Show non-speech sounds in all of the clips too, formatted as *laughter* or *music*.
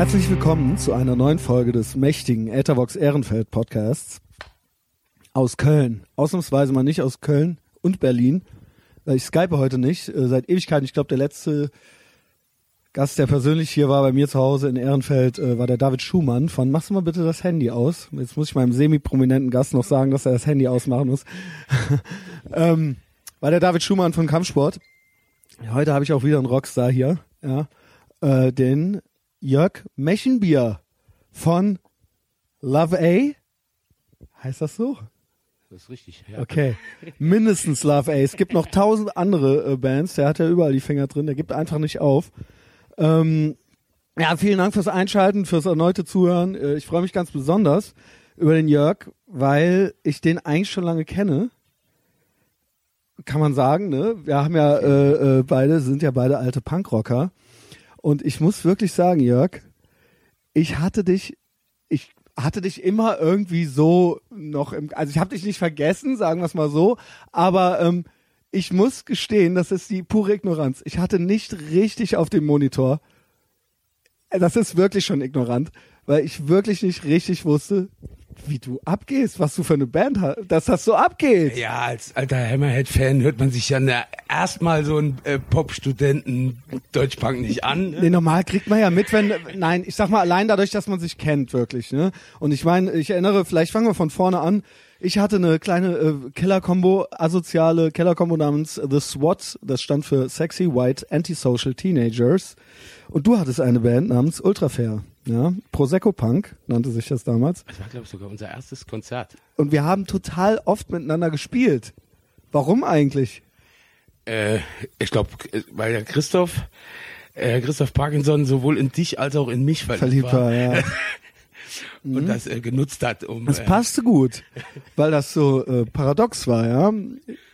Herzlich willkommen zu einer neuen Folge des mächtigen Ethervox Ehrenfeld Podcasts aus Köln. Ausnahmsweise mal nicht aus Köln und Berlin. Äh, Ich skype heute nicht, äh, seit Ewigkeiten. Ich glaube, der letzte Gast, der persönlich hier war bei mir zu Hause in Ehrenfeld, äh, war der David Schumann von Machst du mal bitte das Handy aus. Jetzt muss ich meinem semi-prominenten Gast noch sagen, dass er das Handy ausmachen muss. *laughs* ähm, war der David Schumann von Kampfsport. Heute habe ich auch wieder einen Rockstar hier, ja, äh, den Jörg Mechenbier von Love A. Heißt das so? Das ist richtig, ja. Okay, mindestens Love A. Es gibt noch tausend andere äh, Bands. Der hat ja überall die Finger drin. Der gibt einfach nicht auf. Ähm, ja, vielen Dank fürs Einschalten, fürs erneute Zuhören. Äh, ich freue mich ganz besonders über den Jörg, weil ich den eigentlich schon lange kenne. Kann man sagen, ne? Wir haben ja äh, äh, beide, sind ja beide alte Punkrocker. Und ich muss wirklich sagen, Jörg, ich hatte dich, ich hatte dich immer irgendwie so noch im, also ich habe dich nicht vergessen, sagen wir es mal so, aber ähm, ich muss gestehen, das ist die pure Ignoranz. Ich hatte nicht richtig auf dem Monitor. Das ist wirklich schon ignorant, weil ich wirklich nicht richtig wusste, wie du abgehst, was du für eine Band hast, dass das so abgeht. Ja, als alter Hammerhead-Fan hört man sich ja erstmal so einen äh, Pop-Studenten Deutschpunk nicht an. Ne? Nee, normal kriegt man ja mit, wenn, nein, ich sag mal allein dadurch, dass man sich kennt, wirklich, ne? Und ich meine, ich erinnere, vielleicht fangen wir von vorne an. Ich hatte eine kleine äh, Killer-Combo, asoziale Killer-Combo namens The SWAT, das stand für Sexy White Antisocial Teenagers. Und du hattest eine Band namens Ultrafair, ja? Prosecco Punk nannte sich das damals. Das war, glaube ich, sogar unser erstes Konzert. Und wir haben total oft miteinander gespielt. Warum eigentlich? Äh, ich glaube, weil der Christoph, äh, Christoph Parkinson sowohl in dich als auch in mich verliebt, Verliebt war, ja. *laughs* und das äh, genutzt hat, um Das äh, passte gut, weil das so äh, paradox war, ja.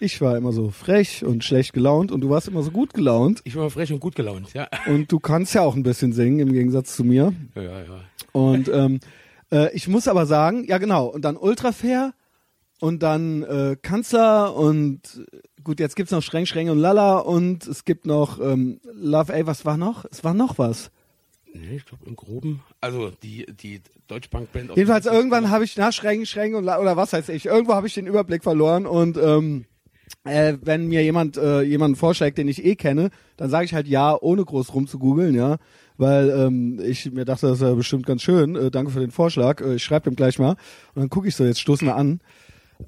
Ich war immer so frech und schlecht gelaunt und du warst immer so gut gelaunt. ich war mal frech und gut gelaunt, ja. Und du kannst ja auch ein bisschen singen im Gegensatz zu mir. Ja, ja, ja. Und ähm, äh, ich muss aber sagen, ja genau, und dann Ultrafair und dann äh, Kanzler und äh, gut, jetzt gibt's noch Schreng, Schreng und Lala und es gibt noch ähm, Love A, was war noch? Es war noch was. Nee, ich glaube im Groben, also die, die Deutschpunk-Band. auf Jedenfalls irgendwann habe ich, na, Schreng, Schreng und oder was weiß ich, irgendwo habe ich den Überblick verloren und ähm, äh, wenn mir jemand äh, jemanden vorschlägt, den ich eh kenne, dann sage ich halt ja, ohne groß rumzugoogeln, ja, weil ähm, ich mir dachte, das ist ja bestimmt ganz schön. Äh, danke für den Vorschlag. Äh, ich schreibe dem gleich mal und dann gucke ich so, jetzt stoßen wir an.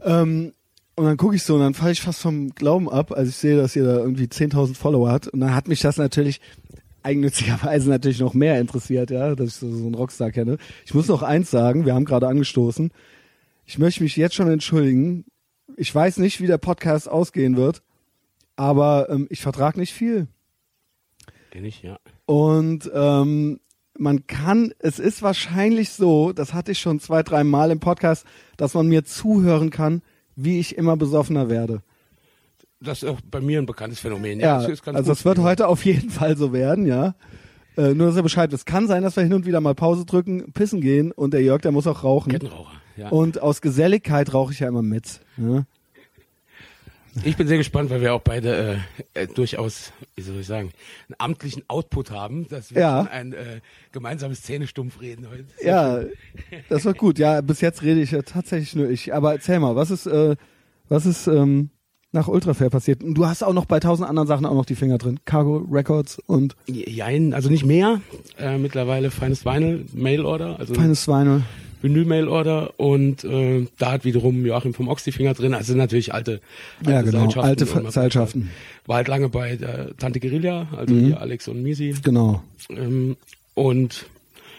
Ähm, und dann gucke ich so und dann falle ich fast vom Glauben ab, als ich sehe, dass ihr da irgendwie 10.000 Follower hat. Und dann hat mich das natürlich eigennützigerweise natürlich noch mehr interessiert, ja, dass ich so, so einen Rockstar kenne. Ich muss noch eins sagen, wir haben gerade angestoßen. Ich möchte mich jetzt schon entschuldigen. Ich weiß nicht, wie der Podcast ausgehen wird, aber ähm, ich vertrag nicht viel. Kenn ich, ja. Und ähm, man kann, es ist wahrscheinlich so, das hatte ich schon zwei, drei Mal im Podcast, dass man mir zuhören kann, wie ich immer besoffener werde. Das ist auch bei mir ein bekanntes Phänomen. Ja, das ist ganz also es wird heute auf jeden Fall so werden, ja. Äh, nur, dass ihr Bescheid wisst. Es kann sein, dass wir hin und wieder mal Pause drücken, pissen gehen und der Jörg, der muss auch rauchen. Kettenraucher, ja. Und aus Geselligkeit rauche ich ja immer mit. Ja? Ich bin sehr gespannt, weil wir auch beide äh, äh, durchaus, wie soll ich sagen, einen amtlichen Output haben, dass wir Ja. ein äh, gemeinsames Zähnestumpf reden heute. Ja, das wird gut. Ja, bis jetzt rede ich ja tatsächlich nur ich. Aber erzähl mal, was ist, äh, was ist ähm, nach Ultrafair passiert? Und du hast auch noch bei tausend anderen Sachen auch noch die Finger drin. Cargo Records und Jein, also nicht mehr. Äh, mittlerweile feines Vinyl, Mail-Order, also feines Schweine. Vinyl-Mail-Order und äh, da hat wiederum Joachim vom Ox die Finger drin. Also sind natürlich alte, alte Ja, genau. Seilschaften Alte Ver- Seilschaften. War halt lange bei der Tante Guerilla, also Mhm. hier Alex und Misi. Genau. Ähm, und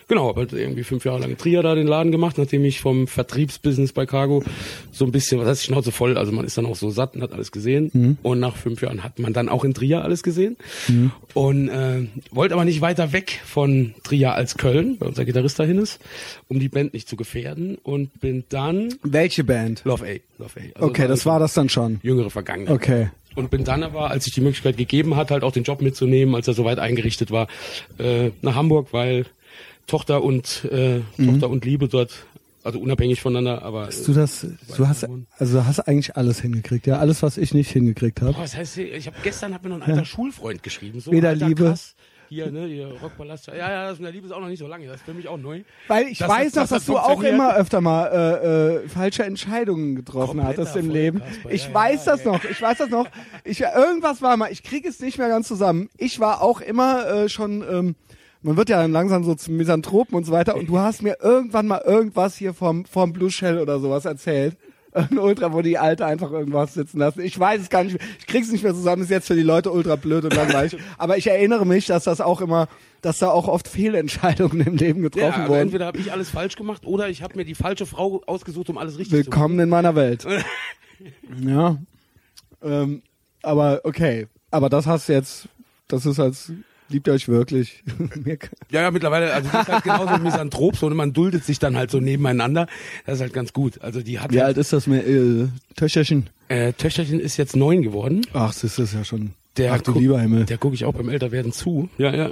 genau, habe halt irgendwie fünf Jahre lang Trier da den Laden gemacht, nachdem ich vom Vertriebsbusiness bei Cargo so ein bisschen, was heißt Schnauze voll, also man ist dann auch so satt und hat alles gesehen. Mhm. Und nach fünf Jahren hat man dann auch in Trier alles gesehen. Und äh, wollte aber nicht weiter weg von Trier als Köln, weil unser Gitarrist dahin ist, um die Band nicht zu gefährden. Und bin dann Welche Band? Love A. Love A. Also Okay, das war das dann schon. jüngere Vergangenheit. Okay. Und bin dann aber, als sich die Möglichkeit gegeben hat, halt auch den Job mitzunehmen, als er soweit eingerichtet war, äh, nach Hamburg, weil Tochter und äh, Tochter und Liebe dort, also unabhängig voneinander, aber Mhm. Du das, du hast, also hast eigentlich alles hingekriegt, ja, alles, was ich nicht hingekriegt habe. Was heißt, ich habe gestern hat mir noch ein alter Schulfreund geschrieben, so Weder alter, Liebe. krass, hier, ne, hier Rockpalast. Ja, ja, das mit der Liebe ist auch noch nicht so lange. Das ist für mich auch neu. Weil ich Das weiß noch, das dass hat du auch immer öfter mal äh, äh, falsche Entscheidungen getroffen Kompletter hattest im Leben. Kasper. Ich Ja, weiß ja, das noch. Ich weiß das noch. Ich irgendwas war mal. Ich kriege es nicht mehr ganz zusammen. Ich war auch immer äh, schon. Ähm, man wird ja dann langsam so zum Misanthropen und so weiter. Und du hast mir irgendwann mal irgendwas hier vom vom Blue Shell oder sowas erzählt. Ein Ultra, wo die Alte einfach irgendwas sitzen lassen. Ich weiß es gar nicht mehr. Ich krieg's nicht mehr zusammen. Ist jetzt für die Leute ultra blöd und langweilig. *laughs* Aber ich erinnere mich, dass das auch immer, dass da auch oft Fehlentscheidungen im Leben Ja, getroffen aber wurden. entweder habe ich alles falsch gemacht oder ich habe mir die falsche Frau ausgesucht, um alles richtig Willkommen in meiner Welt. *laughs* ja. Ähm, aber okay. Aber das hast du jetzt, das ist als, liebt ihr euch wirklich? *laughs* Ja, ja, mittlerweile, also das ist halt genauso ein Misanthrop, so und man duldet sich dann halt so nebeneinander. Das ist halt ganz gut. Also die hat Wie halt, alt ist das mir, äh, Töchterchen? äh, Töchterchen ist jetzt neun geworden. Ach, das ist ja schon. Der Ach du guck- lieber Himmel. Der gucke ich auch beim Älterwerden zu. Ja, ja.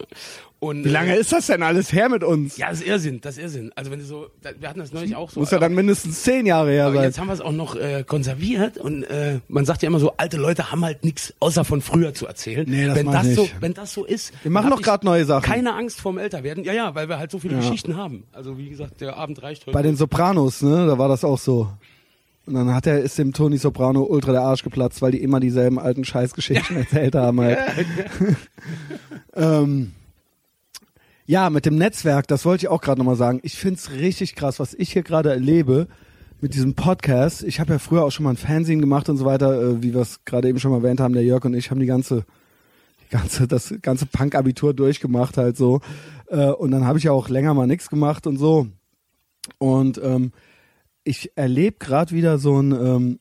Und, Wie lange äh, ist das denn alles her mit uns? Ja, das ist Irrsinn, das ist Irrsinn. Also wenn du so, wir hatten das neulich auch so. Muss ja dann mindestens zehn Jahre her sein. jetzt haben wir es auch noch äh, konserviert und äh, man sagt ja immer so, alte Leute haben halt nichts außer von früher zu erzählen. Nee, das wenn das ich so, nicht. wenn das so ist, Wir machen grad ich neue Sachen. Keine Angst vorm Älterwerden. Ja, ja, weil wir halt so viele Ja. Geschichten haben. Also wie gesagt, der Abend reicht heute. Bei den Sopranos, ne, da war das auch so. Und dann hat er, ist dem Tony Soprano ultra der Arsch geplatzt, weil die immer dieselben alten Scheißgeschichten erzählt haben halt. *laughs* ähm, ja, mit dem Netzwerk, das wollte ich auch gerade nochmal sagen. Ich find's richtig krass, was ich hier gerade erlebe mit diesem Podcast. Ich habe ja früher auch schon mal ein Fernsehen gemacht und so weiter, äh, wie wir es gerade eben schon mal erwähnt haben. Der Jörg und ich haben die ganze, die ganze, das ganze Punk-Abitur durchgemacht halt so. Äh, und dann habe ich ja auch länger mal nichts gemacht und so. Und ähm, ich erlebe gerade wieder so ein ähm,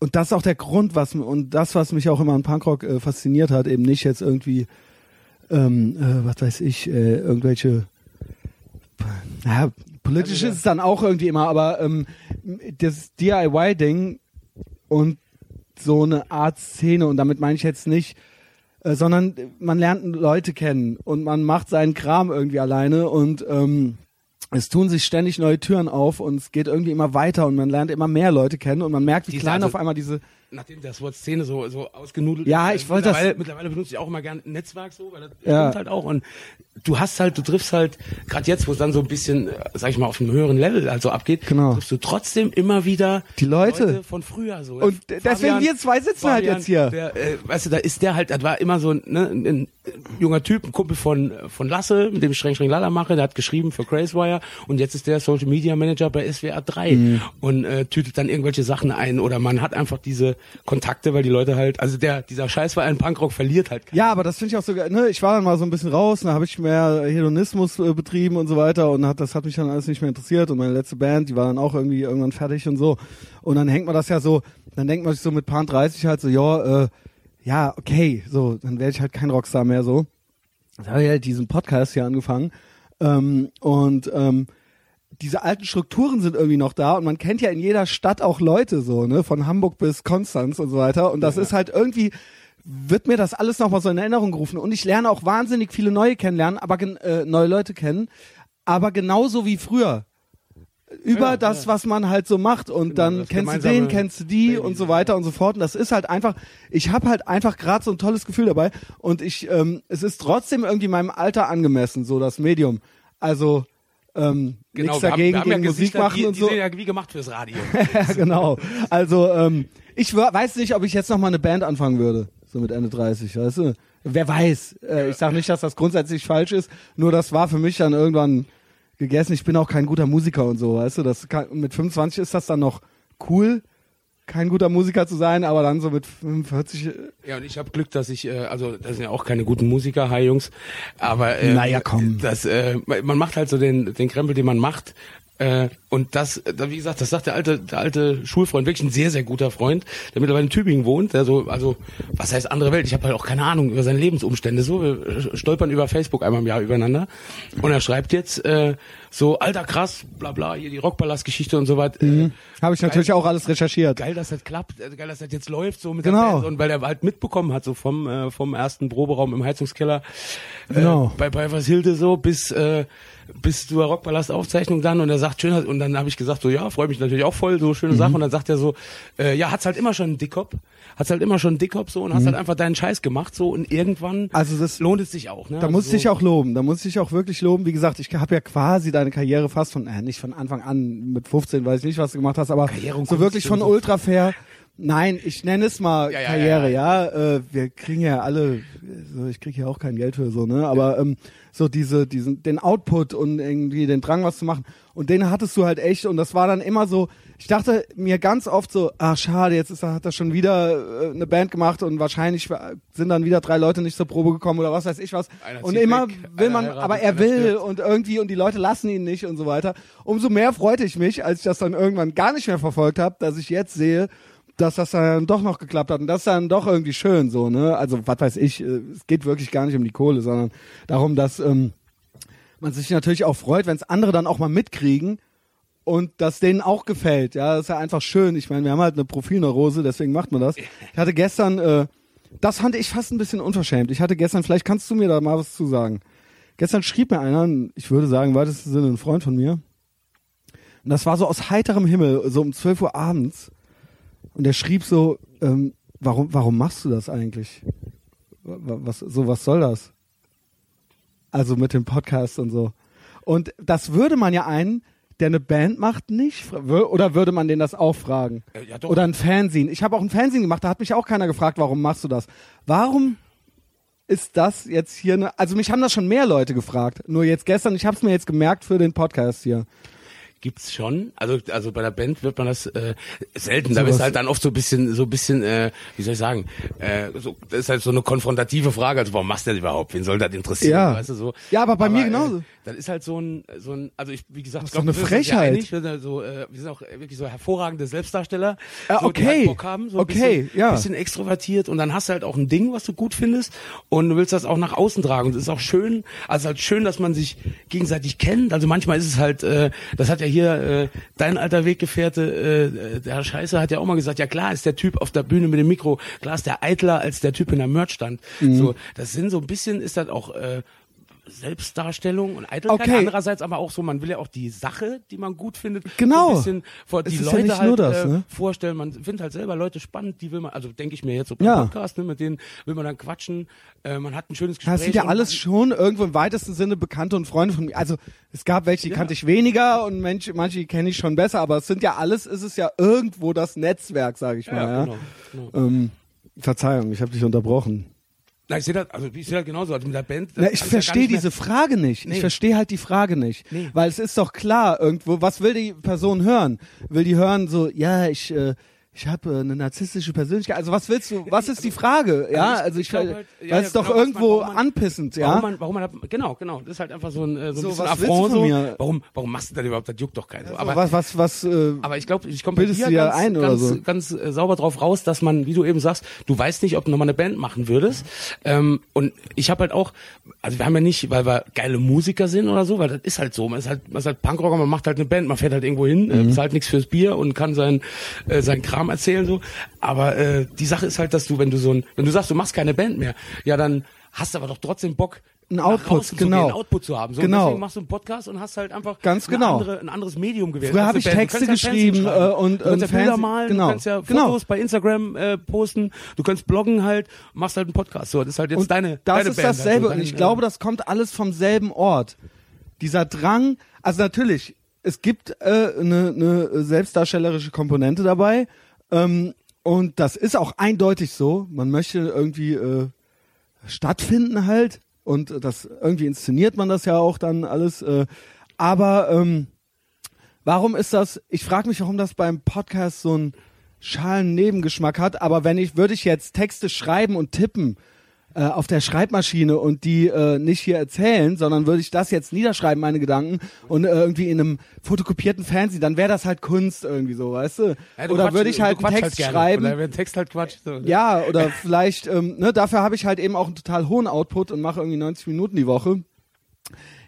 und das ist auch der Grund, was und das, was mich auch immer an Punkrock äh, fasziniert hat, eben nicht jetzt irgendwie, ähm, äh, was weiß ich, äh, irgendwelche, naja, politisch ist es dann auch irgendwie immer, aber ähm, das DIY-Ding und so eine Art Szene und damit meine ich jetzt nicht, äh, sondern man lernt Leute kennen und man macht seinen Kram irgendwie alleine und ähm, es tun sich ständig neue Türen auf und es geht irgendwie immer weiter und man lernt immer mehr Leute kennen und man merkt, wie Diese- klein also- auf einmal diese Nachdem das Wort Szene so, so ausgenudelt Ja, ist. ich wollte das- mittlerweile, benutze ich auch immer gern Netzwerk so, weil das Ja. stimmt halt auch. Und du hast halt, du triffst halt, gerade jetzt, wo es dann so ein bisschen, äh, sag ich mal, auf einem höheren Level also abgeht, Genau. triffst du trotzdem immer wieder Die Leute. von früher so. Und deswegen wir zwei sitzen halt jetzt hier. Der, äh, weißt du, da ist der halt, das war immer so ein, ne, ein, ein junger Typ, ein Kumpel von, von Lasse, mit dem ich streng streng Lala mache, der hat geschrieben für Crazewire und jetzt ist der Social Media Manager bei SWR 3 Mhm. und äh, tütet dann irgendwelche Sachen ein oder man hat einfach diese Kontakte, weil die Leute halt, also der, dieser Scheiß Punkrock verliert halt. Ja, aber das finde ich auch so geil. Ne? Ich war dann mal so ein bisschen raus, dann habe ich mehr Hedonismus äh, betrieben und so weiter und hat, das hat mich dann alles nicht mehr interessiert und meine letzte Band, die war dann auch irgendwie irgendwann fertig und so. Und dann hängt man das ja so, dann denkt man sich so mit Paar 30 halt so, ja, äh, ja, okay, so, dann werde ich halt kein Rockstar mehr so. Dann habe ich halt diesen Podcast hier angefangen ähm, und ähm, diese alten Strukturen sind irgendwie noch da und man kennt ja in jeder Stadt auch Leute so, ne, von Hamburg bis Konstanz und so weiter. Und das ist halt irgendwie wird mir das alles nochmal so in Erinnerung gerufen. Und ich lerne auch wahnsinnig viele neue kennenlernen, aber äh, neue Leute kennen, aber genauso wie früher. Über Ja, das, ja. was man halt so macht und dann das kennst du den, kennst du die Baby. und so weiter und so fort. Und das ist halt einfach, ich habe halt einfach gerade so ein tolles Gefühl dabei. Und ich, ähm, es ist trotzdem irgendwie meinem Alter angemessen, so das Medium, also ähm, nichts Genau, wir haben- dagegen wir haben ja gegen Musik Gesichter, machen die, und die so. sind ja wie gemacht fürs Radio. *laughs* Ja, genau. Also ähm, ich weiß nicht, ob ich jetzt noch mal eine Band anfangen würde, so mit Ende 30, weißt du? Wer weiß. Äh, ich sage nicht, dass das grundsätzlich falsch ist, nur das war für mich dann irgendwann gegessen. Ich bin auch kein guter Musiker und so, weißt du? Das kann, mit 25 ist das dann noch cool, kein guter Musiker zu sein, aber dann so mit 45 äh, Ja, und ich habe Glück, dass ich, äh, also das sind ja auch keine guten Musiker, hi Jungs, aber äh, Naja, komm. Das, äh, man macht halt so den, den Krempel, den man macht. Äh, und das, da, wie gesagt, das sagt der alte, der alte Schulfreund, wirklich ein sehr, sehr guter Freund, der mittlerweile in Tübingen wohnt, der so, also, was heißt andere Welt? Ich habe halt auch keine Ahnung über seine Lebensumstände. So, wir stolpern über Facebook einmal im Jahr übereinander. Und er schreibt jetzt äh, so, alter krass, bla bla, hier die Rockpalast-Geschichte und so weiter. Äh, habe ich natürlich auch alles recherchiert. geil, dass das klappt, äh, geil, dass das jetzt läuft, so mit Genau. der Band. Und weil er halt mitbekommen hat, so vom, äh, vom ersten Proberaum im Heizungskeller, Genau. äh, bei, bei was Hilde so, bis, äh, bis zur Rockpalast-Aufzeichnung dann und er sagt schön, und dann habe ich gesagt so, ja, freue mich natürlich auch voll, so schöne Mhm. Sache. Und dann sagt er so, äh, ja, hat's halt immer schon einen Dickkopf, hat's halt immer schon einen Dickkopf so und hast halt einfach deinen Scheiß gemacht so und irgendwann Mhm. Also das- lohnt es sich auch. Ne? Da also muss so, ich dich auch loben. Da muss ich dich auch wirklich loben. Wie gesagt, ich habe ja quasi deine Karriere fast von, äh, nicht von Anfang an, mit 15 weiß ich nicht, was du gemacht hast, aber Karriere so wirklich von so. Ultra Fair. Nein, ich nenne es mal Ja, ja, Karriere, ja, ja. Äh, wir kriegen ja alle, so, ich kriege ja auch kein Geld für so, ne? Aber ähm, so diese, diesen, den Output und irgendwie den Drang, was zu machen. Und den hattest du halt echt. Und das war dann immer so, ich dachte mir ganz oft so, ach schade, jetzt ist, hat er schon wieder äh, eine Band gemacht und wahrscheinlich sind dann wieder drei Leute nicht zur Probe gekommen oder was weiß ich was. Einer Und immer weg, will man, heiratet, aber er will stirbt. und irgendwie und die Leute lassen ihn nicht und so weiter. Umso mehr freute ich mich, als ich das dann irgendwann gar nicht mehr verfolgt habe, dass ich jetzt sehe, dass das dann doch noch geklappt hat und das dann doch irgendwie schön so, ne? Also was weiß ich, äh, es geht wirklich gar nicht um die Kohle, sondern darum, dass ähm, man sich natürlich auch freut, wenn es andere dann auch mal mitkriegen und das denen auch gefällt. Ja, das ist ja einfach schön. Ich meine, wir haben halt eine Profilneurose, deswegen macht man das. Ich hatte gestern, äh, das fand ich fast ein bisschen unverschämt. Ich hatte gestern, vielleicht kannst du mir da mal was zu sagen. Gestern schrieb mir einer, ich würde sagen, im weitesten Sinne ein Freund von mir. Und das war so aus heiterem Himmel, so um 12 Uhr abends. Und der schrieb so, ähm, warum, warum machst du das eigentlich? Wa- Was, so, was soll das? Also mit dem Podcast und so. Und das würde man ja einen, der eine Band macht, nicht, oder würde man den das auch fragen? Äh, ja. Oder ein Fernsehen. Ich habe auch ein Fernsehen gemacht, da hat mich auch keiner gefragt, warum machst du das? Warum ist das jetzt hier eine, also mich haben das schon mehr Leute gefragt. Nur jetzt gestern, ich habe es mir jetzt gemerkt für den Podcast hier. Gibt's schon. Also also bei der Band wird man das äh, selten. Da ist halt dann oft so ein bisschen so ein bisschen äh, wie soll ich sagen, äh, so, das ist halt so eine konfrontative Frage, also warum machst du das überhaupt? Wen soll das interessieren, Ja. weißt du so? Ja, aber bei mir genauso. Äh, das ist halt so ein so ein also ich wie gesagt, ich Das ist glaub, doch eine Frechheit. einig, wir sind halt so äh, wir sind auch wirklich so hervorragende Selbstdarsteller, Ja, so, die okay. halt Bock haben, so ein Okay, bisschen, ja. bisschen extrovertiert und dann hast du halt auch ein Ding, was du gut findest und du willst das auch nach außen tragen und es ist auch schön, also halt schön, dass man sich gegenseitig kennt. Also manchmal ist es halt äh, das hat ja hier äh, dein alter Weggefährte, äh, der Scheiße hat ja auch mal gesagt, ja klar ist der Typ auf der Bühne mit dem Mikro, klar ist der eitler als der Typ in der Merchstand. Mhm. So, das sind so ein bisschen, ist das auch äh, Selbstdarstellung und Eitelkeit. Okay. Andererseits aber auch so, man will ja auch die Sache, die man gut findet, Genau. so ein bisschen vor die ja Leute nicht halt das, äh, ne? vorstellen. Man findet halt selber Leute spannend, die will man, also denke ich mir jetzt so beim Ja. Podcast, ne, mit denen will man dann quatschen. Äh, man hat ein schönes Gespräch. Das sind ja alles schon irgendwo im weitesten Sinne Bekannte und Freunde von mir. Also es gab welche, die Ja. kannte ich weniger und manche, manche kenne ich schon besser, aber es sind ja alles, ist es ja irgendwo das Netzwerk, sage ich mal. Ja, Ja, genau. genau. Ähm, Verzeihung, ich habe dich unterbrochen. Na, ich sehe das, also ich sehe das genauso, also mit der Band. Na, ich ja verstehe mehr- diese Frage nicht. Ich Nee. verstehe halt die Frage nicht. Nee. Weil es ist doch klar, irgendwo, was will die Person hören? Will die hören so, ja, ich, äh, ich habe äh, eine narzisstische Persönlichkeit. Also was willst du, was ist die Frage? Ja, ich- also ich, ich glaub weil halt, ja, es ja, ist doch genau, man- irgendwo warum man- anpissend, ja. Warum man, warum man, genau, genau, das ist halt einfach so ein, äh, so ein So, bisschen Affront so. mir? Warum, warum machst du das überhaupt? Das juckt doch keinen. so. aber, was, was, was, äh, aber ich glaube, ich komme Bildest dir ganz, ein oder ganz, so? ganz äh, sauber drauf raus, dass man, wie du eben sagst, du weißt nicht, ob du nochmal eine Band machen würdest. Ähm, und ich habe halt auch, also wir haben ja nicht, weil wir geile Musiker sind oder so, weil das ist halt so. Man ist halt, man ist halt Punkrocker, man macht halt eine Band, man fährt halt irgendwo hin, Mhm. äh, bezahlt nichts fürs Bier und kann sein, äh, seinen Kram erzählen so. Aber äh, die Sache ist halt, dass du, wenn du so ein, wenn du sagst, du machst keine Band mehr, ja dann hast du aber doch trotzdem Bock, Ein nach Output, zu gehen, genau. einen Output zu haben. So, Genau. Und deswegen machst du einen Podcast und hast halt einfach Ganz genau. andere, ein anderes Medium gewählt. Früher als hab eine ich Band. Texte ja geschrieben, äh, und, du kannst ja ähm, Bilder malen, genau, du kannst ja genau. Fotos bei Instagram äh, posten, du kannst bloggen halt, machst halt einen Podcast. So, das ist halt jetzt Und deine das deine ist Band, dasselbe. Also und dein, ich äh, glaube, das kommt alles vom selben Ort. Dieser Drang, also natürlich, es gibt äh, eine, eine selbstdarstellerische Komponente dabei. Ähm, und das ist auch eindeutig so. Man möchte irgendwie äh, stattfinden halt. Und das irgendwie inszeniert man das ja auch dann alles. Äh, aber ähm, warum ist das? Ich frage mich, warum das beim Podcast so einen schalen Nebengeschmack hat. Aber wenn ich würde ich jetzt Texte schreiben und tippen äh, auf der Schreibmaschine und die äh, nicht hier erzählen, sondern würde ich das jetzt niederschreiben, meine Gedanken und äh, irgendwie in einem fotokopierten Fernsehen, dann wäre das halt Kunst irgendwie so, weißt du? ja, du Oder würde ich halt einen Text gerne. schreiben. Oder wenn Text halt Quatsch. So. Ja, oder vielleicht, ähm, ne, dafür habe ich halt eben auch einen total hohen Output und mache irgendwie 90 Minuten die Woche.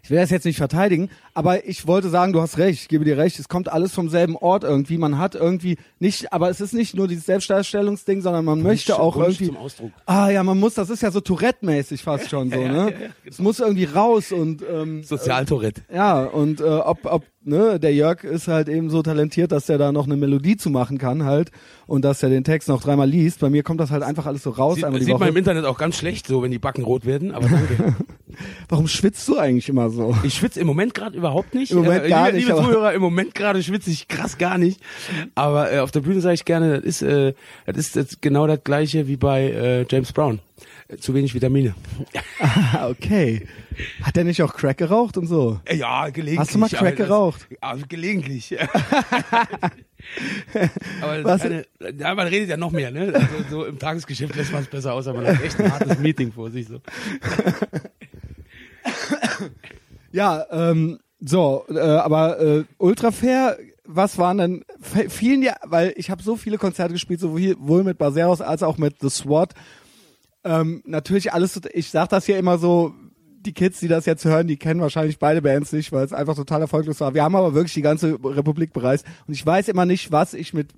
Ich will das jetzt nicht verteidigen, Aber ich wollte sagen, du hast recht, ich gebe dir recht, es kommt alles vom selben Ort irgendwie. Man hat irgendwie nicht, aber es ist nicht nur dieses Selbstdarstellungsding, sondern man möchte auch Wunsch irgendwie. zum Ausdruck. Ah ja, man muss, das ist ja so Tourette-mäßig fast *laughs* schon so, ne? Es muss irgendwie raus und ähm, Sozialtourette. ja, und äh, ob, ob, ne, der Jörg ist halt eben so talentiert, dass er da noch eine Melodie zu machen kann halt und dass er den Text noch dreimal liest. Bei mir kommt das halt einfach alles so raus Sieht, die sieht man Woche. im Internet auch ganz schlecht, so wenn die Backen rot werden, aber danke. *laughs* Warum schwitzt du eigentlich immer so? Ich schwitze im Moment gerade überhaupt nicht. Im Moment äh, gar liebe, nicht, Liebe Zuhörer, im Moment gerade schwitze ich krass gar nicht. Aber äh, auf der Bühne sage ich gerne, das ist, äh, das ist jetzt genau das gleiche wie bei äh, James Brown. Äh, Zu wenig Vitamine. Ah, okay. Hat er nicht auch Crack geraucht und so? Äh, Ja, gelegentlich. Hast du mal Crack das- geraucht? Ja, gelegentlich. *laughs* aber das Was- ist keine, ja, man redet ja noch mehr, ne? Also, so im Tagesgeschäft lässt man es besser aus, aber man hat echt ein hartes Meeting vor sich. So. *laughs* Ja, ähm, so, äh, aber äh, Ultra Fair, was waren denn vielen ja, weil ich habe so viele Konzerte gespielt, sowohl mit Baseros als auch mit The SWAT. Ähm, natürlich alles, ich sag das hier immer so, die Kids, die das jetzt hören, die kennen wahrscheinlich beide Bands nicht, weil es einfach total erfolglos war. Wir haben aber wirklich die ganze Republik bereist und ich weiß immer nicht, was ich mit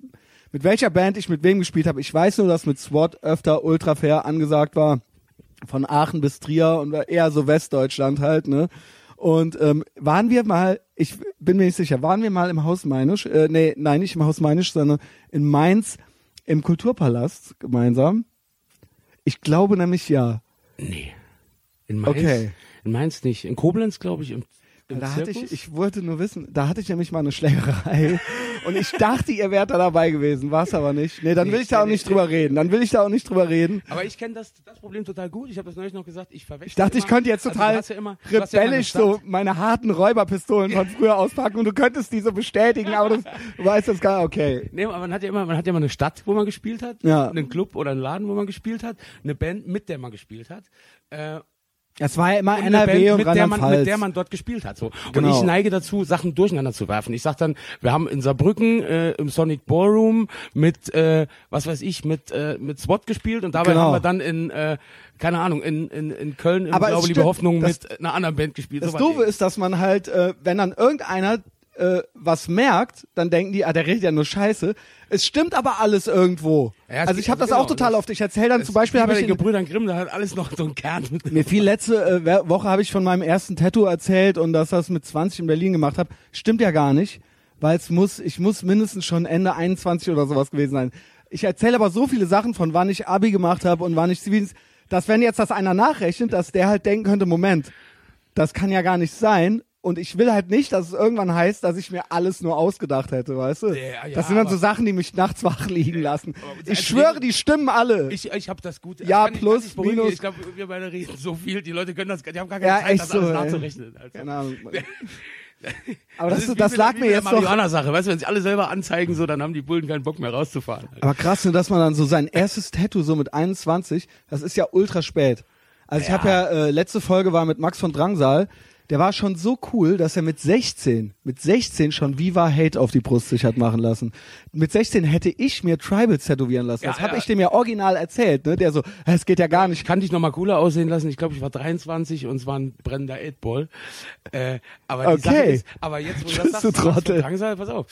mit welcher Band ich mit wem gespielt habe. Ich weiß nur, dass mit SWAT öfter Ultra Fair angesagt war von Aachen bis Trier und eher so Westdeutschland halt, ne? Und ähm, waren wir mal, ich bin mir nicht sicher, waren wir mal im Haus Meinisch, äh, nee, nein, nicht im Haus Meinisch, sondern in Mainz im Kulturpalast gemeinsam? Ich glaube nämlich ja. Nee. In Mainz? Okay. In Mainz nicht. In Koblenz, glaube ich, im, im Da hatte ich, ich wollte nur wissen, da hatte ich nämlich mal eine Schlägerei und ich dachte, ihr wärt da dabei gewesen, war es aber nicht. Nee, dann will ich da auch nicht drüber reden. Dann will ich da auch nicht drüber reden. Aber ich kenne das, das Problem total gut. Ich habe das neulich noch gesagt. Ich verwechsel Ich dachte, ich immer- könnte jetzt also total hast ja immer, ja rebellisch Stadt. so meine harten Räuberpistolen von früher auspacken und du könntest die so bestätigen, aber das, du weißt das gar okay. Nee, aber man hat ja immer, man hat ja immer eine Stadt, wo man gespielt hat, Ja. einen Club oder einen Laden, wo man gespielt hat, eine Band, mit der man gespielt hat. Äh, Es war ja immer und eine NRW Band, und mit der, man, mit der man dort gespielt hat. So. Und Genau. ich neige dazu, Sachen durcheinander zu werfen. Ich sag dann, wir haben in Saarbrücken äh, im Sonic Ballroom mit, äh, was weiß ich, mit, äh, mit SWAT gespielt und dabei Genau. haben wir dann in, äh, keine Ahnung, in, in, in Köln im Aber Glaube, liebe Hoffnung das- mit einer anderen Band gespielt. Das So Doofe ist, dass man halt, äh, wenn dann irgendeiner äh, was merkt, dann denken die, ah, der redet ja nur Scheiße. Es stimmt aber alles irgendwo. Ja, also ich habe das genau, auch total oft. Ich erzähle dann zum Beispiel, habe ich den Gebrüdern Grimm, da hat alles noch so einen Kern. mit. *laughs* mir viel letzte äh, Woche habe ich von meinem ersten Tattoo erzählt und dass das mit 20 in Berlin gemacht habe. Stimmt ja gar nicht, weil es muss, ich muss mindestens schon Ende 21 oder sowas gewesen sein. Ich erzähle aber so viele Sachen von wann ich Abi gemacht habe und wann ich Zivildienst, dass wenn jetzt das einer nachrechnet, dass der halt denken könnte, Moment, das kann ja gar nicht sein. Und ich will halt nicht, dass es irgendwann heißt, dass ich mir alles nur ausgedacht hätte, weißt du? Ja, ja, das sind dann so Sachen, die mich nachts wach liegen lassen. Ich also schwöre, die- stimmen alle. Ich, ich habe das gut. Ja, ich kann- ich plus, beruhigen. minus. Ich glaube, wir beide reden so viel. Die Leute können das, die haben gar keine Ja, Zeit, das so, alles ey. nachzurechnen. Also. Keine Ahnung. *laughs* Aber das, ist das, wie das mit lag mir jetzt der doch. Marihuana-Sache. Weißt du, wenn sich alle selber anzeigen, so, dann haben die Bullen keinen Bock mehr rauszufahren. Aber krass, ne, dass man dann so sein *laughs* erstes Tattoo so mit 21, das ist ja ultra spät. Also ich Ja. habe ja, äh, letzte Folge war mit Max von Drangsal, der war schon so cool, dass er mit 16, mit 16 schon Viva Hate auf die Brust sich hat machen lassen. Mit 16 hätte ich mir Tribals tätowieren lassen. Ja, das habe ja. ich dem ja original erzählt, ne? Der so, es geht ja gar nicht. Ich kann dich noch mal cooler aussehen lassen. Ich glaube, ich war 23 und es war ein brennender 8-Ball. Äh, aber die Okay. Sache ist, aber jetzt, wo du das sagst, du Trottel. Drangsal, pass auf.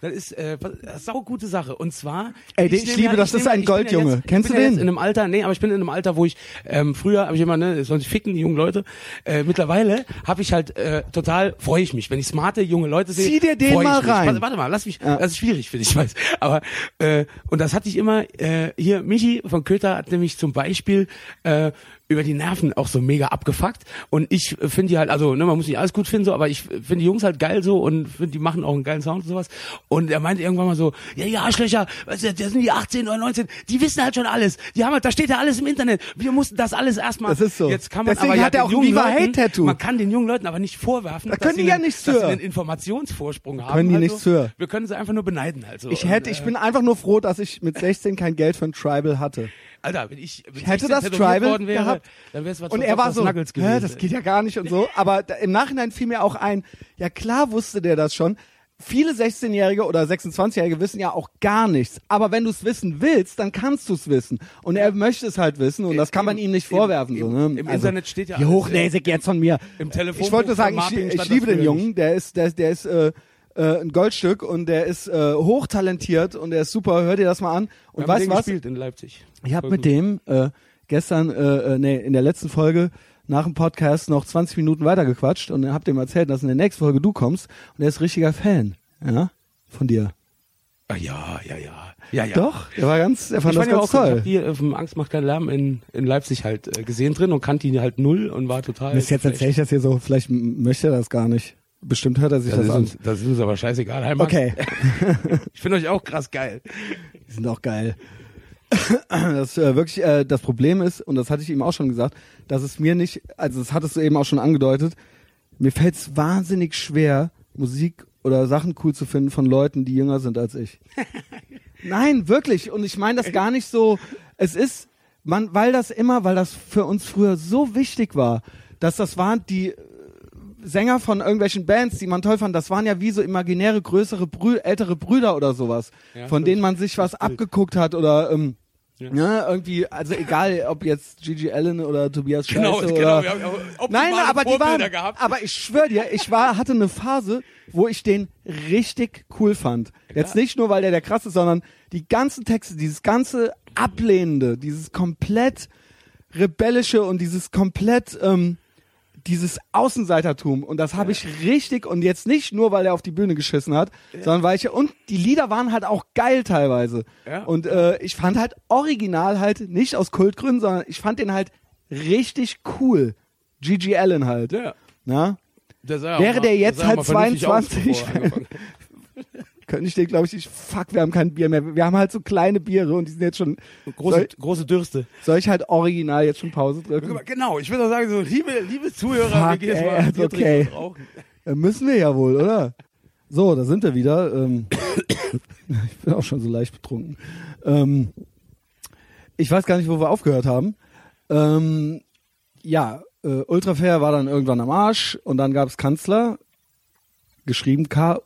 Das ist, äh, das ist sau gute Sache. Und zwar, Ey, ich nehm liebe das, das ist nehm ein ich bin Goldjunge. Ja jetzt, Kennst ich du ja den? Jetzt in einem Alter, nee, aber ich bin in einem Alter, wo ich, ähm, früher habe ich immer, ne, sich ficken, die jungen Leute. Äh, mittlerweile habe ich halt, äh, total, freue ich mich. Wenn ich smarte junge Leute sehe, Zieh dir den mal rein. Warte, warte mal, lass mich, Ja. das ist schwierig für dich, ich weiß. Aber, äh, und das hatte ich immer, äh, hier, Michi von Köther hat nämlich zum Beispiel, äh, über die Nerven auch so mega abgefuckt und ich finde die halt, also ne, man muss nicht alles gut finden so, aber ich finde die Jungs halt geil so und finde die machen auch einen geilen Sound und sowas und er meinte irgendwann mal so, ja ja Arschlöcher, weißt du, das sind die 18 oder 19, die wissen halt schon alles, die haben halt, da steht ja alles im Internet, wir mussten das alles erstmal, Das ist so. jetzt kann man Deswegen aber ja hat er den auch ein jungen Viva Leuten, Hate Tattoo. man kann den jungen Leuten aber nicht vorwerfen, Da dass können die sie ja einen, nichts dass sie einen Informationsvorsprung haben, Können die also, nichts für. wir können sie einfach nur beneiden halt so Ich Und, hätte, äh, ich bin einfach nur froh, dass ich mit 16 kein Geld für ein Tribal hatte. Alter, wenn ich, wenn Ich hätte 16 das Tribal worden wäre, gehabt. dann wäre es was Und er war so, Hä, gewesen. das geht ja gar nicht und so. Aber da, im Nachhinein fiel mir auch ein, ja klar wusste der das schon. viele 16-Jährige oder 26-Jährige wissen ja auch gar nichts. Aber wenn du es wissen willst, dann kannst du es wissen. Und er möchte es halt wissen und das kann man ihm nicht vorwerfen. im- so, ne? im Internet steht ja alles, hochnäsig jetzt von mir. Im Telefonbuch Ich wollte nur sagen, ich, ich liebe den Jungen. Der ist, der, der ist äh, äh, ein Goldstück und der ist äh, hochtalentiert und der ist super. Hör dir das mal an. Und weißt was? gespielt in Leipzig. Ich habe mit dem äh, gestern, äh, äh, nee, in der letzten Folge nach dem Podcast noch 20 Minuten weitergequatscht und hab dem erzählt, dass in der nächsten Folge du kommst und er ist richtiger Fan, ja, von dir. Ah, ja, ja, ja. Ja, ja. Doch, er war ganz, er fand ich das ganz auch, ich toll. hab die dem Angst macht keinen Lärm in, in Leipzig halt äh, gesehen drin und kannte ihn halt null und war total. Bis jetzt erzähle ich das hier so, vielleicht möchte er das gar nicht. Bestimmt hört er sich das das, an. uns, das ist uns aber scheißegal. Hi, Max. Okay, *laughs* Ich finde euch auch krass geil. die sind auch geil. *coughs* Das äh, wirklich äh, das Problem ist, und das hatte ich ihm auch schon gesagt, dass es mir nicht, also das hattest du eben auch schon angedeutet, mir fällt es wahnsinnig schwer, Musik oder Sachen cool zu finden von Leuten, die jünger sind als ich. *laughs* Nein, wirklich. Und ich meine das gar nicht so. Es ist, man, weil das immer, weil das für uns früher so wichtig war, dass das waren die Sänger von irgendwelchen Bands, die man toll fand, das waren ja wie so imaginäre, größere, Brü ältere Brüder oder sowas, Ja, von denen man sich was abgeguckt hat oder ähm, Ja. ne, irgendwie, also egal, ob jetzt Gigi Allen oder Tobias Scheiße Genau, oder genau. Wir haben Nein, aber die waren, gehabt. aber ich schwöre dir, ich war, hatte eine Phase, wo ich den richtig cool fand. Jetzt nicht nur, weil der der krass ist, sondern die ganzen Texte, dieses ganze Ablehnende, dieses komplett rebellische und dieses komplett, ähm, dieses Außenseitertum und das habe ich richtig und jetzt nicht nur, weil er auf die Bühne geschissen hat, sondern weil ich und die Lieder waren halt auch geil teilweise Ja. und äh, ich fand halt original halt nicht aus Kultgründen, sondern ich fand den halt richtig cool. Gigi Allen halt. Ja. Na? Der Wäre der jetzt halt mal vernünftig aus, 22, *laughs* Könnte ich den, glaube ich, nicht. Fuck, wir haben kein Bier mehr. Wir haben halt so kleine Biere und die sind jetzt schon. große, Soll, große Dürste. soll ich halt original jetzt schon Pause drücken? Genau, ich würde auch sagen, so, liebe, liebe Zuhörer, Fuck, wir gehen jetzt ey, mal Bier trinken okay. rauchen. Müssen wir ja wohl, oder? So, da sind wir wieder. Ähm, *coughs* ich bin auch schon so leicht betrunken. Ähm, ich weiß gar nicht, wo wir aufgehört haben. Ähm, ja, äh, Ultrafair war dann irgendwann am Arsch und dann gab's Kanzler, geschrieben K,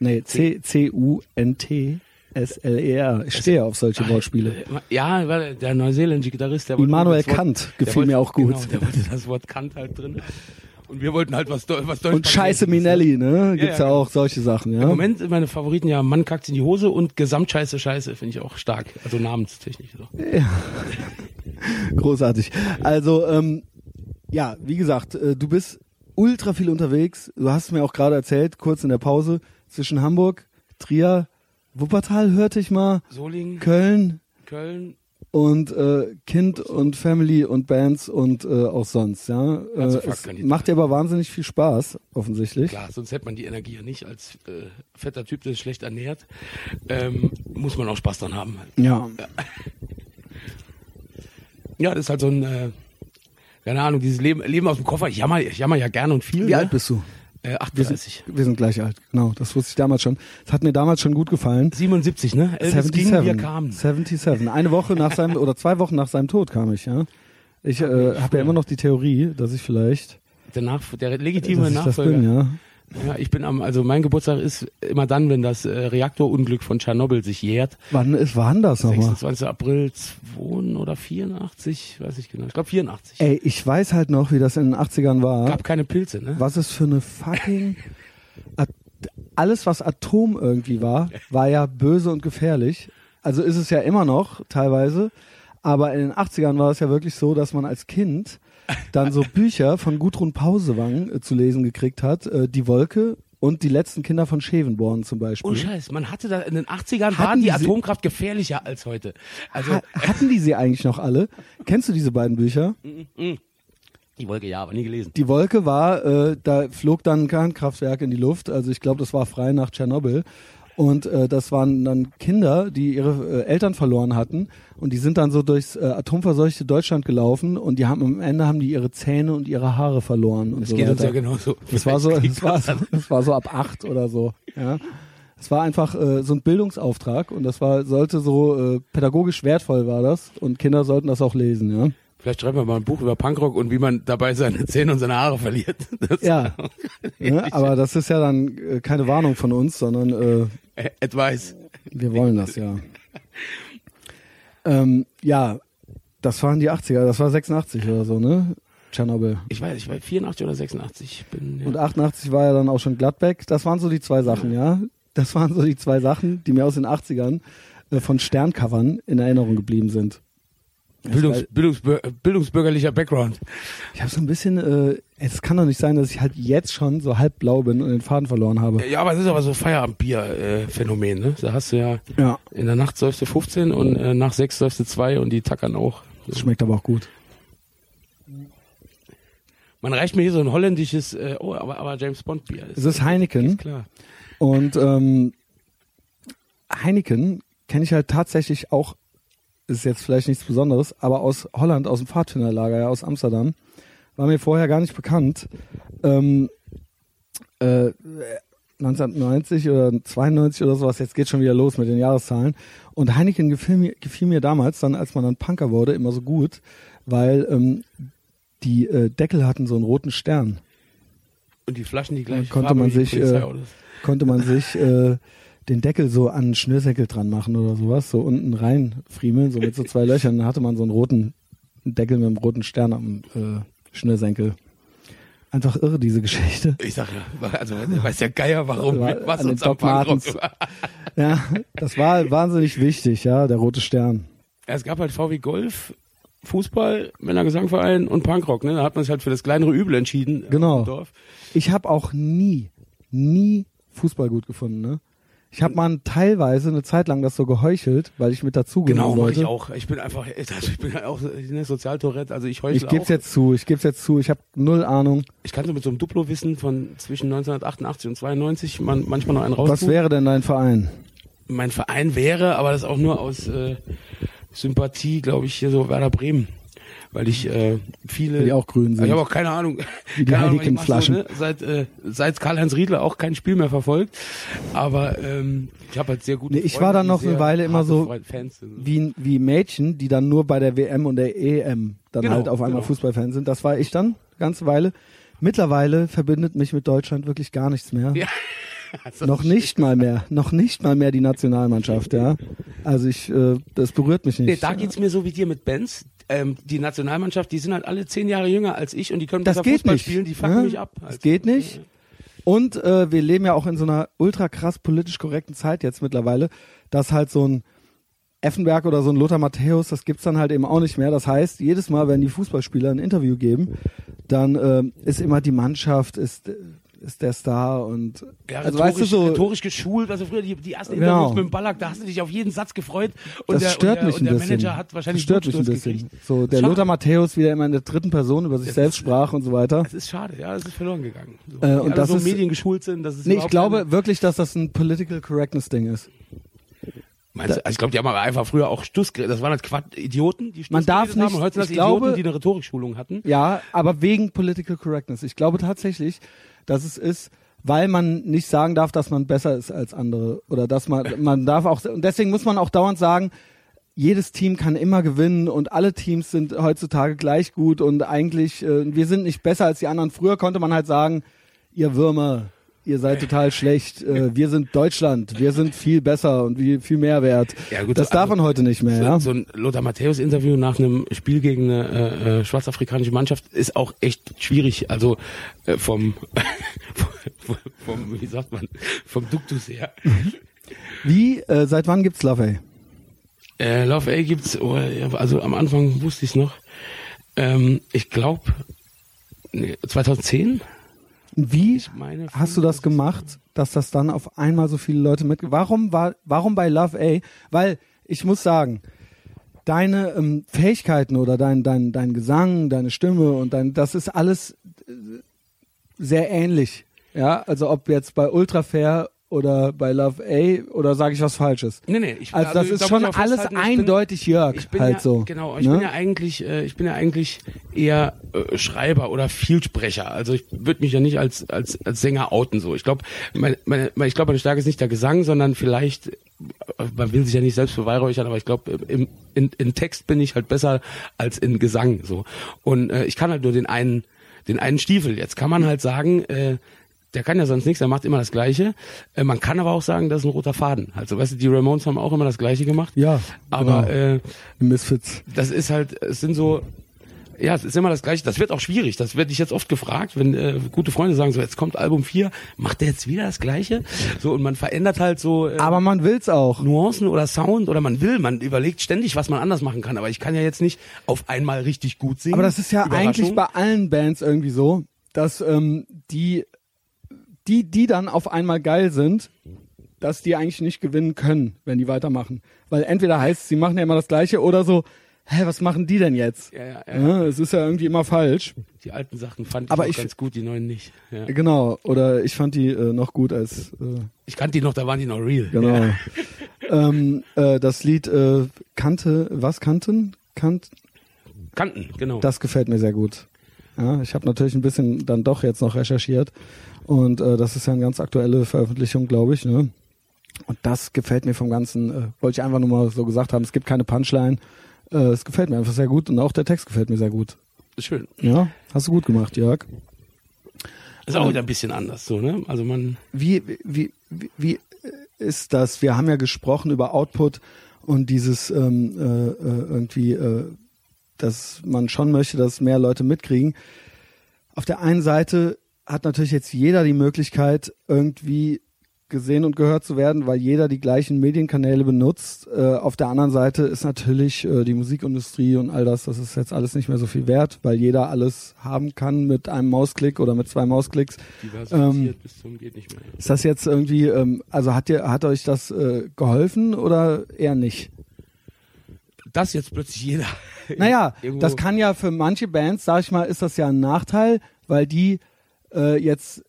nee, C, C, U, N, T, S, L, E, R. Ich stehe auf solche Wortspiele. Ja, weil der neuseeländische Gitarrist, der wollte Immanuel Kant gefiel wollte- mir auch gut. Genau, der wollte das Wort Kant halt drin. Und wir wollten halt was, was Deutsch Und Scheiße Minelli, ne? Gibt's ja, ja, genau. auch solche Sachen, ja. Im Moment sind meine Favoriten ja Mann kackt in die Hose und Gesamtscheiße Scheiße finde ich auch stark. Also namenstechnisch so. *laughs* Großartig. Also, ähm, ja, wie gesagt, äh, du bist ultra viel unterwegs. Du hast mir auch gerade erzählt, kurz in der Pause, zwischen Hamburg, Trier, Wuppertal hörte ich mal, Solingen, Köln Köln, und äh, Kind und Family und Bands und äh, auch sonst, ja. Äh, Also es macht dir aber wahnsinnig viel Spaß, offensichtlich. klar, sonst hätte man die Energie ja nicht als äh, fetter Typ, der sich schlecht ernährt. Ähm, muss man auch Spaß dran haben. Ja. *laughs* Ja, das ist halt so ein, äh, keine Ahnung, dieses Leben, Leben aus dem Koffer. Ich jammer, ich jammer ja gern und viel. Wie ne? alt bist du? Äh, Wir sind, 38. wir sind gleich alt, genau. Das wusste ich damals schon. Das hat mir damals schon gut gefallen. 77, ne? Elvis ging, wir kamen. 77. Eine Woche nach seinem oder zwei Wochen nach seinem Tod kam ich, ja. Ich äh, habe ja immer noch die Theorie, dass ich vielleicht Der, Nach der legitime dass ich das Nachfolger. bin, ja. Ja, ich bin am, also mein Geburtstag ist immer dann, wenn das äh, Reaktorunglück von Tschernobyl sich jährt. Wann ist wann das nochmal? 26. April 2 oder 84, weiß ich genau. Ich glaube 84. Ey, ich weiß halt noch, wie das in den 80ern war. Gab keine Pilze, ne? was es für eine fucking *laughs* At alles was Atom irgendwie war, war ja böse und gefährlich. Also ist es ja immer noch teilweise, aber in den 80ern war es ja wirklich so, dass man als Kind dann so Bücher von Gudrun Pausewang äh, zu lesen gekriegt hat, äh, Die Wolke und die letzten Kinder von Schevenborn zum Beispiel. Oh Scheiß, man hatte da in den 80ern war Hatten die die sie- Atomkraft gefährlicher als heute. Also ha hatten die sie eigentlich noch alle? Kennst du diese beiden Bücher? die Wolke ja, aber nie gelesen. Die Wolke war, äh, da flog dann ein Kernkraftwerk in die Luft. Also ich glaube, das war frei nach Tschernobyl. Und äh, das waren dann Kinder, die ihre äh, Eltern verloren hatten. Und die sind dann so durchs äh, atomverseuchte Deutschland gelaufen. Und die haben am Ende haben die ihre Zähne und ihre Haare verloren. Und Das so geht uns weiter. ja genauso. Das war so, *laughs* das war so, das war so ab acht oder so. Ja. Es war einfach äh, so ein Bildungsauftrag und das war sollte so äh, pädagogisch wertvoll war das und Kinder sollten das auch lesen, ja. Vielleicht schreiben wir mal ein Buch über Punkrock und wie man dabei seine Zähne und seine Haare verliert. *laughs* Das Ja. ne? *laughs* Aber das ist ja dann äh, keine Warnung von uns, sondern äh, Advice. wir wollen das, ja. ähm, ja, das waren die 80er, das war 86 oder so, ne? Tschernobyl. Ich weiß, ich war 84 oder 86. Ich bin, ja. Und 88 war ja dann auch schon Gladbeck. Das waren so die zwei Sachen, ja. Das waren so die zwei Sachen, die mir aus den 80ern äh, von Sterncovern in Erinnerung geblieben sind. Bildungs, Bildungsbür bildungsbürgerlicher Background. Ich habe so ein bisschen, äh, es kann doch nicht sein, dass ich halt jetzt schon so halb blau bin und den Faden verloren habe. Ja, aber es ist aber so Feierabendbier-Phänomen, ne? Da hast du ja, Ja, in der Nacht säufst du 15 und äh, nach 6 säufst du 2 und die tackern auch. das schmeckt aber auch gut. Man reicht mir hier so ein holländisches, äh, oh, aber, aber James Bond Bier. Es ist Heineken. Ist klar. Und ähm, Heineken kenne ich halt tatsächlich auch, ist jetzt vielleicht nichts Besonderes, aber aus Holland, aus dem Pfadfinderlager, ja, aus Amsterdam. War mir vorher gar nicht bekannt. Ähm, äh, 1990 oder 92 oder sowas, jetzt geht schon wieder los mit den Jahreszahlen. Und Heineken gefiel mir, gefiel mir damals, dann als man dann Punker wurde, immer so gut, weil ähm, die äh, Deckel hatten so einen roten Stern. Und die Flaschen die gleich konnte Farbe man wie die sich, äh, konnte man sich äh, *laughs* den Deckel so an einen Schnürsenkel dran machen oder sowas, so unten rein friemeln, so mit so zwei Löchern. Dann hatte man so einen roten Deckel mit einem roten Stern am äh, Schnürsenkel. Einfach irre, diese Geschichte. Ich sag ja, also weiß der Geier, warum, War was uns am Doc. Punkrock Ja, das war wahnsinnig wichtig, ja, der rote Stern. Ja, es gab halt VW Golf, Fußball, Männergesangverein und Punkrock. Ne? Da hat man sich halt für das kleinere Übel entschieden. äh, Genau. Im Dorf. Ich habe auch nie, nie Fußball gut gefunden, ne? Ich habe mal teilweise eine Zeit lang das so geheuchelt, weil ich mit dazugehören Genau, mach wollte. ich auch. Ich bin einfach, *laughs* also ich bin auch ne, Sozialtourette, also ich heuchle Ich geb's auch. jetzt zu, ich geb's jetzt zu, ich habe null Ahnung. Ich kann so mit so einem Duplo-Wissen von zwischen 1988 und 92 man, manchmal noch einen raus. Was wäre denn dein Verein? Mein Verein wäre, aber das auch nur aus äh, Sympathie, glaube ich, hier so Werder Bremen. Weil ich äh, viele. Die auch grün sind. Ich habe auch keine Ahnung. Wie *laughs* die Heineken-Flaschen. So, ne, seit äh, seit Karl-Heinz Riedler auch kein Spiel mehr verfolgt. Aber ähm, ich habe halt sehr gute Nee, ich Freunde, war dann noch eine Weile immer so sind. Wie, wie Mädchen, die dann nur bei der WM und der EM dann Genau, halt auf einmal genau. Fußballfan sind. Das war ich dann, ganze Weile. Mittlerweile verbindet mich mit Deutschland wirklich gar nichts mehr. Ja. *laughs* Also, Noch nicht mal mehr, noch nicht mal mehr die Nationalmannschaft, ja. Also ich, äh, das berührt mich nicht. Nee, da geht's mir so wie dir mit Benz. Ähm, die Nationalmannschaft, die sind halt alle zehn Jahre jünger als ich und die können das besser geht Fußball nicht. spielen, die fucken ne? mich ab. Das Also, geht nicht. Und äh, wir leben ja auch in so einer ultra krass politisch korrekten Zeit jetzt mittlerweile, dass halt so ein Effenberg oder so ein Lothar Matthäus, das gibt's dann halt eben auch nicht mehr. Das heißt, jedes Mal, wenn die Fußballspieler ein Interview geben, dann ähm, ist immer die Mannschaft, ist, ist der Star und Ja, also rhetorisch, weißt du so, rhetorisch geschult, also früher die, die ersten Genau. Interviews mit dem Ballack, da hast du dich auf jeden Satz gefreut und das der, stört und der, mich und ein der bisschen. Manager hat wahrscheinlich das stört mich ein bisschen. gekriegt. So der. Lothar Matthäus wieder immer in der dritten Person über sich Das selbst ist- sprach und so weiter. Das ist schade, ja, das ist verloren gegangen. So, Äh, und das so ist- Medien geschult sind, das ist Nee, ich glaube keine- wirklich, dass das ein Political Correctness Ding ist. Meinst du, also ich glaube, die haben aber einfach früher auch Stuss, das waren halt Quatsch, Idioten, die Stuss Man darf geredet haben nicht- und das ich glaube- Idioten, die eine Rhetorikschulung hatten. Ja, aber wegen Political Correctness. Ich glaube tatsächlich, dass es ist, weil man nicht sagen darf, dass man besser ist als andere oder dass man man darf auch und deswegen muss man auch dauernd sagen, jedes Team kann immer gewinnen und alle Teams sind heutzutage gleich gut und eigentlich äh, wir sind nicht besser als die anderen. Früher konnte man halt sagen, ihr Würmer, ihr seid total schlecht. Äh, wir sind Deutschland, wir sind viel besser und viel, viel mehr wert. Ja, gut, das so- darf also- man heute nicht mehr. So, Ja? so ein Lothar Matthäus-Interview nach einem Spiel gegen eine äh, äh, schwarzafrikanische Mannschaft ist auch echt schwierig. Also äh, vom, *laughs* vom, wie sagt man, vom Duktus her. Wie äh, seit wann gibt's Love? Ey? Äh, Love A gibt's, oh, also am Anfang wusste ich es noch. Ähm, ich glaube, nee, 2010. Wie meine, hast du das gemacht, dass das dann auf einmal so viele Leute mit? Warum war, warum bei Love A? Weil ich muss sagen, deine ähm, Fähigkeiten oder dein dein dein Gesang, deine Stimme und dein, das ist alles äh, sehr ähnlich. Ja, also ob jetzt bei Ultra Fair oder bei Love A oder sage ich was Falsches? Nee, nee, ich, Also das ist da schon alles bin- eindeutig Jörg, Ich bin halt ja, so. Genau, ich ne? bin ja eigentlich, äh, ich bin ja eigentlich eher äh, Schreiber oder Vielsprecher. Also ich würde mich ja nicht als als als Sänger outen so. Ich glaube, meine, meine, meine, ich glaube, meine Stärke ist nicht der Gesang, sondern vielleicht man will sich ja nicht selbst beweihräuchern, aber ich glaube, im in, in Text bin ich halt besser als in Gesang. So. Und äh, ich kann halt nur den einen, den einen Stiefel. Jetzt kann man halt sagen, äh, der kann ja sonst nichts, er macht immer das Gleiche. Äh, man kann aber auch sagen, das ist ein roter Faden. Also, weißt du, die Ramones haben auch immer das Gleiche gemacht. Ja. Aber genau. äh, Misfits. das ist halt, es sind so, ja, es ist immer das Gleiche. Das wird auch schwierig. Das werde ich jetzt oft gefragt, wenn äh, gute Freunde sagen, so jetzt kommt Album 4, macht der jetzt wieder das Gleiche? So, und man verändert halt so äh, Aber man will's auch. Nuancen oder Sound oder man will, man überlegt ständig, was man anders machen kann. Aber ich kann ja jetzt nicht auf einmal richtig gut singen. Aber das ist ja eigentlich bei allen Bands irgendwie so, dass ähm, die, die, die dann auf einmal geil sind, dass die eigentlich nicht gewinnen können, wenn die weitermachen. Weil entweder heißt, sie machen ja immer das Gleiche oder so, hä, was machen die denn jetzt? Ja, ja, ja. Ja, es ist ja irgendwie immer falsch. Die alten Sachen fand ich Aber ich- ganz gut, die neuen nicht. Ja. Genau. Oder ich fand die äh, noch gut als äh, Ich kannte die noch, da waren die noch real. genau. *laughs* Ähm, äh, das Lied äh, Kante, was Kanten? Kant, Kannten, genau. das gefällt mir sehr gut. Ja, ich habe natürlich ein bisschen dann doch jetzt noch recherchiert und äh, das ist ja eine ganz aktuelle Veröffentlichung, glaube ich. Ne? Und das gefällt mir vom Ganzen. Äh, wollte ich einfach nur mal so gesagt haben. Es gibt keine Punchline. Äh, es gefällt mir einfach sehr gut und auch der Text gefällt mir sehr gut. Schön. Ja, hast du gut gemacht, Jörg. Ist auch wieder ein bisschen anders, so, ne? Also man, Wie, wie, wie, wie ist das? Wir haben ja gesprochen über Output und dieses ähm, äh, äh, irgendwie, äh, dass man schon möchte, dass mehr Leute mitkriegen. Auf der einen Seite hat natürlich jetzt jeder die Möglichkeit, irgendwie gesehen und gehört zu werden, weil jeder die gleichen Medienkanäle benutzt. Äh, auf der anderen Seite ist natürlich äh, die Musikindustrie und all das, das ist jetzt alles nicht mehr so viel wert, weil jeder alles haben kann mit einem Mausklick oder mit zwei Mausklicks. diversifiziert bis zum geht nicht mehr. Ist das jetzt irgendwie, ähm, also hat dir, hat euch das äh, geholfen oder eher nicht? Das jetzt plötzlich jeder. Naja, *laughs* das kann ja für manche Bands, sag ich mal, ist das ja ein Nachteil, weil die äh, jetzt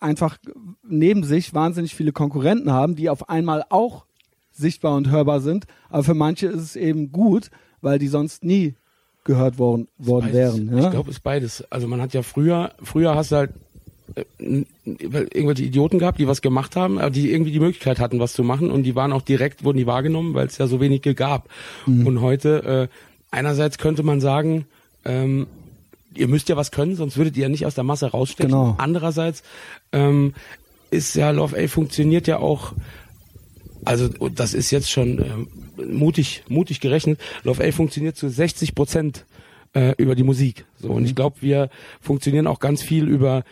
einfach neben sich wahnsinnig viele Konkurrenten haben, die auf einmal auch sichtbar und hörbar sind. Aber für manche ist es eben gut, weil die sonst nie gehört worden, worden Beides. wären. Ja? Ich glaube, es ist beides. Also man hat ja früher, früher hast du halt äh, irgendwelche Idioten gehabt, die was gemacht haben, aber die irgendwie die Möglichkeit hatten, was zu machen und die waren auch direkt, wurden die wahrgenommen, weil es ja so wenige gab. Mhm. Und heute, äh, einerseits könnte man sagen, ähm, ihr müsst ja was können, sonst würdet ihr ja nicht aus der Masse rausstechen. Genau. Andererseits ähm, ist ja Love A funktioniert ja auch also und das ist jetzt schon ähm, mutig, mutig gerechnet. Love A funktioniert zu 60 Prozent äh, über die Musik. So und ich glaube, wir funktionieren auch ganz viel über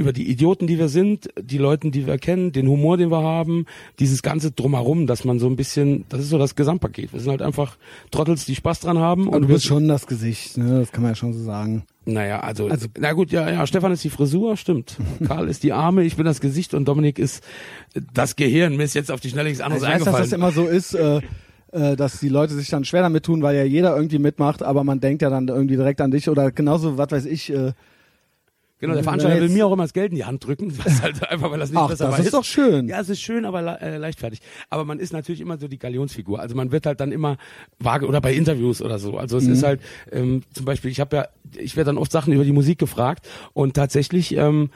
über die Idioten, die wir sind, die Leuten, die wir kennen, den Humor, den wir haben, dieses ganze drumherum, dass man so ein bisschen, das ist so das Gesamtpaket. Wir sind halt einfach Trottels, die Spaß dran haben. Und du bist schon das Gesicht, ne? das kann man ja schon so sagen. naja, also, Also- na gut, ja, ja, Stefan ist die Frisur, stimmt. *laughs* Karl ist die Arme, ich bin das Gesicht und Dominik ist das Gehirn. Mir ist jetzt auf die Schnelle nichts anderes Also ich weiß, dass eingefallen. das immer so ist, äh, äh, dass die Leute sich dann schwer damit tun, weil ja jeder irgendwie mitmacht, aber man denkt ja dann irgendwie direkt an dich oder genauso, was weiß ich. Äh, Genau, der Veranstalter er will mir auch immer das Geld in die Hand drücken, *laughs* was halt einfach, weil das nicht Ach, besser das weiß. ist doch schön. Ja, es ist schön, aber le äh, leichtfertig. Aber man ist natürlich immer so die Galionsfigur. Also man wird halt dann immer vage oder bei Interviews oder so. Also es Mhm. ist halt ähm, zum Beispiel, ich habe ja, ich werde dann oft Sachen über die Musik gefragt und tatsächlich ähm,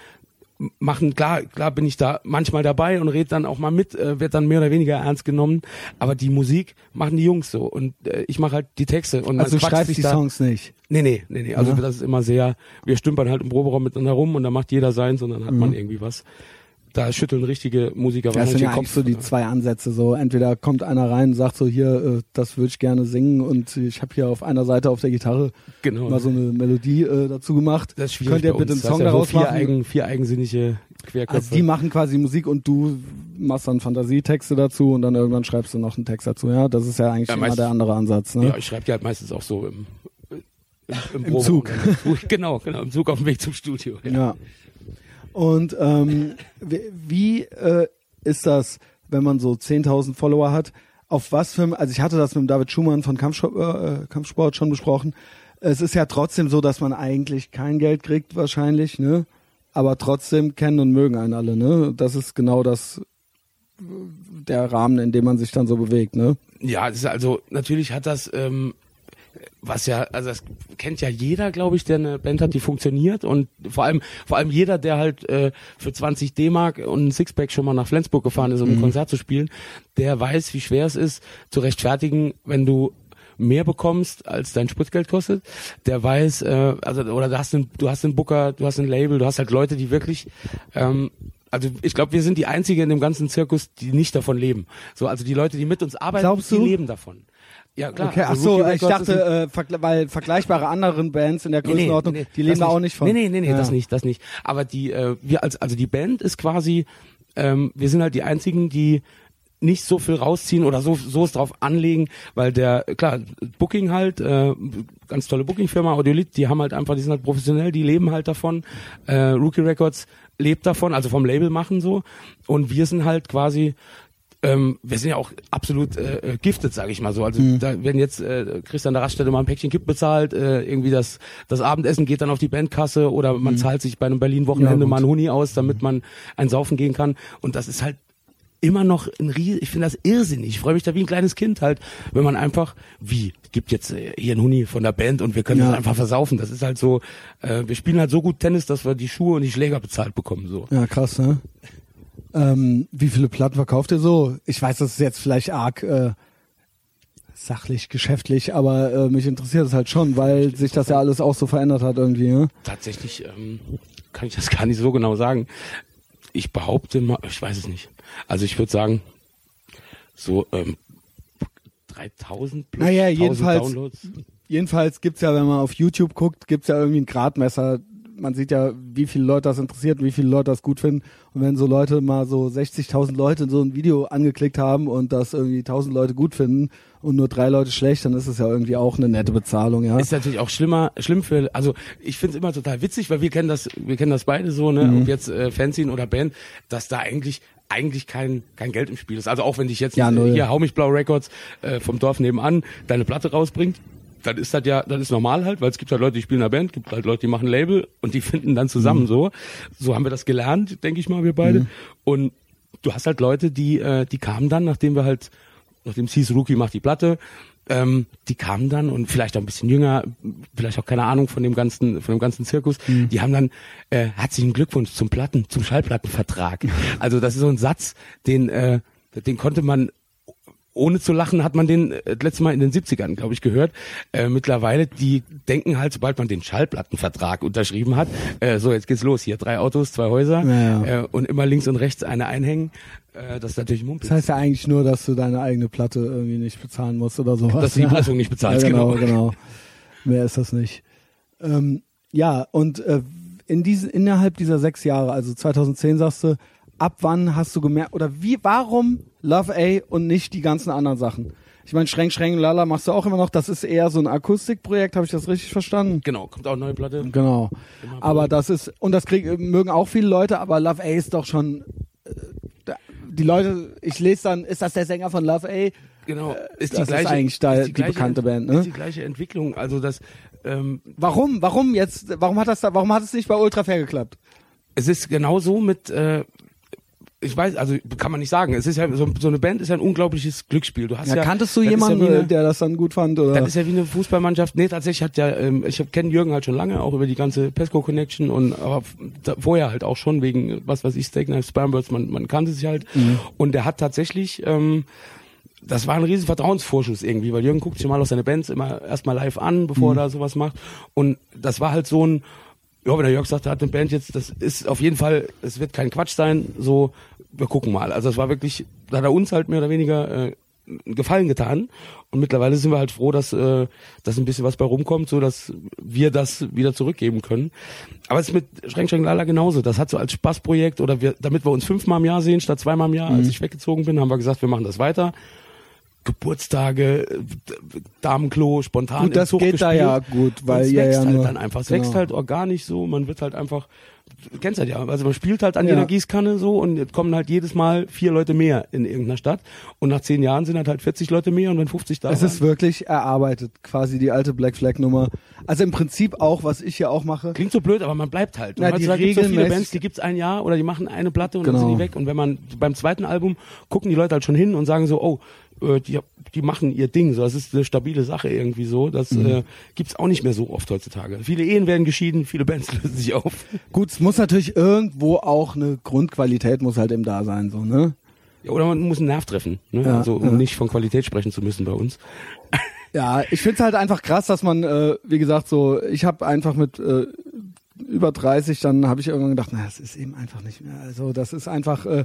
machen, klar, klar bin ich da manchmal dabei und red dann auch mal mit, äh, wird dann mehr oder weniger ernst genommen, aber die Musik machen die Jungs so und äh, ich mache halt die Texte und also du schreibst die da, Songs nicht. Nee, nee, nee, nee. Also Ja. das ist immer sehr, wir stümpern halt im Proberaum miteinander rum und da macht jeder seins und dann hat man irgendwie was. Da schütteln richtige Musiker sind wahrscheinlich ja den Kopf. so die zwei Ansätze. So entweder kommt einer rein und sagt so hier, äh, das würde ich gerne singen und ich habe hier auf einer Seite auf der Gitarre Genau. mal so eine Melodie äh, dazu gemacht. das ist Könnt ihr bitte einen uns. Das Song ist ja so daraus vier, machen? eigen, vier eigensinnige Querköpfe. Also die machen quasi Musik und du machst dann Fantasietexte dazu und dann irgendwann schreibst du noch einen Text dazu. Ja, das ist ja eigentlich Ja, immer meist- der andere Ansatz. Ne? ja, ich schreibe die halt meistens auch so im, im, im, Im. Zug. *laughs* genau, genau, im Zug auf dem Weg zum Studio. Ja. Ja. Und ähm, wie, äh, ist das, wenn man so 10.000 Follower hat? Auf was für, also ich hatte das mit David Schumann von Kampfsport, äh, Kampfsport schon besprochen. Es ist ja trotzdem so, dass man eigentlich kein Geld kriegt wahrscheinlich, ne? Aber trotzdem kennen und mögen einen alle, ne? Das ist genau das, der Rahmen, in dem man sich dann so bewegt, ne? Ja, also natürlich hat das ähm, was ja, also das kennt ja jeder, glaube ich, der eine Band hat, die funktioniert und vor allem, vor allem jeder, der halt äh, für 20 D-Mark und ein Sixpack schon mal nach Flensburg gefahren ist, um ein Konzert zu spielen, der weiß, wie schwer es ist, zu rechtfertigen, wenn du mehr bekommst, als dein Spritgeld kostet, der weiß, äh, also oder du hast einen, du hast einen Booker, du hast ein Label, du hast halt Leute, die wirklich ähm, also ich glaube, wir sind die einzige in dem ganzen Zirkus, die nicht davon leben. So, also die Leute, die mit uns arbeiten, Glaubst die du? leben davon. Ja, klar. Okay, ach Also so, Rookie ich dachte, äh, weil vergleichbare anderen Bands in der Größenordnung, die leben da auch nicht von. Nee, nee, nee, nee Ja. das nicht, das nicht. Aber die, äh, wir als, also die Band ist quasi, ähm, wir sind halt die einzigen, die nicht so viel rausziehen oder so so es drauf anlegen, weil der klar Booking halt äh, ganz tolle Booking-Firma Audiolit, die haben halt einfach, die sind halt professionell, die leben halt davon. Äh, Rookie Records lebt davon, also vom Label machen so und wir sind halt quasi ähm, wir sind ja auch absolut äh, äh, gifted, sage ich mal so. Also da wenn jetzt äh, kriegst du an der Raststätte mal ein Päckchen Kipp bezahlt, äh, irgendwie das das Abendessen geht dann auf die Bandkasse oder man zahlt sich bei einem Berlin-Wochenende Ja, mal ein Huni aus, damit man ein Saufen gehen kann. Und das ist halt immer noch ein Ries ich finde das irrsinnig. Ich freue mich da wie ein kleines Kind halt, wenn man einfach, wie, gibt jetzt äh, hier ein Huni von der Band und wir können Ja. das einfach versaufen. Das ist halt so, äh, wir spielen halt so gut Tennis, dass wir die Schuhe und die Schläger bezahlt bekommen. so. Ja, krass, ne? Ähm, wie viele Platten verkauft ihr so? Ich weiß, das ist jetzt vielleicht arg äh, sachlich, geschäftlich, aber äh, mich interessiert es halt schon, weil sich das ja alles auch so verändert hat irgendwie, ne? Tatsächlich ähm, kann ich das *laughs* gar nicht so genau sagen. Ich behaupte mal, ich weiß es nicht. Also ich würde sagen, so ähm, 3000 plus Naja, 1000 jedenfalls- Downloads. Jedenfalls gibt's ja, wenn man auf YouTube guckt, gibt's ja irgendwie ein Gradmesser. Man sieht ja, wie viele Leute das interessiert und wie viele Leute das gut finden. Und wenn so Leute mal so 60.000 Leute in so ein Video angeklickt haben und das irgendwie 1000 Leute gut finden und nur drei Leute schlecht, dann ist es ja irgendwie auch eine nette Bezahlung, ja. ist natürlich auch schlimmer, schlimm für, also ich finde es immer total witzig, weil wir kennen das, wir kennen das beide so, ne, Mhm. ob jetzt äh, Fanzine oder Band, dass da eigentlich eigentlich kein kein Geld im Spiel ist. Also auch wenn dich jetzt Ja, äh, hier Hau mich blau Records äh, vom Dorf nebenan deine Platte rausbringt, dann ist das ja, das ist normal halt, weil es gibt halt Leute, die spielen in der Band, gibt halt Leute, die machen ein Label und die finden dann zusammen Mhm. so. So haben wir das gelernt, denke ich mal, wir beide. Und du hast halt Leute, die äh, die kamen dann, nachdem wir halt nachdem es hieß, Rookie macht die Platte, ähm, die kamen dann und vielleicht auch ein bisschen jünger, vielleicht auch keine Ahnung von dem ganzen, von dem ganzen Zirkus, die haben dann äh, herzlichen Glückwunsch zum Platten, zum Schallplattenvertrag. *laughs* Also das ist so ein Satz, den, äh, den konnte man ohne zu lachen hat man den äh, letzte Mal in den 70ern, glaube ich, gehört. Äh, mittlerweile, die denken halt, sobald man den Schallplattenvertrag unterschrieben hat, äh, so jetzt geht's los, hier drei Autos, zwei Häuser Ja, ja. Äh, und immer links und rechts eine einhängen. Äh, das ist natürlich Mumpel. Das heißt ja eigentlich nur, dass du deine eigene Platte irgendwie nicht bezahlen musst oder sowas. Dass du die Pressung nicht bezahlst, ja, genau, genau. genau. Mehr ist das nicht. Ähm, ja, und äh, in diesen, innerhalb dieser sechs Jahre, also 2010 sagst du, ab wann hast du gemerkt, oder wie, warum Love A und nicht die ganzen anderen Sachen? Ich meine, Schränk, Schränk, Lala machst du auch immer noch, das ist eher so ein Akustikprojekt, habe ich das richtig verstanden? Genau, kommt auch eine neue Platte. Genau. Aber das ist, und das krieg, mögen auch viele Leute, aber Love A ist doch schon, äh, die Leute, ich lese dann, ist das der Sänger von Love A? Genau, ist das die ist gleiche, eigentlich da- ist die bekannte Band, ne? Ist die gleiche Entwicklung. Also das, ähm, Warum? Warum jetzt? Warum hat das da, warum hat es nicht bei Ultra Fair geklappt? es ist genau so mit, äh, ich weiß, also kann man nicht sagen. Es ist ja so, so eine Band ist ja ein unglaubliches Glücksspiel. Du hast ja, Ja, kanntest du jemanden, ja eine, der das dann gut fand? Oder? Das ist ja wie eine Fußballmannschaft. Nee, tatsächlich hat ja, ähm, ich kenne Jürgen halt schon lange, auch über die ganze Pesco Connection und aber da, vorher halt auch schon wegen, was weiß ich, Steak Knife, Spambirds, man, man kannte sich halt. Mhm. Und der hat tatsächlich, ähm, das war ein riesen Vertrauensvorschuss irgendwie, weil Jürgen guckt sich mal aus seine Bands immer erstmal live an, bevor Mhm. er da sowas macht. Und das war halt so ein, ja, wenn der Jörg sagt, er hat eine Band jetzt, das ist auf jeden Fall, es wird kein Quatsch sein, so, wir gucken mal. Also es war wirklich, da hat er uns halt mehr oder weniger äh, Gefallen getan. Und mittlerweile sind wir halt froh, dass, äh, dass ein bisschen was bei rumkommt, so dass wir das wieder zurückgeben können. Aber es ist mit Schränk Schränk Lala genauso. Das hat so als Spaßprojekt oder wir, damit wir uns fünfmal im Jahr sehen statt zweimal im Jahr, Mhm. als ich weggezogen bin, haben wir gesagt, wir machen das weiter. Geburtstage, Damenklo, spontan Gut, das geht da ja gut, weil ihr wächst ja halt nur- dann einfach. Es genau. wächst halt organisch so, man wird halt einfach, du kennst halt ja, also man spielt halt an Ja. jeder Gießkanne so und jetzt kommen halt jedes Mal vier Leute mehr in irgendeiner Stadt und nach zehn Jahren sind halt halt 40 Leute mehr und wenn 50 da Es waren- ist wirklich erarbeitet, quasi die alte Black Flag Nummer. Also im Prinzip auch, was ich hier auch mache. Klingt so blöd, aber man bleibt halt. Na, die gibt's so viele Bands, die gibt's ein Jahr oder die machen eine Platte und Genau. dann sind die weg. Und wenn man beim zweiten Album gucken die Leute halt schon hin und sagen so, oh, äh, die, die machen ihr Ding. So, das ist eine stabile Sache irgendwie so. Das Mhm. äh, gibt's auch nicht mehr so oft heutzutage. Viele Ehen werden geschieden, viele Bands *laughs* lösen sich auf. Gut, es muss natürlich irgendwo auch eine Grundqualität muss halt eben da sein, so, ne? Ja, oder man muss einen Nerv treffen, ne? Ja, also um ja. nicht von Qualität sprechen zu müssen bei uns. *laughs* Ja, ich find's halt einfach krass, dass man, äh, wie gesagt, so, ich habe einfach mit äh, über 30, dann habe ich irgendwann gedacht, na, das ist eben einfach nicht mehr. Also das ist einfach, äh,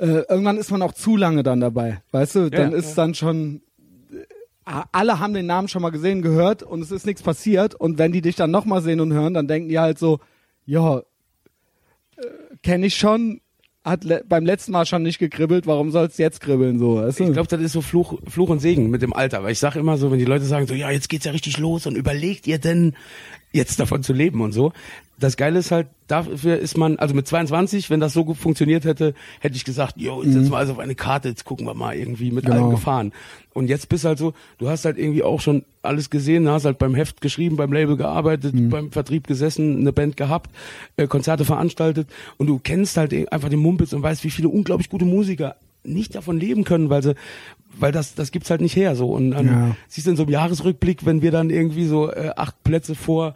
äh, irgendwann ist man auch zu lange dann dabei, weißt du? Dann ja, ist dann schon, äh, alle haben den Namen schon mal gesehen, gehört und es ist nichts passiert. Und wenn die dich dann nochmal sehen und hören, dann denken die halt so, ja, äh, kenne ich schon, hat le beim letzten Mal schon nicht gekribbelt, warum soll's jetzt kribbeln so? Weißt du? Ich glaube, das ist so Fluch, Fluch und Segen mit dem Alter. Weil ich sage immer so, wenn die Leute sagen so, ja, jetzt geht's ja richtig los und überlegt ihr denn, jetzt davon zu leben und so. Das Geile ist halt, dafür ist man, also mit 22, wenn das so gut funktioniert hätte, hätte ich gesagt, jo, jetzt setzen wir also auf eine Karte, jetzt gucken wir mal irgendwie mit Genau. allen Gefahren. Und jetzt bist halt so, du hast halt irgendwie auch schon alles gesehen, hast halt beim Heft geschrieben, beim Label gearbeitet, beim Vertrieb gesessen, eine Band gehabt, äh, Konzerte veranstaltet und du kennst halt eh einfach den Mumpitz und weißt, wie viele unglaublich gute Musiker nicht davon leben können, weil sie, weil das, das gibt's halt nicht her, so. Und dann Ja. siehst du in so einem Jahresrückblick, wenn wir dann irgendwie so äh, acht Plätze vor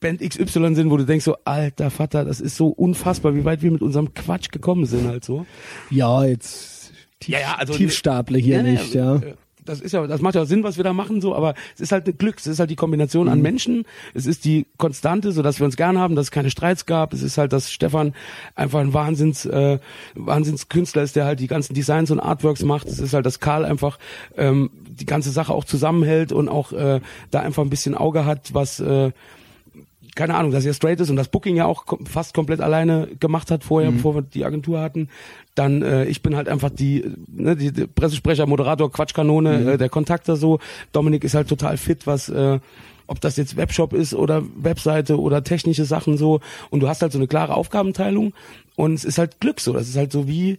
Band XY sind, wo du denkst so, alter Vater, das ist so unfassbar, wie weit wir mit unserem Quatsch gekommen sind halt so. Ja, jetzt tief, Ja, ja, also- Tiefstaple hier Ja, nicht, ja. äh, Das ist ja, das macht ja Sinn, was wir da machen, so, aber es ist halt ein Glück, es ist halt die Kombination Mhm. an Menschen, es ist die Konstante, so dass wir uns gern haben, dass es keine Streits gab, es ist halt, dass Stefan einfach ein Wahnsinns, äh, Wahnsinnskünstler ist, der halt die ganzen Designs und Artworks macht, es ist halt, dass Karl einfach ähm, die ganze Sache auch zusammenhält und auch äh, da einfach ein bisschen Auge hat, was äh, keine Ahnung, dass er straight ist und das Booking ja auch kom fast komplett alleine gemacht hat vorher, bevor wir die Agentur hatten. Dann äh, ich bin halt einfach die, ne, die, die Pressesprecher, Moderator, Quatschkanone, äh, der Kontakter so. Dominik ist halt total fit, was äh, ob das jetzt Webshop ist oder Webseite oder technische Sachen so. Und du hast halt so eine klare Aufgabenteilung und es ist halt Glück so. Das ist halt so wie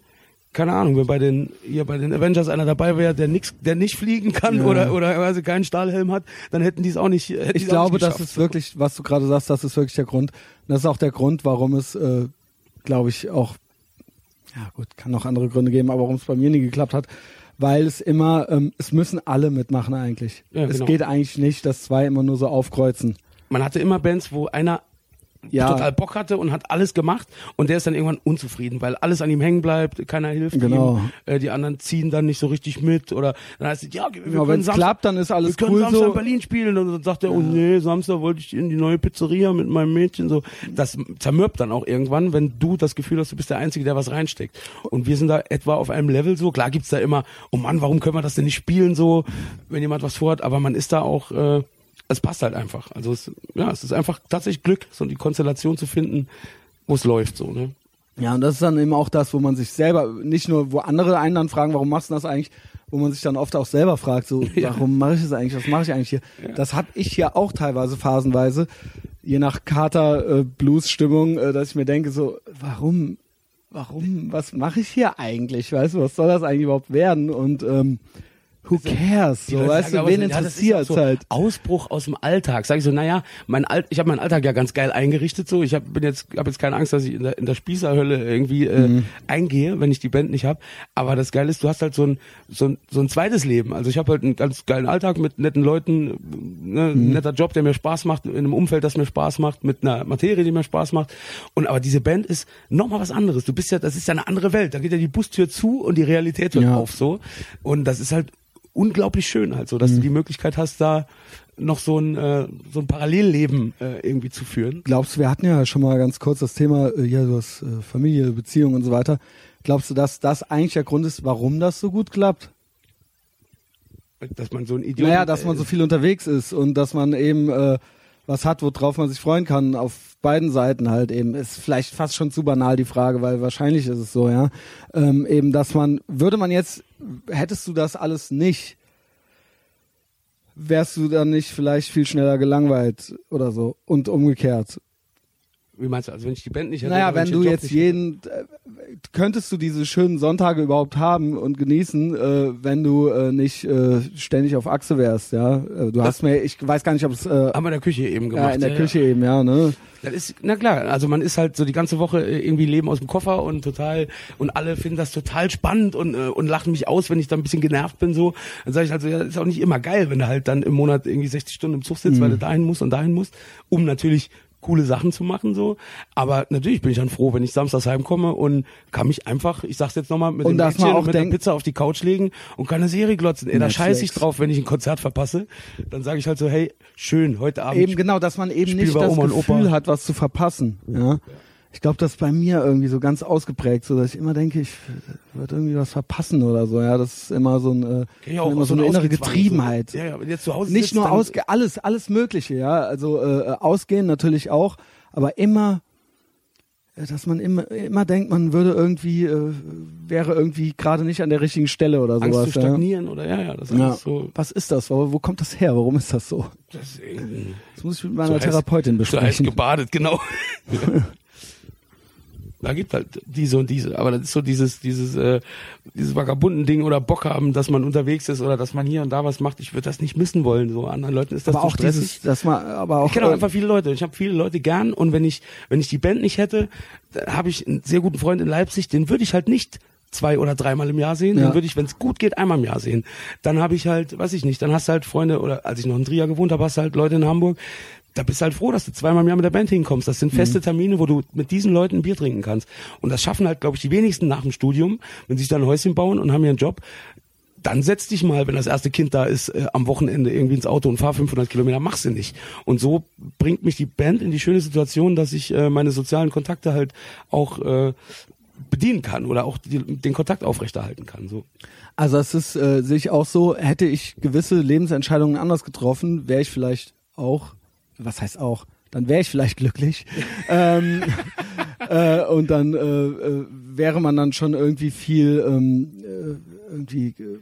keine Ahnung, wenn bei den hier bei den Avengers einer dabei wäre, der nix, der nicht fliegen kann Ja. oder oder also keinen Stahlhelm hat, dann hätten die es auch nicht. Ich glaube, nicht das ist wirklich, was du gerade sagst, das ist wirklich der Grund. Und das ist auch der Grund, warum es, äh, glaube ich, auch, ja gut, kann noch andere Gründe geben, aber warum es bei mir nie geklappt hat, weil es immer, ähm, es müssen alle mitmachen eigentlich. Ja, es genau. geht eigentlich nicht, dass zwei immer nur so aufkreuzen. man hatte immer Bands, wo einer Ja. total Bock hatte und hat alles gemacht und der ist dann irgendwann unzufrieden, weil alles an ihm hängen bleibt, keiner hilft Genau. ihm, äh, die anderen ziehen dann nicht so richtig mit oder dann heißt es, ja, wir Ja, können wenn es Samstag, klappt, dann ist alles wir können cool Samstag so. in Berlin spielen und dann sagt er, oh nee, Samstag wollte ich in die neue Pizzeria mit meinem Mädchen so. Das zermürbt dann auch irgendwann, wenn du das Gefühl hast, du bist der Einzige, der was reinsteckt. Und wir sind da etwa auf einem Level so. Klar gibt's da immer, oh Mann, warum können wir das denn nicht spielen so, wenn jemand was vorhat, aber man ist da auch, äh, es passt halt einfach. Also es, ja, es ist einfach tatsächlich Glück, so die Konstellation zu finden, wo es läuft so, ne? Ja, und das ist dann eben auch das, wo man sich selber, nicht nur, wo andere einen dann fragen, warum machst du das eigentlich, wo man sich dann oft auch selber fragt, so, *laughs* Ja. warum mache ich das eigentlich, was mache ich eigentlich hier? Das hab ich ja auch teilweise phasenweise, je nach Kater äh, Blues Stimmung, äh, dass ich mir denke so, warum, warum, was mache ich hier eigentlich, weißt du, was soll das eigentlich überhaupt werden und ähm, who cares, so, weißt du, wen so, ja, interessiert auch so halt? Ausbruch aus dem Alltag. Sag ich so, naja, mein Alt, ich habe meinen Alltag ja ganz geil eingerichtet. So, ich hab, bin jetzt, habe jetzt keine Angst, dass ich in der, in der Spießerhölle irgendwie äh, Mhm. eingehe, wenn ich die Band nicht habe. Aber das Geile ist, du hast halt so ein so ein, so ein zweites Leben. Also ich habe halt einen ganz geilen Alltag mit netten Leuten, ne, Mhm. ein netter Job, der mir Spaß macht, in einem Umfeld, das mir Spaß macht, mit einer Materie, die mir Spaß macht. Und aber diese Band ist noch mal was anderes. Du bist ja, das ist ja eine andere Welt. Da geht ja die Bustür zu und die Realität hört Ja. auf so. Und das ist halt unglaublich schön, halt so, dass Mhm. du die Möglichkeit hast, da noch so ein äh, so ein Parallelleben äh, irgendwie zu führen. Glaubst du, wir hatten ja schon mal ganz kurz das Thema, äh, ja, du hast äh, Familie, Beziehung und so weiter. Glaubst du, dass das eigentlich der Grund ist, warum das so gut klappt? Dass man so ein Idiot. Naja, dass man so viel unterwegs ist und dass man eben äh, was hat, worauf man sich freuen kann, auf beiden Seiten halt eben. Ist vielleicht fast schon zu banal die Frage, weil wahrscheinlich ist es so, ja. Ähm, eben, dass man, würde man jetzt, hättest du das alles nicht, wärst du dann nicht vielleicht viel schneller gelangweilt oder so und umgekehrt. Wie meinst du? Also wenn ich die Band nicht hätte? Naja, wenn ich du jetzt jeden, äh, könntest du diese schönen Sonntage überhaupt haben und genießen, äh, wenn du äh, nicht äh, ständig auf Achse wärst, ja. Äh, Du hast mir, ich weiß gar nicht, ob es äh? Haben wir in der Küche eben gemacht. ja, in der Küche eben, ja, ne? Das ist, na klar, also man ist halt so die ganze Woche äh, irgendwie Leben aus dem Koffer und total, und alle finden das total spannend und, äh, und lachen mich aus, wenn ich da ein bisschen genervt bin, so. Dann sage ich halt so, ja, ist auch nicht immer geil, wenn du halt dann im Monat irgendwie 60 Stunden im Zug sitzt, Mhm. weil du dahin musst und dahin musst, um natürlich coole Sachen zu machen, so. Aber natürlich bin ich dann froh, wenn ich samstags heimkomme und kann mich einfach, ich sag's jetzt nochmal, mit Und dem Mädchen und mit der Pizza auf die Couch legen und kann eine Serie glotzen. Ey, da scheiß ich drauf, wenn ich ein Konzert verpasse. Dann sage ich halt so, hey, schön, heute Abend. Eben genau, dass man eben nicht das Oma Gefühl hat, was zu verpassen, ja. Ich glaube, das ist bei mir irgendwie so ganz ausgeprägt, so dass ich immer denke, ich würde irgendwie was verpassen oder so. Ja, das ist immer so, ein, äh, auch immer so eine innere Getriebenheit. So. Ja, ja, jetzt zu Hause Nicht nur dann- ausge alles, alles Mögliche, ja. Also äh, ausgehen natürlich auch, aber immer, äh, dass man immer, immer denkt, man würde irgendwie, äh, wäre irgendwie gerade nicht an der richtigen Stelle oder Angst sowas. zu stagnieren oder ja, ja, das ist ja. so. Was ist das? Wo, wo kommt das her? Warum ist das so? Deswegen, Das muss ich mit meiner so heiß- Therapeutin So heiß besprechen. gebadet, genau. *laughs* da gibt halt diese und diese, aber das ist so dieses, dieses, äh, dieses vagabunden Ding oder Bock haben, dass man unterwegs ist oder dass man hier und da was macht. Ich würde das nicht missen wollen. So anderen Leuten ist das aber auch stressig. dieses, dass man, aber auch Ich kenne auch äh, einfach viele Leute. Ich habe viele Leute gern und wenn ich, wenn ich die Band nicht hätte, dann habe ich einen sehr guten Freund in Leipzig, den würde ich halt nicht zwei oder dreimal im Jahr sehen. Ja. Den würde ich, wenn es gut geht, einmal im Jahr sehen. Dann habe ich halt, weiß ich nicht, dann hast du halt Freunde oder als ich noch in Trier gewohnt habe, hast du halt Leute in Hamburg. Da bist du halt froh, dass du zweimal im Jahr mit der Band hinkommst. Das sind Mhm. feste Termine, wo du mit diesen Leuten ein Bier trinken kannst. Und das schaffen halt, glaube ich, die wenigsten nach dem Studium, wenn sie sich dann ein Häuschen bauen und haben ihren Job dann setz dich mal, wenn das erste Kind da ist, äh, am Wochenende irgendwie ins Auto und fahr 500 Kilometer, machst du nicht. Und so bringt mich die Band in die schöne Situation, dass ich äh, meine sozialen Kontakte halt auch äh, bedienen kann oder auch die, den Kontakt aufrechterhalten kann. So. Also es ist, äh, sehe ich auch so, hätte ich gewisse Lebensentscheidungen anders getroffen, wäre ich vielleicht auch, was heißt auch, dann wäre ich vielleicht glücklich. *laughs* ähm, äh, und dann äh, äh, wäre man dann schon irgendwie viel ähm, äh, irgendwie äh,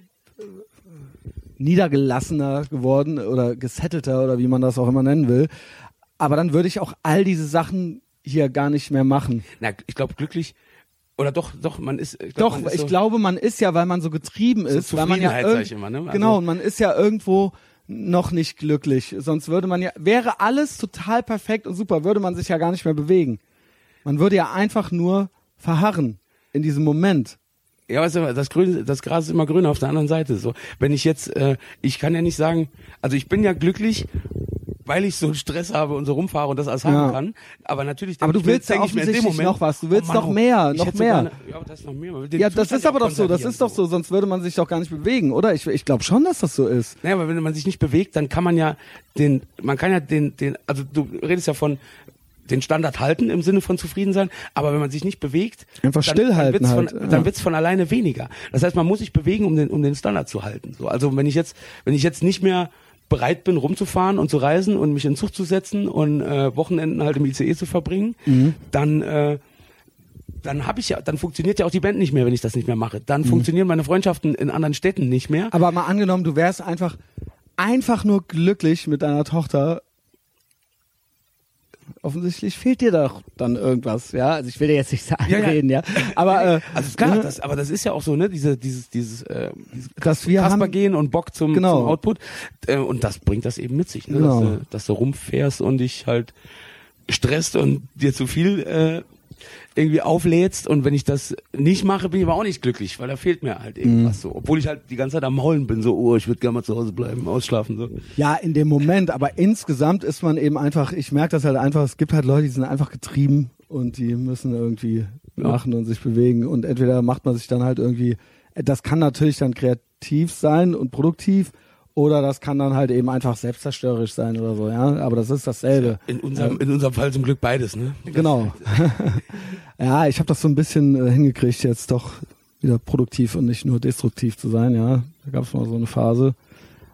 niedergelassener geworden oder gesettelter oder wie man das auch immer nennen will. Aber dann würde ich auch all diese Sachen hier gar nicht mehr machen. Na, ich glaube glücklich oder doch, doch, man ist. Ich glaub, Doch, man ist ich so, glaube, man ist ja, weil man so getrieben So ist, weil man ja irgend- immer, ne? Also- genau, und man ist ja irgendwo noch nicht glücklich. Sonst würde man ja, wäre alles total perfekt und super, würde man sich ja gar nicht mehr bewegen. Man würde ja einfach nur verharren in diesem Moment. Ja, weißt du, das, Grün, das Gras ist immer grüner auf der anderen Seite. So, wenn ich jetzt, äh, ich kann ja nicht sagen, also ich bin ja glücklich, weil ich so einen Stress habe und so rumfahre und das alles Ja. haben kann. Aber natürlich. Aber du willst ja offensichtlich Moment, noch was. Du willst oh Mann, noch oh, mehr, noch mehr. Gerne, ja, das ist noch mehr. Ja, das ist aber doch so, das ist doch so, sonst würde man sich doch gar nicht bewegen, oder? Ich, ich glaube schon, dass das so ist. Naja, aber wenn man sich nicht bewegt, dann kann man ja den, man kann ja den, den, also du redest ja von den Standard halten im Sinne von zufrieden sein, aber wenn man sich nicht bewegt, Einfach dann, stillhalten dann wird's halt, von, ja. dann wird's von alleine weniger. Das heißt, man muss sich bewegen, um den, um den Standard zu halten. So, also wenn ich jetzt, wenn ich jetzt nicht mehr bereit bin, rumzufahren und zu reisen und mich in Zug zu setzen und äh, Wochenenden halt im ICE zu verbringen, Mhm. dann äh, dann habe ich ja, dann funktioniert ja auch die Band nicht mehr, wenn ich das nicht mehr mache. Dann Mhm. funktionieren meine Freundschaften in anderen Städten nicht mehr. Aber mal angenommen, du wärst einfach, einfach nur glücklich mit deiner Tochter. Offensichtlich fehlt dir doch dann irgendwas, ja. Also ich will dir jetzt nicht sagen, Ja, ja. reden, ja. Aber äh, Also ist klar, ne, das, aber das ist ja auch so, ne, diese, dieses, dieses, äh, dieses dass wir Kasper haben, gehen und Bock zum, Genau. zum Output. Äh, und das bringt das eben mit sich, ne? Genau. dass, du, dass du rumfährst und dich halt stresst und dir zu viel äh, irgendwie auflädst. Und wenn ich das nicht mache, bin ich aber auch nicht glücklich, weil da fehlt mir halt irgendwas so. Obwohl ich halt die ganze Zeit am Maulen bin, so, oh, ich würde gerne mal zu Hause bleiben, ausschlafen. so. ja, in dem Moment, aber insgesamt ist man eben einfach, ich merke das halt einfach, es gibt halt Leute, die sind einfach getrieben und die müssen irgendwie Ja. machen und sich bewegen und entweder macht man sich dann halt irgendwie, das kann natürlich dann kreativ sein und produktiv oder das kann dann halt eben einfach selbstzerstörerisch sein oder so, ja, aber das ist dasselbe. In unserem, in unserem Fall zum Glück beides, ne? Genau. *laughs* ja, ich habe das so ein bisschen äh, hingekriegt, jetzt doch wieder produktiv und nicht nur destruktiv zu sein, ja. Da gab es mal so eine Phase.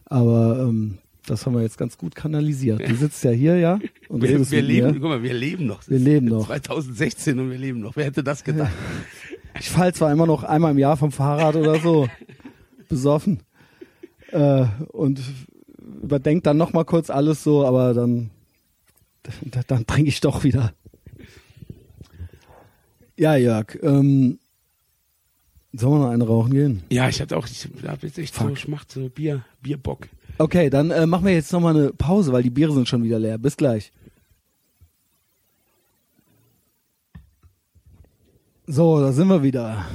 Aber ähm, das haben wir jetzt ganz gut kanalisiert. Du sitzt ja hier, ja? Und Wir, wir leben, guck mal, wir leben noch. Wir leben noch. 2016 und wir leben noch. Wer hätte das gedacht? Ich fall zwar immer noch einmal im Jahr vom Fahrrad oder so, *laughs* besoffen. Äh, und überdenk dann noch mal kurz alles so, aber dann, dann, *laughs* dann trinke ich doch wieder. Ja, Jörg, ähm, sollen wir noch eine rauchen gehen? Ja, ich hatte auch, ich hab jetzt echt so Schmacht, so Bier, Bierbock. Okay, dann äh, machen wir jetzt noch mal eine Pause, weil die Biere sind schon wieder leer. Bis gleich. So, da sind wir wieder.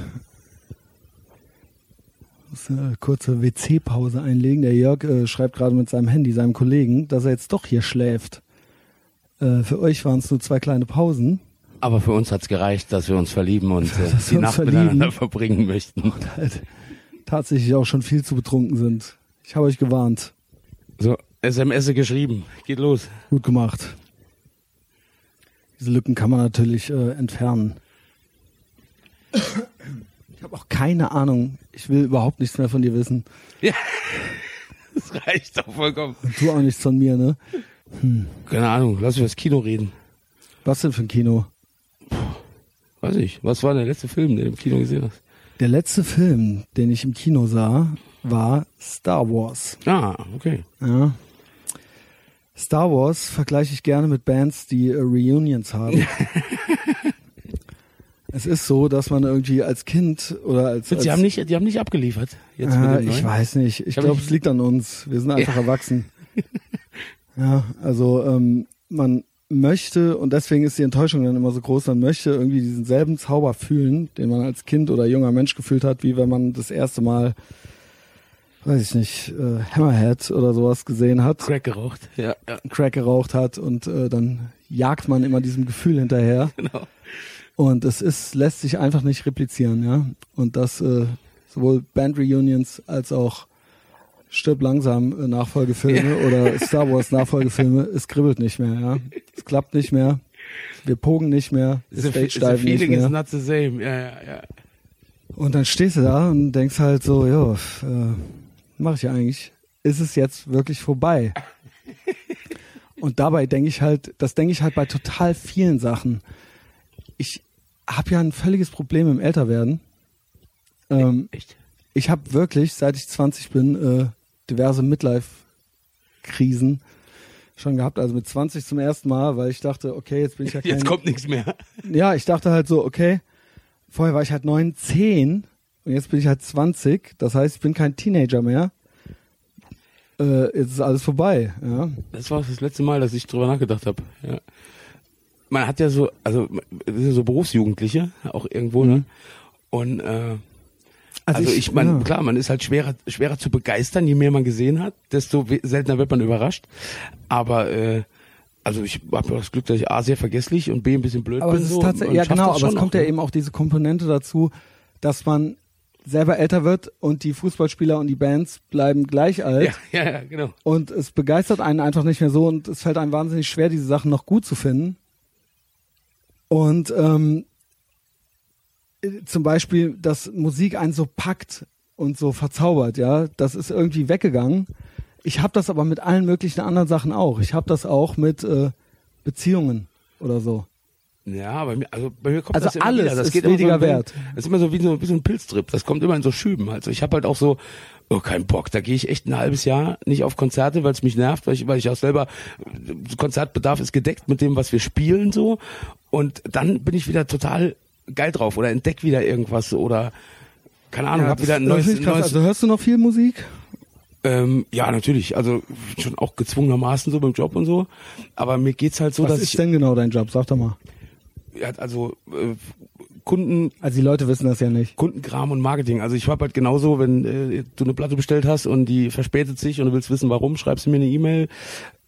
Muss eine kurze WC-Pause einlegen. Der Jörg äh, schreibt gerade mit seinem Handy seinem Kollegen, dass er jetzt doch hier schläft. Äh, für euch waren es nur zwei kleine Pausen. Aber für uns hat's gereicht, dass wir uns verlieben und äh, die Nacht verlieben. miteinander *laughs* verbringen möchten. Halt tatsächlich auch schon viel zu betrunken sind. Ich habe euch gewarnt. So, SMS geschrieben. Geht los. Gut gemacht. Diese Lücken kann man natürlich äh, entfernen. Habe auch keine Ahnung. Ich will überhaupt nichts mehr von dir wissen. Ja. *laughs* Das reicht doch vollkommen. Und du auch nichts von mir, ne? Keine Ahnung, lass uns das Kino reden. Was denn für ein Kino? Weiß ich. Was war der letzte Film, den du im Kino gesehen hast? Der letzte Film, den ich im Kino sah, war Star Wars. Ah, okay. Ja. Star Wars vergleiche ich gerne mit Bands, die äh, Reunions haben. *laughs* es ist so, dass man irgendwie als Kind oder als, als Die haben nicht, die haben nicht abgeliefert. Jetzt dem ich weiß nicht. Ich glaube, es liegt an uns. Wir sind einfach erwachsen. *laughs* Ja, also ähm, man möchte, und deswegen ist die Enttäuschung dann immer so groß, man möchte irgendwie diesen selben Zauber fühlen, den man als Kind oder junger Mensch gefühlt hat, wie wenn man das erste Mal, weiß ich nicht, äh, Hammerhead oder sowas gesehen hat, Crack geraucht. Ja, ja, Crack geraucht hat und äh, dann jagt man immer diesem Gefühl hinterher. *laughs* genau. Und es ist, lässt sich einfach nicht replizieren, ja. Und das äh, sowohl Band-Reunions als auch Stirb langsam äh, Nachfolgefilme oder *laughs* Star Wars Nachfolgefilme, es kribbelt nicht mehr, ja. Es klappt nicht mehr. Wir pogen nicht mehr. The, the stage-diven nicht feeling is mehr. not the same. Ja, ja, ja. Und dann stehst du da und denkst halt so, ja, äh, mach ich eigentlich. Ist es jetzt wirklich vorbei? *laughs* Und dabei denke ich halt, das denke ich halt bei total vielen Sachen. Ich habe ja ein völliges Problem im Älterwerden. Ähm, Echt? ich habe wirklich, seit ich 20 bin, äh, diverse Midlife-Krisen schon gehabt. Also mit 20 zum ersten Mal, weil ich dachte, okay, jetzt bin ich ja *laughs* kein... Jetzt kommt nichts mehr. Ja, ich dachte halt so, okay, vorher war ich halt 9, 10 und jetzt bin ich halt 20. Das heißt, ich bin kein Teenager mehr. Äh, jetzt ist alles vorbei. Ja. Das war das letzte Mal, dass ich drüber nachgedacht habe. Ja. Man hat ja so, also ja so Berufsjugendliche auch irgendwo, ne? Und äh, also, ich, meine, ja. klar, man ist halt schwerer, schwerer zu begeistern, je mehr man gesehen hat, desto seltener wird man überrascht. Aber äh, also ich habe das Glück, dass ich A sehr vergesslich und B ein bisschen blöd aber bin. es ist so, und ja genau, aber es kommt ja ne? eben auch diese Komponente dazu, dass man selber älter wird und die Fußballspieler und die Bands bleiben gleich alt. Ja, *laughs* ja, ja, genau. Und es begeistert einen einfach nicht mehr so und es fällt einem wahnsinnig schwer, diese Sachen noch gut zu finden. Und ähm, äh, zum Beispiel, dass Musik einen so packt und so verzaubert, ja, das ist irgendwie weggegangen. Ich habe das aber mit allen möglichen anderen Sachen auch. Ich habe das auch mit äh, Beziehungen oder so. Ja, bei mir, also bei mir kommt Also das immer alles wieder. Das ist geht immer weniger so, wenn- wert. Das ist immer so wie so, wie so ein Pilztrip. Das kommt immer in so Schüben. Also ich habe halt auch so, oh kein Bock. Da gehe ich echt ein halbes Jahr nicht auf Konzerte, weil es mich nervt, weil ich, weil ich auch selber Konzertbedarf ist gedeckt mit dem, was wir spielen so. Und dann bin ich wieder total geil drauf oder entdeck wieder irgendwas oder keine Ahnung, hab das- wieder ein neues, neues Also hörst du noch viel Musik? ähm, ja, natürlich. Also schon auch gezwungenermaßen so beim Job und so. Aber mir geht's halt so, Was dass ist ich denn genau dein Job? Sag doch mal. ja, also äh, Kunden Also die Leute wissen das ja nicht. Kundenkram und Marketing. Also ich habe halt genauso, wenn äh, du eine Platte bestellt hast und die verspätet sich und du willst wissen, warum, schreibst du mir eine E-Mail.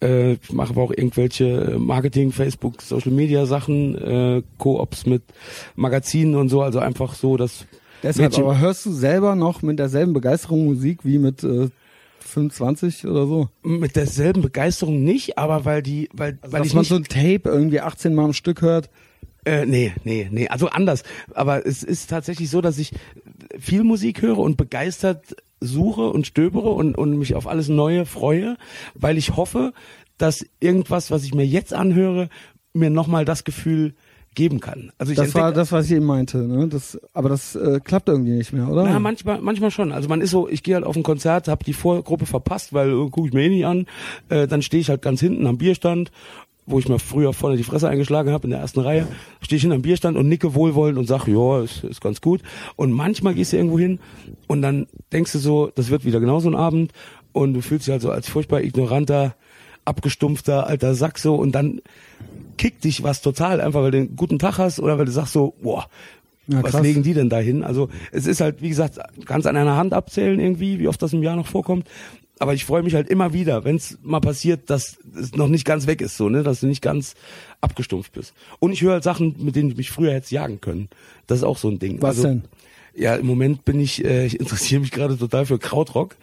Äh, ich mache aber auch irgendwelche Marketing, Facebook, Social Media Sachen, äh, Koops mit Magazinen und so. Also einfach so, dass Deshalb, Mädchen- aber hörst du selber noch mit derselben Begeisterung Musik wie mit äh, 25 oder so? mit derselben Begeisterung nicht, aber weil die, weil, weil Dass ich man so ein Tape irgendwie 18 Mal am Stück hört. Äh, nee, nee, nee, also anders. Aber es ist tatsächlich so, dass ich viel Musik höre und begeistert suche und stöbere und, und mich auf alles Neue freue, weil ich hoffe, dass irgendwas, was ich mir jetzt anhöre, mir nochmal das Gefühl geben kann. Also ich Das war das, was ich eben meinte. Ne? Das, aber das äh, klappt irgendwie nicht mehr, oder? Na, manchmal, manchmal schon. Also man ist so, ich gehe halt auf ein Konzert, habe die Vorgruppe verpasst, weil äh, gucke ich mir eh nicht an. Äh, dann stehe ich halt ganz hinten am Bierstand wo ich mal früher vorne die Fresse eingeschlagen habe in der ersten Reihe, stehe ich hinterm Bierstand und nicke wohlwollend und sag, ja, ist, ist ganz gut. Und manchmal gehst du irgendwo hin und dann denkst du so, das wird wieder genauso ein Abend und du fühlst dich halt so als furchtbar ignoranter, abgestumpfter alter Sack so und dann kickt dich was total, einfach weil du einen guten Tag hast oder weil du sagst so, boah, Ja, was legen die denn da hin? Also es ist halt, wie gesagt, ganz an einer Hand abzählen irgendwie, wie oft das im Jahr noch vorkommt. Aber ich freue mich halt immer wieder, wenn es mal passiert, dass es noch nicht ganz weg ist, so, ne, dass du nicht ganz abgestumpft bist. Und ich höre halt Sachen, mit denen ich mich früher hätte jagen können. Das ist auch so ein Ding. Was also, denn? Ja, im Moment bin ich, äh, *laughs* ich interessiere mich gerade total für Krautrock.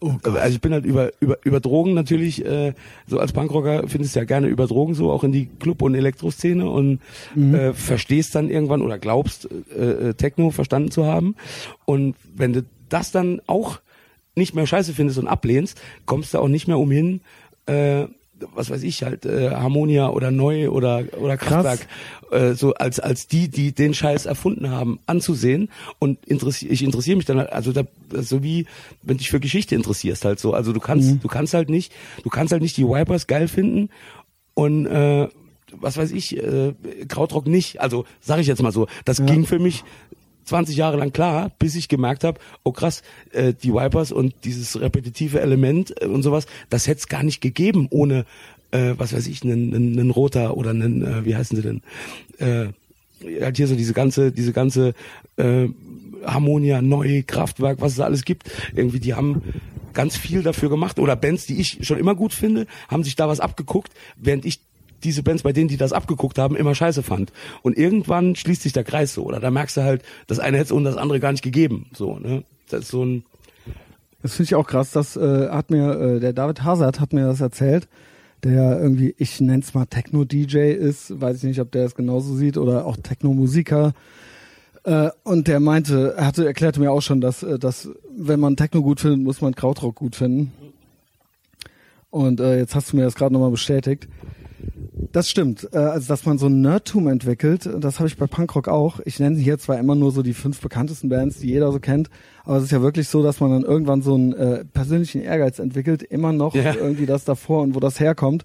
Oh also ich bin halt über über über Drogen natürlich äh, so als Punkrocker findest du ja gerne über Drogen so auch in die Club und Elektroszene und Mhm. äh, verstehst dann irgendwann oder glaubst äh, äh, Techno verstanden zu haben und wenn du das dann auch nicht mehr scheiße findest und ablehnst, kommst du auch nicht mehr umhin äh, was weiß ich halt äh, Harmonia oder Neu oder oder Kraftwerk äh, so als als die die den Scheiß erfunden haben anzusehen. Und interessiere ich interessiere mich dann halt, also da, so wie wenn dich für Geschichte interessierst halt so. Also du kannst du kannst halt nicht du kannst halt nicht die Wipers geil finden und äh, was weiß ich äh, Krautrock nicht. Also sage ich jetzt mal so das ging für mich 20 Jahre lang klar, bis ich gemerkt habe, oh krass, äh, die Wipers und dieses repetitive Element äh, und sowas, das hätte es gar nicht gegeben ohne, äh, was weiß ich, einen, Roter oder einen, äh, wie heißen sie denn, äh, halt hier so diese ganze, diese ganze äh, Harmonia, Neu, Kraftwerk, was es alles gibt, irgendwie, die haben ganz viel dafür gemacht. Oder Bands, die ich schon immer gut finde, haben sich da was abgeguckt, während ich diese Bands, bei denen die das abgeguckt haben, immer scheiße fand. Und irgendwann schließt sich der Kreis so, oder da merkst du halt, das eine hätte es und das andere gar nicht gegeben. So, ne? Das ist so ein Das finde ich auch krass. Das äh, hat mir äh, der David Hazard hat mir das erzählt, der irgendwie, ich nenn's mal Techno-DJ ist, weiß ich nicht, ob der es genauso sieht oder auch Techno-Musiker. Äh, und der meinte, er hatte erklärte mir auch schon, dass, äh, dass wenn man Techno gut findet, muss man Krautrock gut finden. Und äh, jetzt hast du mir das gerade nochmal bestätigt. Das stimmt. Äh, also, dass man so ein Nerdtum entwickelt, das habe ich bei Punkrock auch. Ich nenne hier zwar immer nur so die fünf bekanntesten Bands, die jeder so kennt, aber es ist ja wirklich so, dass man dann irgendwann so einen äh, persönlichen Ehrgeiz entwickelt, immer noch Ja. irgendwie das davor und wo das herkommt.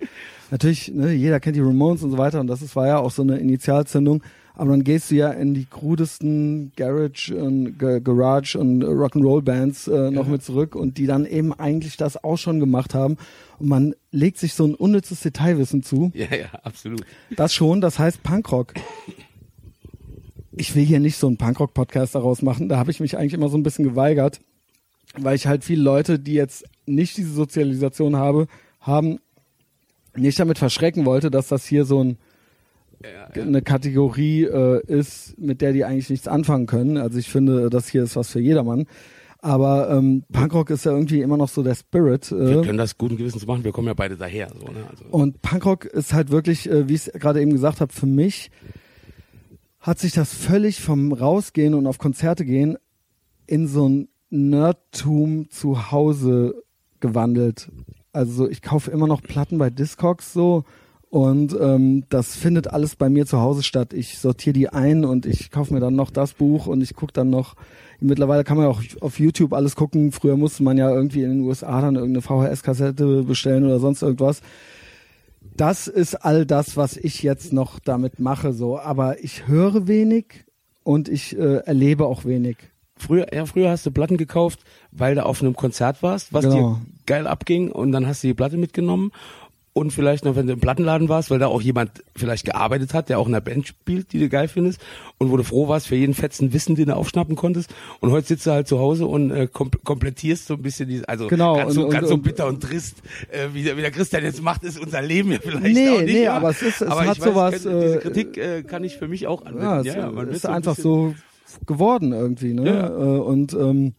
Natürlich, ne, jeder kennt die Ramones und so weiter und das ist, war ja auch so eine Initialzündung. Aber dann gehst du ja in die krudesten Garage und Garage und Rock'n'Roll Bands äh, noch mit zurück und die dann eben eigentlich das auch schon gemacht haben. Und man legt sich so ein unnützes Detailwissen zu. Ja, ja, absolut. Das schon, das heißt Punkrock. Ich will hier nicht so einen Punkrock-Podcast daraus machen. Da habe ich mich eigentlich immer so ein bisschen geweigert, weil ich halt viele Leute, die jetzt nicht diese Sozialisation habe, haben, nicht damit verschrecken wollte, dass das hier so ein, eine Kategorie äh, ist, mit der die eigentlich nichts anfangen können. Also ich finde, das hier ist was für jedermann. Aber ähm, Punkrock ist ja irgendwie immer noch so der Spirit. Wir Äh, können das guten Gewissens machen, wir kommen ja beide daher. So, ne? also, und Punkrock ist halt wirklich, äh, wie ich es gerade eben gesagt habe, für mich hat sich das völlig vom Rausgehen und auf Konzerte gehen in so ein Nerdtum zu Hause gewandelt. Also ich kaufe immer noch Platten bei Discogs so und ähm, das findet alles bei mir zu Hause statt. Ich sortiere die ein und ich kaufe mir dann noch das Buch und ich gucke dann noch. Mittlerweile kann man auch auf YouTube alles gucken. Früher musste man ja irgendwie in den USA dann irgendeine VHS-Kassette bestellen oder sonst irgendwas das ist all das, was ich jetzt noch damit mache, so. Aber ich höre wenig und ich äh, erlebe auch wenig. früher, ja, früher hast du Platten gekauft, weil du auf einem Konzert warst, was Genau. dir geil abging und dann hast du die Platte mitgenommen und vielleicht noch, wenn du im Plattenladen warst, weil da auch jemand vielleicht gearbeitet hat, der auch in der Band spielt, die du geil findest und wo du froh warst für jeden fetzen Wissen, den du aufschnappen konntest und heute sitzt du halt zu Hause und äh, kom komplettierst so ein bisschen die, also Genau, ganz, so, und- ganz und- so bitter und trist, äh, wie, der, wie der Christian jetzt macht, ist unser Leben ja vielleicht Nee, auch nicht. nee, ja. aber es ist- es aber hat sowas, diese äh, Kritik äh, kann ich für mich auch anwenden. Ja, es ja, ist so ein einfach so geworden irgendwie, ne? Ja. Äh, und ähm,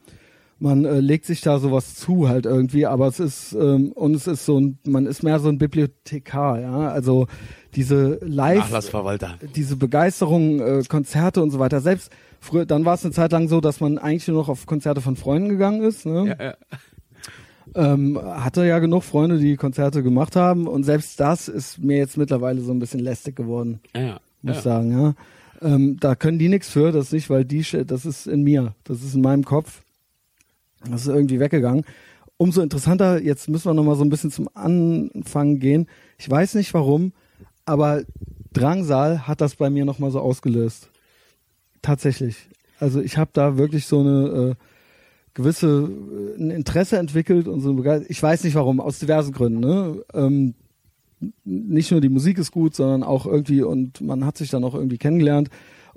man äh, legt sich da sowas zu halt irgendwie, aber es ist ähm, und es ist so ein, man ist mehr so ein Bibliothekar, ja, also diese Live, Nachlassverwalter. diese Begeisterung, äh, Konzerte und so weiter. Selbst früher, dann war es eine Zeit lang so, dass man eigentlich nur noch auf Konzerte von Freunden gegangen ist, ne? Ja, ja. ähm, hatte ja genug Freunde, die Konzerte gemacht haben und selbst das ist mir jetzt mittlerweile so ein bisschen lästig geworden, Ja, ja. muss ja. ich sagen, ja. Ähm, da können die nichts für, das nicht, weil die, das ist in mir, das ist in meinem Kopf, das ist irgendwie weggegangen. Umso interessanter, jetzt müssen wir nochmal so ein bisschen zum Anfang gehen. Ich weiß nicht warum, aber Drangsal hat das bei mir nochmal so ausgelöst. Tatsächlich. Also ich habe da wirklich so eine äh, gewisse äh, ein Interesse entwickelt und so eine. Ich weiß nicht warum, aus diversen Gründen. Ne? Ähm, nicht nur die Musik ist gut, sondern auch irgendwie und man hat sich dann auch irgendwie kennengelernt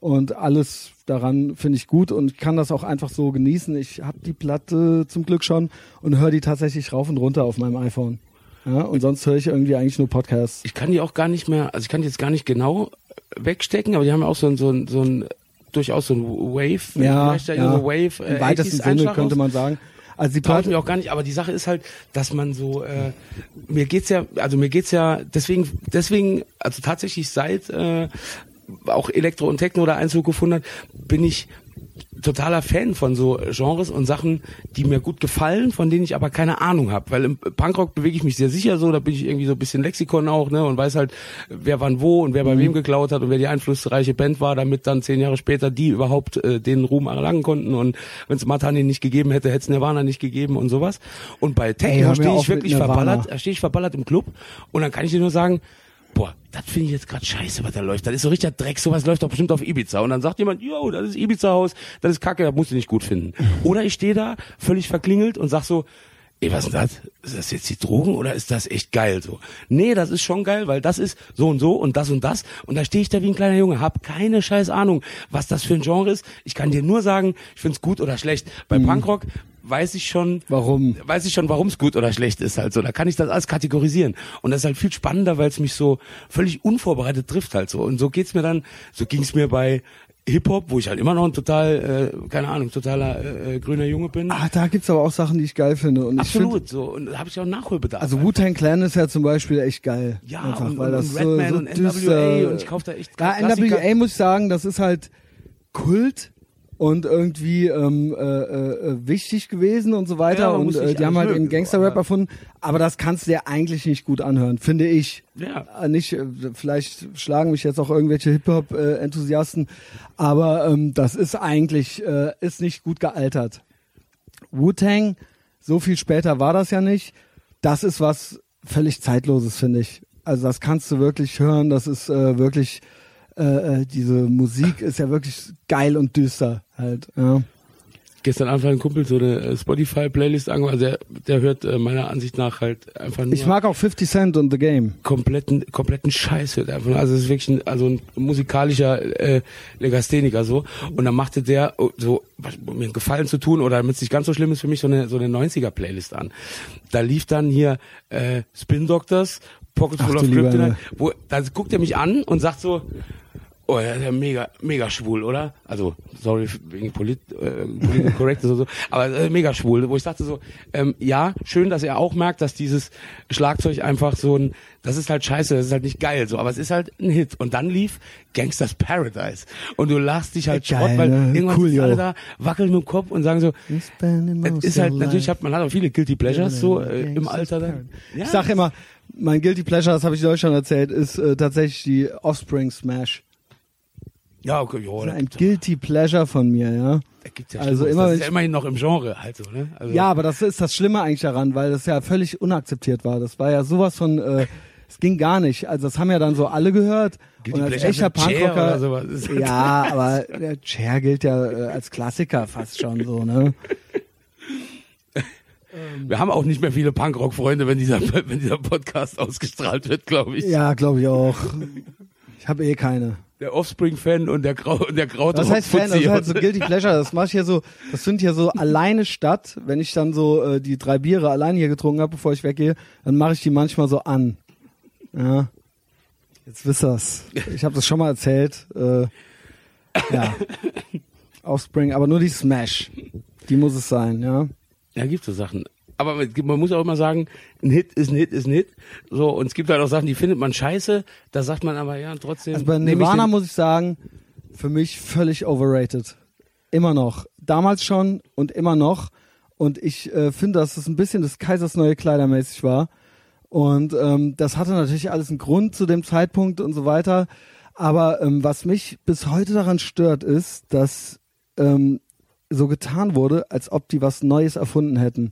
und alles daran finde ich gut und kann das auch einfach so genießen. Ich habe die Platte zum Glück schon und höre die tatsächlich rauf und runter auf meinem iPhone. Ja, und sonst höre ich irgendwie eigentlich nur Podcasts. Ich kann die auch gar nicht mehr, also ich kann die jetzt gar nicht genau wegstecken, aber die haben ja auch so ein, so ein, so ein durchaus so ein Wave, ja, ja. So Wave, äh, im weitesten Sinne könnte man sagen. Also die Platte mir auch gar nicht, aber die Sache ist halt, dass man so äh, mir geht's ja, also mir geht's ja deswegen deswegen also tatsächlich seit äh, auch Elektro und Techno da Einzug gefunden hat, bin ich totaler Fan von so Genres und Sachen, die mir gut gefallen, von denen ich aber keine Ahnung habe. Weil im Punkrock bewege ich mich sehr sicher so, da bin ich irgendwie so ein bisschen Lexikon auch, ne, und weiß halt, wer wann wo und wer bei mhm. wem geklaut hat und wer die einflussreiche Band war, damit dann zehn Jahre später die überhaupt äh, den Ruhm erlangen konnten. Und wenn es Matani nicht gegeben hätte, hätte es Nirvana nicht gegeben und sowas. Und bei Techno stehe ich wirklich verballert, stehe ich verballert im Club und dann kann ich dir nur sagen, boah, das finde ich jetzt gerade scheiße, was da läuft. Das ist so richtig Dreck, sowas läuft doch bestimmt auf Ibiza. Und dann sagt jemand, yo, das ist Ibiza-Haus, das ist Kacke, das musst du nicht gut finden. *laughs* Oder ich stehe da, völlig verklingelt und sag so, ey, was ist das? Ist das jetzt die Drogen oder ist das echt geil so? Nee, das ist schon geil, weil das ist so und so und das und das. Und da stehe ich da wie ein kleiner Junge, hab keine scheiß Ahnung, was das für ein Genre ist. Ich kann dir nur sagen, ich find's gut oder schlecht. Bei mhm. Punkrock weiß ich schon, warum, weiß ich schon, warum es gut oder schlecht ist halt so. Da kann ich das alles kategorisieren. Und das ist halt viel spannender, weil es mich so völlig unvorbereitet trifft halt so. Und so geht's mir dann, so ging's mir bei Hip-Hop, wo ich halt immer noch ein total, äh, keine Ahnung, totaler äh, grüner Junge bin. Ah, da gibt's aber auch Sachen, die ich geil finde. Und Absolut, find, so. Und da habe ich auch Nachholbedarf. Also Wu-Tang Clan ist ja zum Beispiel echt geil. Ja, einfach, und, weil und, das und Redman so, so und NWA und ich kaufe da echt Ja, NWA muss ich sagen, das ist halt Kult und irgendwie ähm, äh, äh, wichtig gewesen und so weiter. Ja, und äh, die haben halt den Gangster-Rap erfunden. Aber das kannst du dir eigentlich nicht gut anhören, finde ich. Ja. Äh, nicht, äh, vielleicht schlagen mich jetzt auch irgendwelche Hip-Hop-Enthusiasten, aber ähm, das ist eigentlich, äh, ist nicht gut gealtert. Wu-Tang, so viel später war das ja nicht. Das ist was völlig Zeitloses, finde ich. Also das kannst du wirklich hören, das ist äh, wirklich äh, äh, diese Musik ist ja wirklich geil und düster halt. Ja. Gestern Abend hat ein Kumpel so eine äh, Spotify-Playlist angehört, also der, der hört äh, meiner Ansicht nach halt einfach nur. Ich mag auch 50 Cent und The Game. Kompletten, kompletten Scheiß hört einfach. Also es ist wirklich ein, also ein musikalischer äh, Legastheniker so. Und dann machte der oh, so, um mir einen Gefallen zu tun oder damit es nicht ganz so schlimm ist für mich, so eine, so eine 90er-Playlist an. Da lief dann hier äh, Spin Doctors, Pockets Full of Kryptonite, wo, da guckt er mich an und sagt so, Oh, ja, ja mega, mega schwul, oder? Also, sorry wegen Polit, äh, Polit Correct und so, aber äh, mega schwul, wo ich dachte so, ähm, ja, schön, dass er auch merkt, dass dieses Schlagzeug einfach so ein, das ist halt scheiße, das ist halt nicht geil, so, aber es ist halt ein Hit. Und dann lief Gangsters Paradise und du lachst dich halt Schrott, weil ne? irgendwann cool, alle da wackeln mit dem Kopf und sagen so, es ist halt, natürlich hat man hat auch viele Guilty Pleasures so äh, im Alter dann. Ja. Ich sag immer, mein Guilty Pleasure, das habe ich euch schon erzählt, ist äh, tatsächlich die Offspring Smash. Ja, okay, jo, das ist ein Guilty Pleasure von mir, ja. Ja also immer, das ist ja immerhin noch im Genre halt so, ne? Also ja, aber das ist das Schlimme eigentlich daran, weil das ja völlig unakzeptiert war. Das war ja sowas von, äh, es ging gar nicht. Also das haben ja dann so alle gehört. Guilty und als echter Punkrocker, *laughs* ja, aber der Chair gilt ja äh, als Klassiker fast schon so, ne? *laughs* Wir haben auch nicht mehr viele Punkrock-Freunde, wenn dieser, *laughs* wenn dieser Podcast ausgestrahlt wird, glaube ich. Ja, glaube ich auch. Ich habe eh keine der Offspring-Fan und der Grau und der Kraut. Das heißt Fan, das ist halt so Guilty Pleasure. Das mache ich hier so, das sind hier so alleine statt. Wenn ich dann so äh, die drei Biere alleine hier getrunken habe, bevor ich weggehe, dann mache ich die manchmal so an. Ja. Jetzt wisst ihr's. Ich habe das schon mal erzählt. Äh, ja. Offspring, aber nur die Smash. Die muss es sein, ja. Ja, gibt so Sachen aber man muss auch immer sagen, ein Hit ist ein Hit ist ein Hit. So, und es gibt halt auch Sachen, die findet man scheiße, da sagt man aber ja trotzdem. Also bei Nirvana ich muss ich sagen, für mich völlig overrated. Immer noch. Damals schon und immer noch. Und ich äh, finde, dass es ein bisschen des Kaisers neue Kleider mäßig war. Und ähm, das hatte natürlich alles einen Grund zu dem Zeitpunkt und so weiter. Aber ähm, was mich bis heute daran stört, ist, dass ähm, so getan wurde, als ob die was Neues erfunden hätten.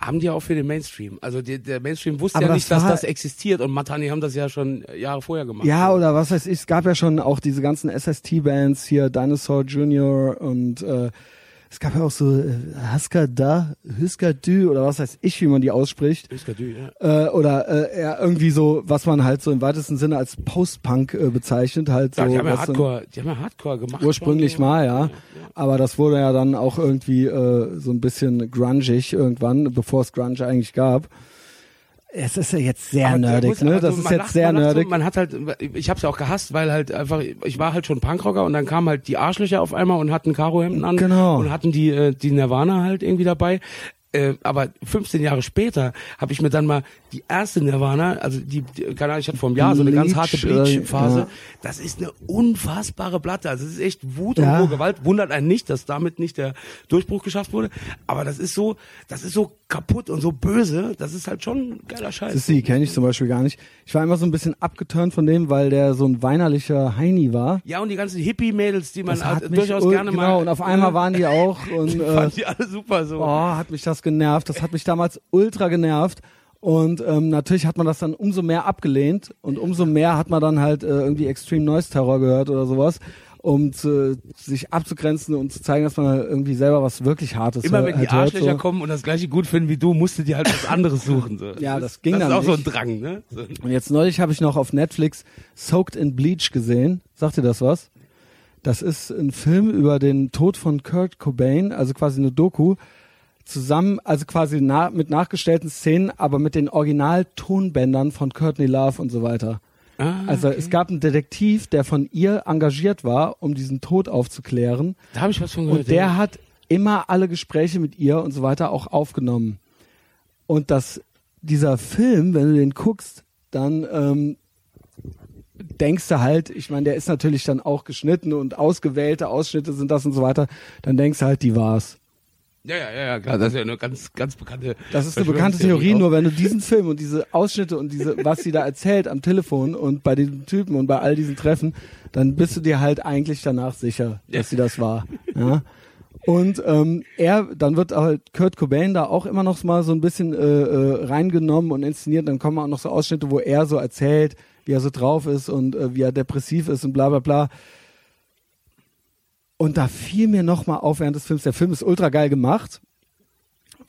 Haben die auch für den Mainstream. Also die, der Mainstream wusste Aber ja das nicht, dass das existiert und Matani haben das ja schon Jahre vorher gemacht. Ja, oder was weiß ich, es gab ja schon auch diese ganzen SST-Bands hier, Dinosaur Junior und äh, es gab ja auch so äh, Husker Da, Husker Dü oder was weiß ich, wie man die ausspricht. Huskadü, ja. Äh, oder äh, ja, irgendwie so, was man halt so im weitesten Sinne als Post-Punk äh, bezeichnet, halt so. Ja, die haben ja Hardcore, die haben ja Hardcore gemacht. Ursprünglich schon, mal, ja. Aber das wurde ja dann auch irgendwie äh, so ein bisschen grungig irgendwann, bevor es Grunge eigentlich gab. Es ist ja jetzt sehr Aber nerdig, muss- ne? Das so, ist jetzt lacht- sehr man nerdig. So, man hat halt, ich hab's ja auch gehasst, weil halt einfach, ich war halt schon Punkrocker und dann kamen halt die Arschlöcher auf einmal und hatten Karohemden an Genau. und hatten die äh, die Nirvana halt irgendwie dabei. Äh, aber 15 Jahre später habe ich mir dann mal die erste Nirvana, also die, die keine Ahnung, ich hatte vor einem Jahr so eine ganz harte äh, Bleach-Phase. ja. Das ist eine unfassbare Platte. Also es ist echt Wut Ja. und rohe Gewalt. Wundert einen nicht, dass damit nicht der Durchbruch geschafft wurde. Aber das ist so, das ist so kaputt und so böse. Das ist halt schon ein geiler Scheiß. Sissy kenne ich zum Beispiel gar nicht. Ich war immer so ein bisschen abgeturnt von dem, weil der so ein weinerlicher Heini war. Ja, und die ganzen Hippie-Mädels, die man mich durchaus gerne genau, mal. und auf einmal waren die *laughs* auch und äh, fand die alle super so. oh, hat mich das genervt. Das hat mich damals ultra genervt. Und ähm, natürlich hat man das dann umso mehr abgelehnt und umso mehr hat man dann halt äh, irgendwie Extreme Noise Terror gehört oder sowas, um zu, sich abzugrenzen und zu zeigen, dass man halt irgendwie selber was wirklich Hartes Immer wenn die halt hört, Arschlöcher so. kommen und das gleiche gut finden wie du, musst du dir halt was anderes suchen. So. Ja, ist- das ging Das dann ist auch so ein nicht. Drang, ne? So. Und jetzt neulich habe ich noch auf Netflix Soaked in Bleach gesehen. Sagt ihr das was? Das ist ein Film über den Tod von Kurt Cobain, also quasi eine Doku, zusammen, also quasi na, mit nachgestellten Szenen, aber mit den Original-Tonbändern von Courtney Love und so weiter. Ah, Also okay. es gab einen Detektiv, der von ihr engagiert war, um diesen Tod aufzuklären. Da habe ich was von gehört. Und der ja. hat immer alle Gespräche mit ihr und so weiter auch aufgenommen. Und das, dieser Film, wenn du den guckst, dann ähm, denkst du halt, ich meine, der ist natürlich dann auch geschnitten und ausgewählte Ausschnitte sind das und so weiter, dann denkst du halt, die war's. Ja, ja, ja, ja, klar. Das ist ja eine ganz, ganz bekannte. Das ist eine bekannte Theorie, nur wenn du *laughs* diesen Film und diese Ausschnitte und diese, was sie da erzählt am Telefon und bei diesem Typen und bei all diesen Treffen, dann bist du dir halt eigentlich danach sicher, dass Ja. sie das war. Ja. Und ähm, er, dann wird halt Kurt Cobain da auch immer noch mal so ein bisschen äh, äh, reingenommen und inszeniert. Dann kommen auch noch so Ausschnitte, wo er so erzählt, wie er so drauf ist und äh, wie er depressiv ist und bla bla bla. Und da fiel mir noch mal auf während des Films, der Film ist ultra geil gemacht,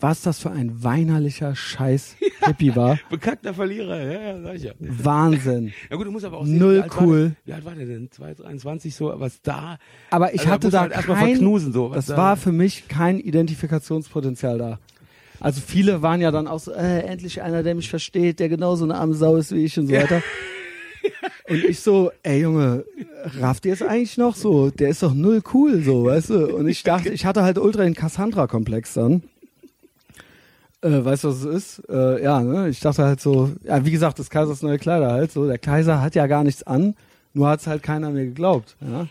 was das für ein weinerlicher Scheiß Hippie *laughs* war. Bekackter Verlierer, ja, ja, sag ich ja. Wahnsinn. *laughs* Ja gut, du musst aber auch Null wie alt war cool. der- Wie alt war der denn? 23 so, was da? Aber ich Also hatte da halt kein, verknusen, so, das da- war für mich kein Identifikationspotenzial da. Also viele waren ja dann auch so, äh, endlich einer, der mich versteht, der genauso eine arme Sau ist wie ich und so weiter. *laughs* Und ich so, ey Junge, rafft ihr es eigentlich noch so? Der ist doch null cool, so, weißt du? Und ich dachte, ich hatte halt ultra den Cassandra-Komplex dann. Äh, weißt du, was es ist? Äh, ja, ne? Ich dachte halt so, ja, wie gesagt, des Kaisers neue Kleider halt so. Der Kaiser hat ja gar nichts an, nur hat's halt keiner mir geglaubt, ja.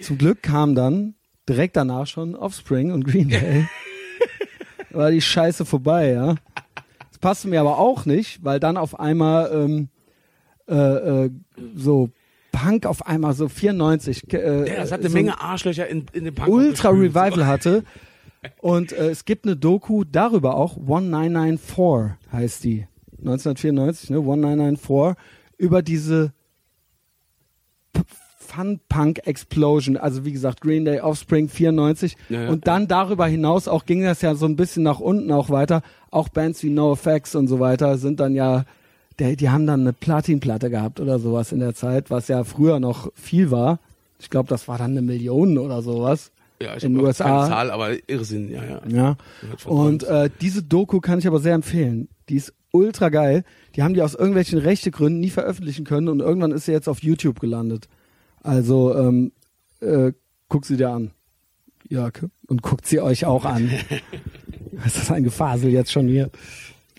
Zum Glück kam dann direkt danach schon Offspring und Green Day. War die Scheiße vorbei, ja. Das passte mir aber auch nicht, weil dann auf einmal ähm, äh, äh, so Punk auf einmal so 94 äh, Ja, das hat eine so Menge Arschlöcher in, in den Punk. Ultra. Revival hatte. Und äh, es gibt eine Doku darüber auch, 1994 heißt die. 1994, ne? 1994, über diese Fun-Punk-Explosion. Also wie gesagt, Green Day, Offspring, 94. Ja, ja. und dann darüber hinaus auch ging das ja so ein bisschen nach unten auch weiter. Auch Bands wie NoFX und so weiter sind dann ja, die, die haben dann eine Platinplatte gehabt oder sowas in der Zeit, was ja früher noch viel war. Ich glaube, das war dann eine Million oder sowas. Ja, ich in den USA. Keine Zahl, aber Irrsinn, ja, ja. Ja. Und äh, diese Doku kann ich aber sehr empfehlen. Die ist ultra geil. Die haben die aus irgendwelchen Rechtegründen nie veröffentlichen können und irgendwann ist sie jetzt auf YouTube gelandet. Also ähm, äh, guckt sie dir an. Jörg. Und guckt sie euch auch an. *laughs* Was ist das ein Gefasel jetzt schon hier?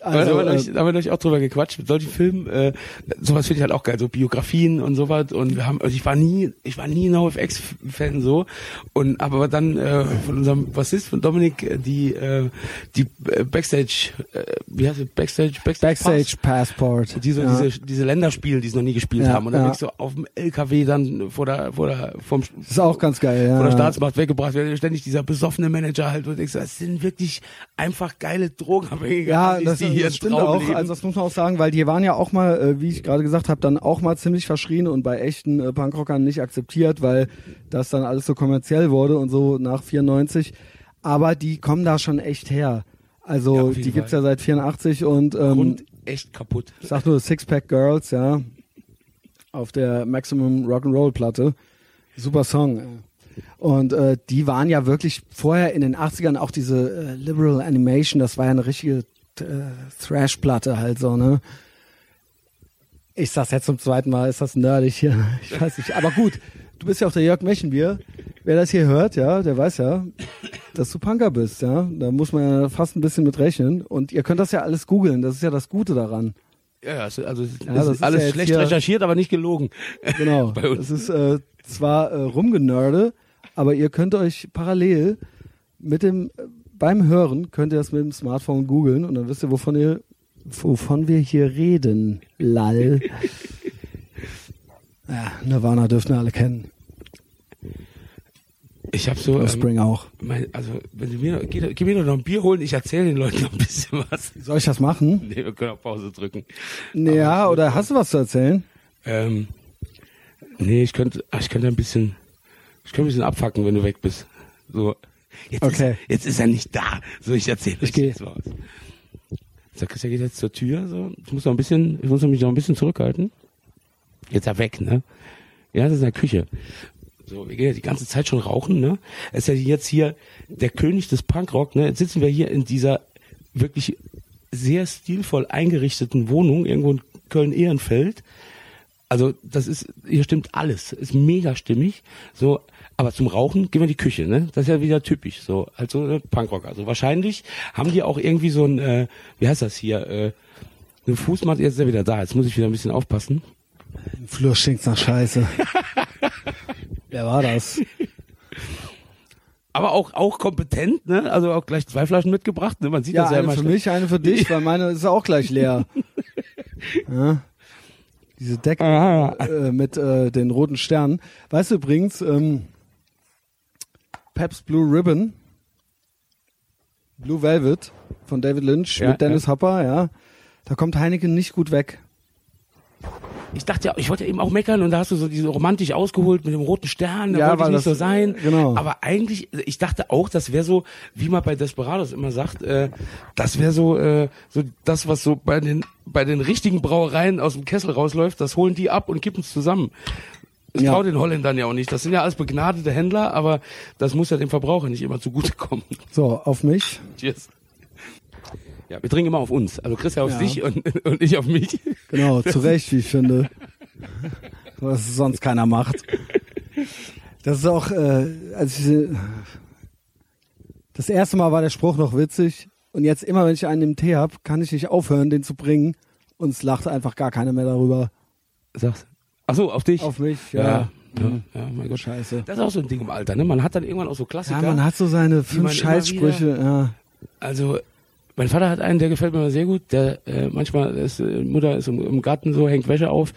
Also, da haben wir, neulich, da haben wir neulich auch drüber gequatscht mit solchen Filmen. Äh, sowas finde ich halt auch geil, so Biografien und sowas. Und wir haben, also ich war nie, ich war nie ein NoFX-Fan so. Und aber dann äh, von unserem Bassist von Dominik äh, die äh, die äh, Backstage, äh, wie heißt es Backstage Backstage, Backstage Passport. Die so ja. diese diese Länderspiele, die sie noch nie gespielt Ja, haben. Und dann ja. ja. so auf dem LKW dann vor der vor der vom Das ist auch ganz geil, ja. von der Staatsmacht weggebracht werden. Ständig dieser besoffene Manager halt. Und ich so, das sind wirklich einfach geile Drogenabhängige. Ja, das, die hier das stimmt Traum auch. leben. Also das muss man auch sagen, weil die waren ja auch mal, äh, wie ich gerade gesagt habe, dann auch mal ziemlich verschrien und bei echten äh, Punkrockern nicht akzeptiert, weil das dann alles so kommerziell wurde und so nach 94. Aber die kommen da schon echt her. Ja, Also jeden die gibt's Fall. ja seit 84 und ähm, Grund echt kaputt. ich sag nur Sixpack Girls, ja, auf der Maximum Rock'n'Roll Platte. Super Song. Und äh, die waren ja wirklich vorher in den 80ern auch diese äh, Liberal Animation, das war ja eine richtige Thrash-Platte halt so, ne? Ich sag's jetzt zum zweiten Mal, ist das nerdig hier? *laughs* Ich weiß nicht. Aber gut, du bist ja auch der Jörg Mechenbier. Wer das hier hört, ja, der weiß ja, dass du Punker bist, ja. Da muss man ja fast ein bisschen mit rechnen. Und ihr könnt das ja alles googeln, das ist ja das Gute daran. Ja, ja, ist- also es Ja, das ist ist alles ja jetzt schlecht hier- recherchiert, aber nicht gelogen. Genau. *laughs* Das ist äh, zwar äh, rumgenörde, aber ihr könnt euch parallel mit dem äh, beim Hören könnt ihr das mit dem Smartphone googeln und dann wisst ihr, wovon ihr wovon wir hier reden. Lall. *laughs* ja, Nirvana dürfen wir alle kennen. Ich habe so, ähm, Spring auch. mein, also wenn du mir, geh, geh mir noch ein Bier holen, ich erzähle den Leuten noch ein bisschen was. Soll ich das machen? *laughs* Nee, wir können auf Pause drücken. Ja, Aber- oder hast du was zu erzählen? Ähm, nee, ich könnte, ich könnte ein bisschen, ich könnte ein bisschen abfacken, wenn du weg bist. So, jetzt, Okay. ist, jetzt ist er nicht da. So, ich erzähle Ich euch jetzt was. So, Christian geht jetzt zur Tür. So, ich muss noch ein bisschen, ich muss mich noch ein bisschen zurückhalten. Jetzt ist er weg, ne? Ja, das ist in der Küche. So, wir gehen ja die ganze Zeit schon rauchen, ne? Er ist ja jetzt hier der König des Punkrock, ne? Jetzt sitzen wir hier in dieser wirklich sehr stilvoll eingerichteten Wohnung irgendwo in Köln-Ehrenfeld. Also das ist, hier stimmt alles, ist mega stimmig. So, aber zum Rauchen gehen wir in die Küche, ne? Das ist ja wieder typisch, so also ne, Punkrock. Also wahrscheinlich haben die auch irgendwie so ein, äh, wie heißt das hier, äh, eine Fußmatte. Jetzt ist er wieder da. Jetzt muss ich wieder ein bisschen aufpassen. Im Flur stinkt's nach Scheiße. *laughs* Wer war das? Aber auch auch kompetent, ne? Also auch gleich zwei Flaschen mitgebracht. Ne? Man sieht Ja, das ja eine immer für mich, eine für dich, weil meine ist auch gleich leer. *laughs* Ja. Diese Decke äh, mit äh, den roten Sternen. Weißt du übrigens, ähm, Peps Blue Ribbon, Blue Velvet von David Lynch Ja, mit Dennis Hopper, ja. Da kommt Heineken nicht gut weg. Ich dachte ja, ich wollte eben auch meckern und da hast du so diese romantisch ausgeholt mit dem roten Stern, da Ja, wollte ich nicht das- so sein. genau. Aber eigentlich, ich dachte auch, das wäre so, wie man bei Desperados immer sagt, äh, das wäre so, äh, so das, was so bei den bei den richtigen Brauereien aus dem Kessel rausläuft, das holen die ab und kippen es zusammen. Ich Ja. traue den Holländern ja auch nicht. Das sind ja alles begnadete Händler, aber das muss ja dem Verbraucher nicht immer zugutekommen. So, auf mich. Cheers. Ja, wir trinken immer auf uns. Also Chris ja auf Ja. sich und, und ich auf mich. Genau, zu Recht, wie ich finde. Was sonst keiner macht. Das ist auch, äh, als ich, das erste Mal war der Spruch noch witzig und jetzt immer, wenn ich einen im Tee hab, kann ich nicht aufhören, den zu bringen und es lacht einfach gar keiner mehr darüber. Sag's. Ach so, auf dich. Auf mich, ja. ja. Ja, ja, mein Gott. Scheiße. Das ist auch so ein Ding im Alter, ne? Man hat dann irgendwann auch so Klassiker. Ja, man hat so seine fünf Scheißsprüche, ja. Also, mein Vater hat einen, der gefällt mir immer sehr gut. Der äh, manchmal ist äh, Mutter ist im, im Garten so, hängt Wäsche auf.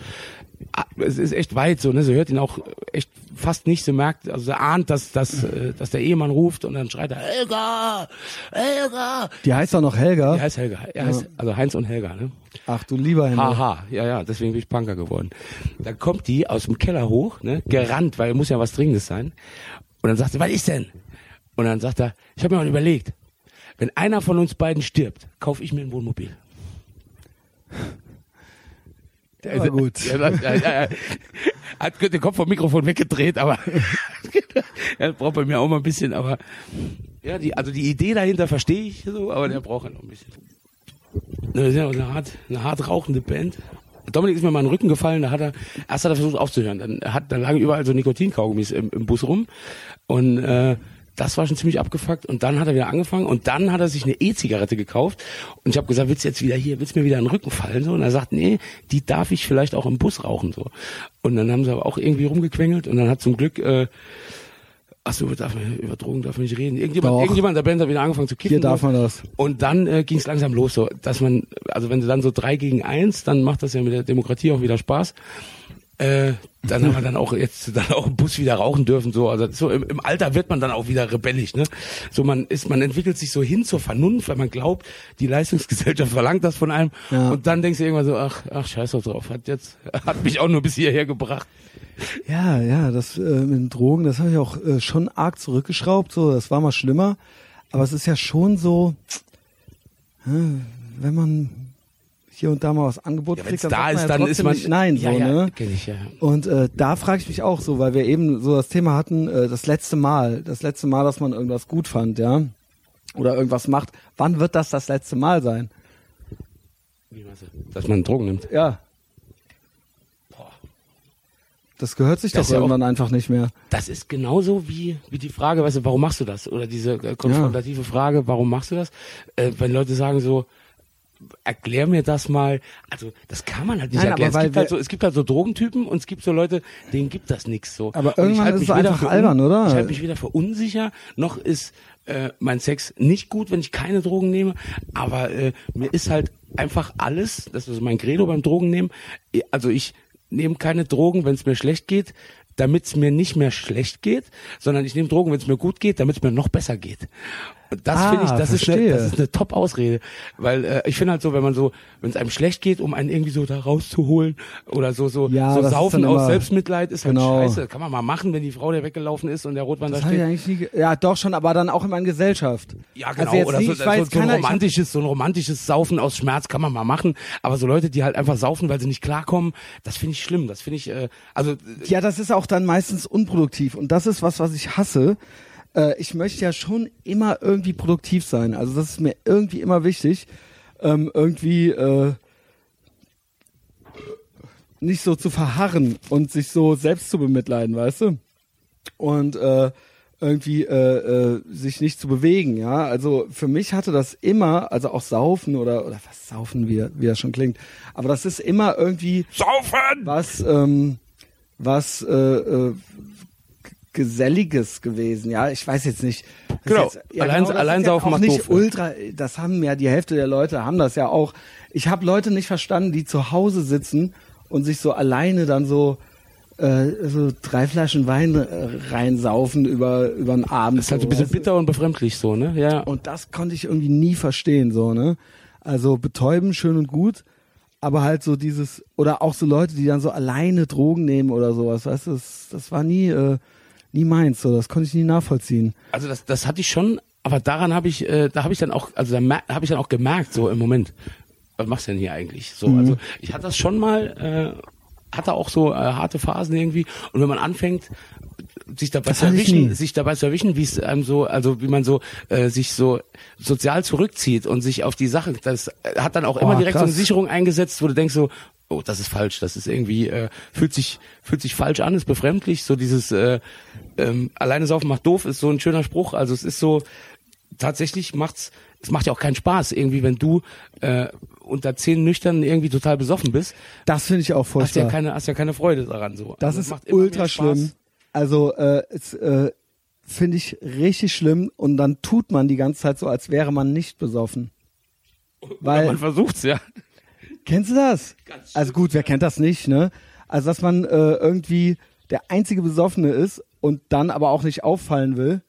Ah, Es ist echt weit so, ne? Sie hört ihn auch echt fast nicht. Sie merkt, also sie ahnt, dass, dass, äh, dass der Ehemann ruft und dann schreit er Helga, Helga. Die heißt doch noch Helga. Die heißt Helga. Er heißt, also Heinz und Helga, ne? Ach du lieber Himmel. Haha, ja, ja, deswegen bin ich Punker geworden. Dann kommt die aus dem Keller hoch, ne, gerannt, weil muss ja was Dringendes sein. Und dann sagt sie, was ist denn? Und dann sagt er, ich habe mir mal überlegt, wenn einer von uns beiden stirbt, kaufe ich mir ein Wohnmobil. Der war gut. *laughs* Ja, das- ja, ja. Hat den Kopf vom Mikrofon weggedreht, aber *laughs* er braucht bei mir auch mal ein bisschen, aber ja, die, also die Idee dahinter verstehe ich so, aber der braucht halt noch ein bisschen. Wir sind ja eine hart, eine hart rauchende Band. Dominik ist mir mal in den Rücken gefallen, da hat er, erst hat er versucht aufzuhören, dann hat, da lagen überall so Nikotinkaugummis im, im Bus rum und äh, das war schon ziemlich abgefuckt und dann hat er wieder angefangen und dann hat er sich eine E-Zigarette gekauft und ich habe gesagt, willst du jetzt wieder hier, willst du mir wieder in den Rücken fallen so und er sagt, nee, die darf ich vielleicht auch im Bus rauchen so und dann haben sie aber auch irgendwie rumgequengelt und dann hat zum Glück äh, Ach so, darf man, über Drogen darf man nicht reden. Irgendjemand, Doch. irgendjemand der Band hat wieder angefangen zu kiffen. Hier darf man das. Und dann äh, ging es langsam los, so, dass man, also wenn du dann so drei gegen eins, dann macht das ja mit der Demokratie auch wieder Spaß. Äh, dann haben wir dann auch jetzt dann auch im Bus wieder rauchen dürfen, so, also so im, im Alter wird man dann auch wieder rebellisch, ne? So man ist, man entwickelt sich so hin zur Vernunft, weil man glaubt, die Leistungsgesellschaft *laughs* verlangt das von einem Ja. und dann denkst du irgendwann so, ach, ach, scheiß doch drauf, hat jetzt, *laughs* hat mich auch nur bis hierher gebracht. Ja, ja, das äh, mit Drogen, das habe ich auch äh, schon arg zurückgeschraubt. So, das war mal schlimmer. Aber es ist ja schon so, äh, wenn man hier und da mal was Angeboten Ja, kriegt, dann da ist, ja dann ist man nicht nein, ja, so, ja, ne? ich ja. Und äh, da frage ich mich auch so, weil wir eben so das Thema hatten, äh, das letzte Mal, das letzte Mal, dass man irgendwas gut fand, ja, oder irgendwas macht. Wann wird das das letzte Mal sein? Wie meinst du? Dass man Drogen nimmt. Ja. Das gehört sich Das doch ja auch- irgendwann einfach nicht mehr. Das ist genauso wie, wie die Frage, weißt du, warum machst du das? Oder diese äh, konfrontative Frage, warum machst du das? Äh, wenn Leute sagen so, erklär mir das mal. Also das kann man halt nicht Nein, erklären. Es gibt, halt so, es gibt halt so Drogentypen und es gibt so Leute, denen gibt das nichts so. Aber irgendwann halte ist mich es einfach albern, oder? Ich halte mich weder für unsicher, noch ist äh, mein Sex nicht gut, wenn ich keine Drogen nehme. Aber äh, mir ist halt einfach alles, das ist mein Credo beim Drogennehmen. Also ich nehme keine Drogen, wenn es mir schlecht geht, damit es mir nicht mehr schlecht geht, sondern ich nehme Drogen, wenn es mir gut geht, damit es mir noch besser geht. Das Ah, finde ich, das ist, eine, das ist eine Top-Ausrede, weil äh, ich finde halt so, wenn man so, wenn es einem schlecht geht, um einen irgendwie so da rauszuholen oder so so, Ja, so saufen aus Selbstmitleid ist halt Genau. scheiße. Kann man mal machen, wenn die Frau, der weggelaufen ist und der Rotwein Das da steht. nie. Ja, doch schon, aber dann auch immer in Gesellschaft. Ja, genau. Also oder nie, so, so, weiß so ein keiner, romantisches, so ein romantisches Saufen aus Schmerz kann man mal machen. Aber so Leute, die halt einfach saufen, weil sie nicht klarkommen, das finde ich schlimm. Das finde ich, äh, also Ja, das ist auch dann meistens unproduktiv und das ist was, was ich hasse. Äh, ich möchte ja schon immer irgendwie produktiv sein. Also das ist mir irgendwie immer wichtig, ähm, irgendwie äh, nicht so zu verharren und sich so selbst zu bemitleiden, weißt du? Und äh, irgendwie äh, äh, sich nicht zu bewegen, ja. Also für mich hatte das immer, also auch Saufen oder oder was Saufen, wie, wie das schon klingt, aber das ist immer irgendwie saufen. was ähm, was äh, äh, geselliges gewesen, ja. Ich weiß jetzt nicht. Genau. Jetzt, Allein- das allein ist jetzt saufen macht nicht doof, ne? ultra. Das haben ja die Hälfte der Leute haben das ja auch. Ich habe Leute nicht verstanden, die zu Hause sitzen und sich so alleine dann so äh, so drei Flaschen Wein äh, reinsaufen über über einen Abend. Das ist halt so ein bisschen bitter und befremdlich so, ne? Ja. Und das konnte ich irgendwie nie verstehen, so, ne? Also betäuben, schön und gut, aber halt so dieses, oder auch so Leute, die dann so alleine Drogen nehmen oder sowas, weißt du, das, das war nie, äh, nie meins, so, das konnte ich nie nachvollziehen. Also das, das hatte ich schon, aber daran habe ich, äh, da habe ich dann auch, also da habe ich dann auch gemerkt, so im Moment, was machst du denn hier eigentlich? So, Mhm. also ich hatte das schon mal, äh, hatte auch so äh, harte Phasen irgendwie. Und wenn man anfängt, sich dabei zu erwischen, sich dabei zu erwischen, wie es einem so, also wie man so äh, sich so sozial zurückzieht und sich auf die Sache, das hat dann auch immer Oh, direkt so eine krass. Sicherung eingesetzt, wo du denkst so, oh, das ist falsch, das ist irgendwie, äh, fühlt sich, fühlt sich falsch an, ist befremdlich, so dieses äh, ähm, alleine saufen macht doof, ist so ein schöner Spruch. Also es ist so, tatsächlich macht's, es macht ja auch keinen Spaß, irgendwie, wenn du äh, unter zehn nüchtern irgendwie total besoffen bist, Das finde ich auch hast furchtbar. ja keine, hast ja keine Freude daran so. das Also ist ultra schlimm. Also, äh, es, äh, finde ich richtig schlimm und dann tut man die ganze Zeit so, als wäre man nicht besoffen. Oder Weil, man versucht's, ja. Kennst du das? Ganz Also gut, wer kennt das nicht, ne? Also dass man äh, irgendwie der einzige Besoffene ist und dann aber auch nicht auffallen will.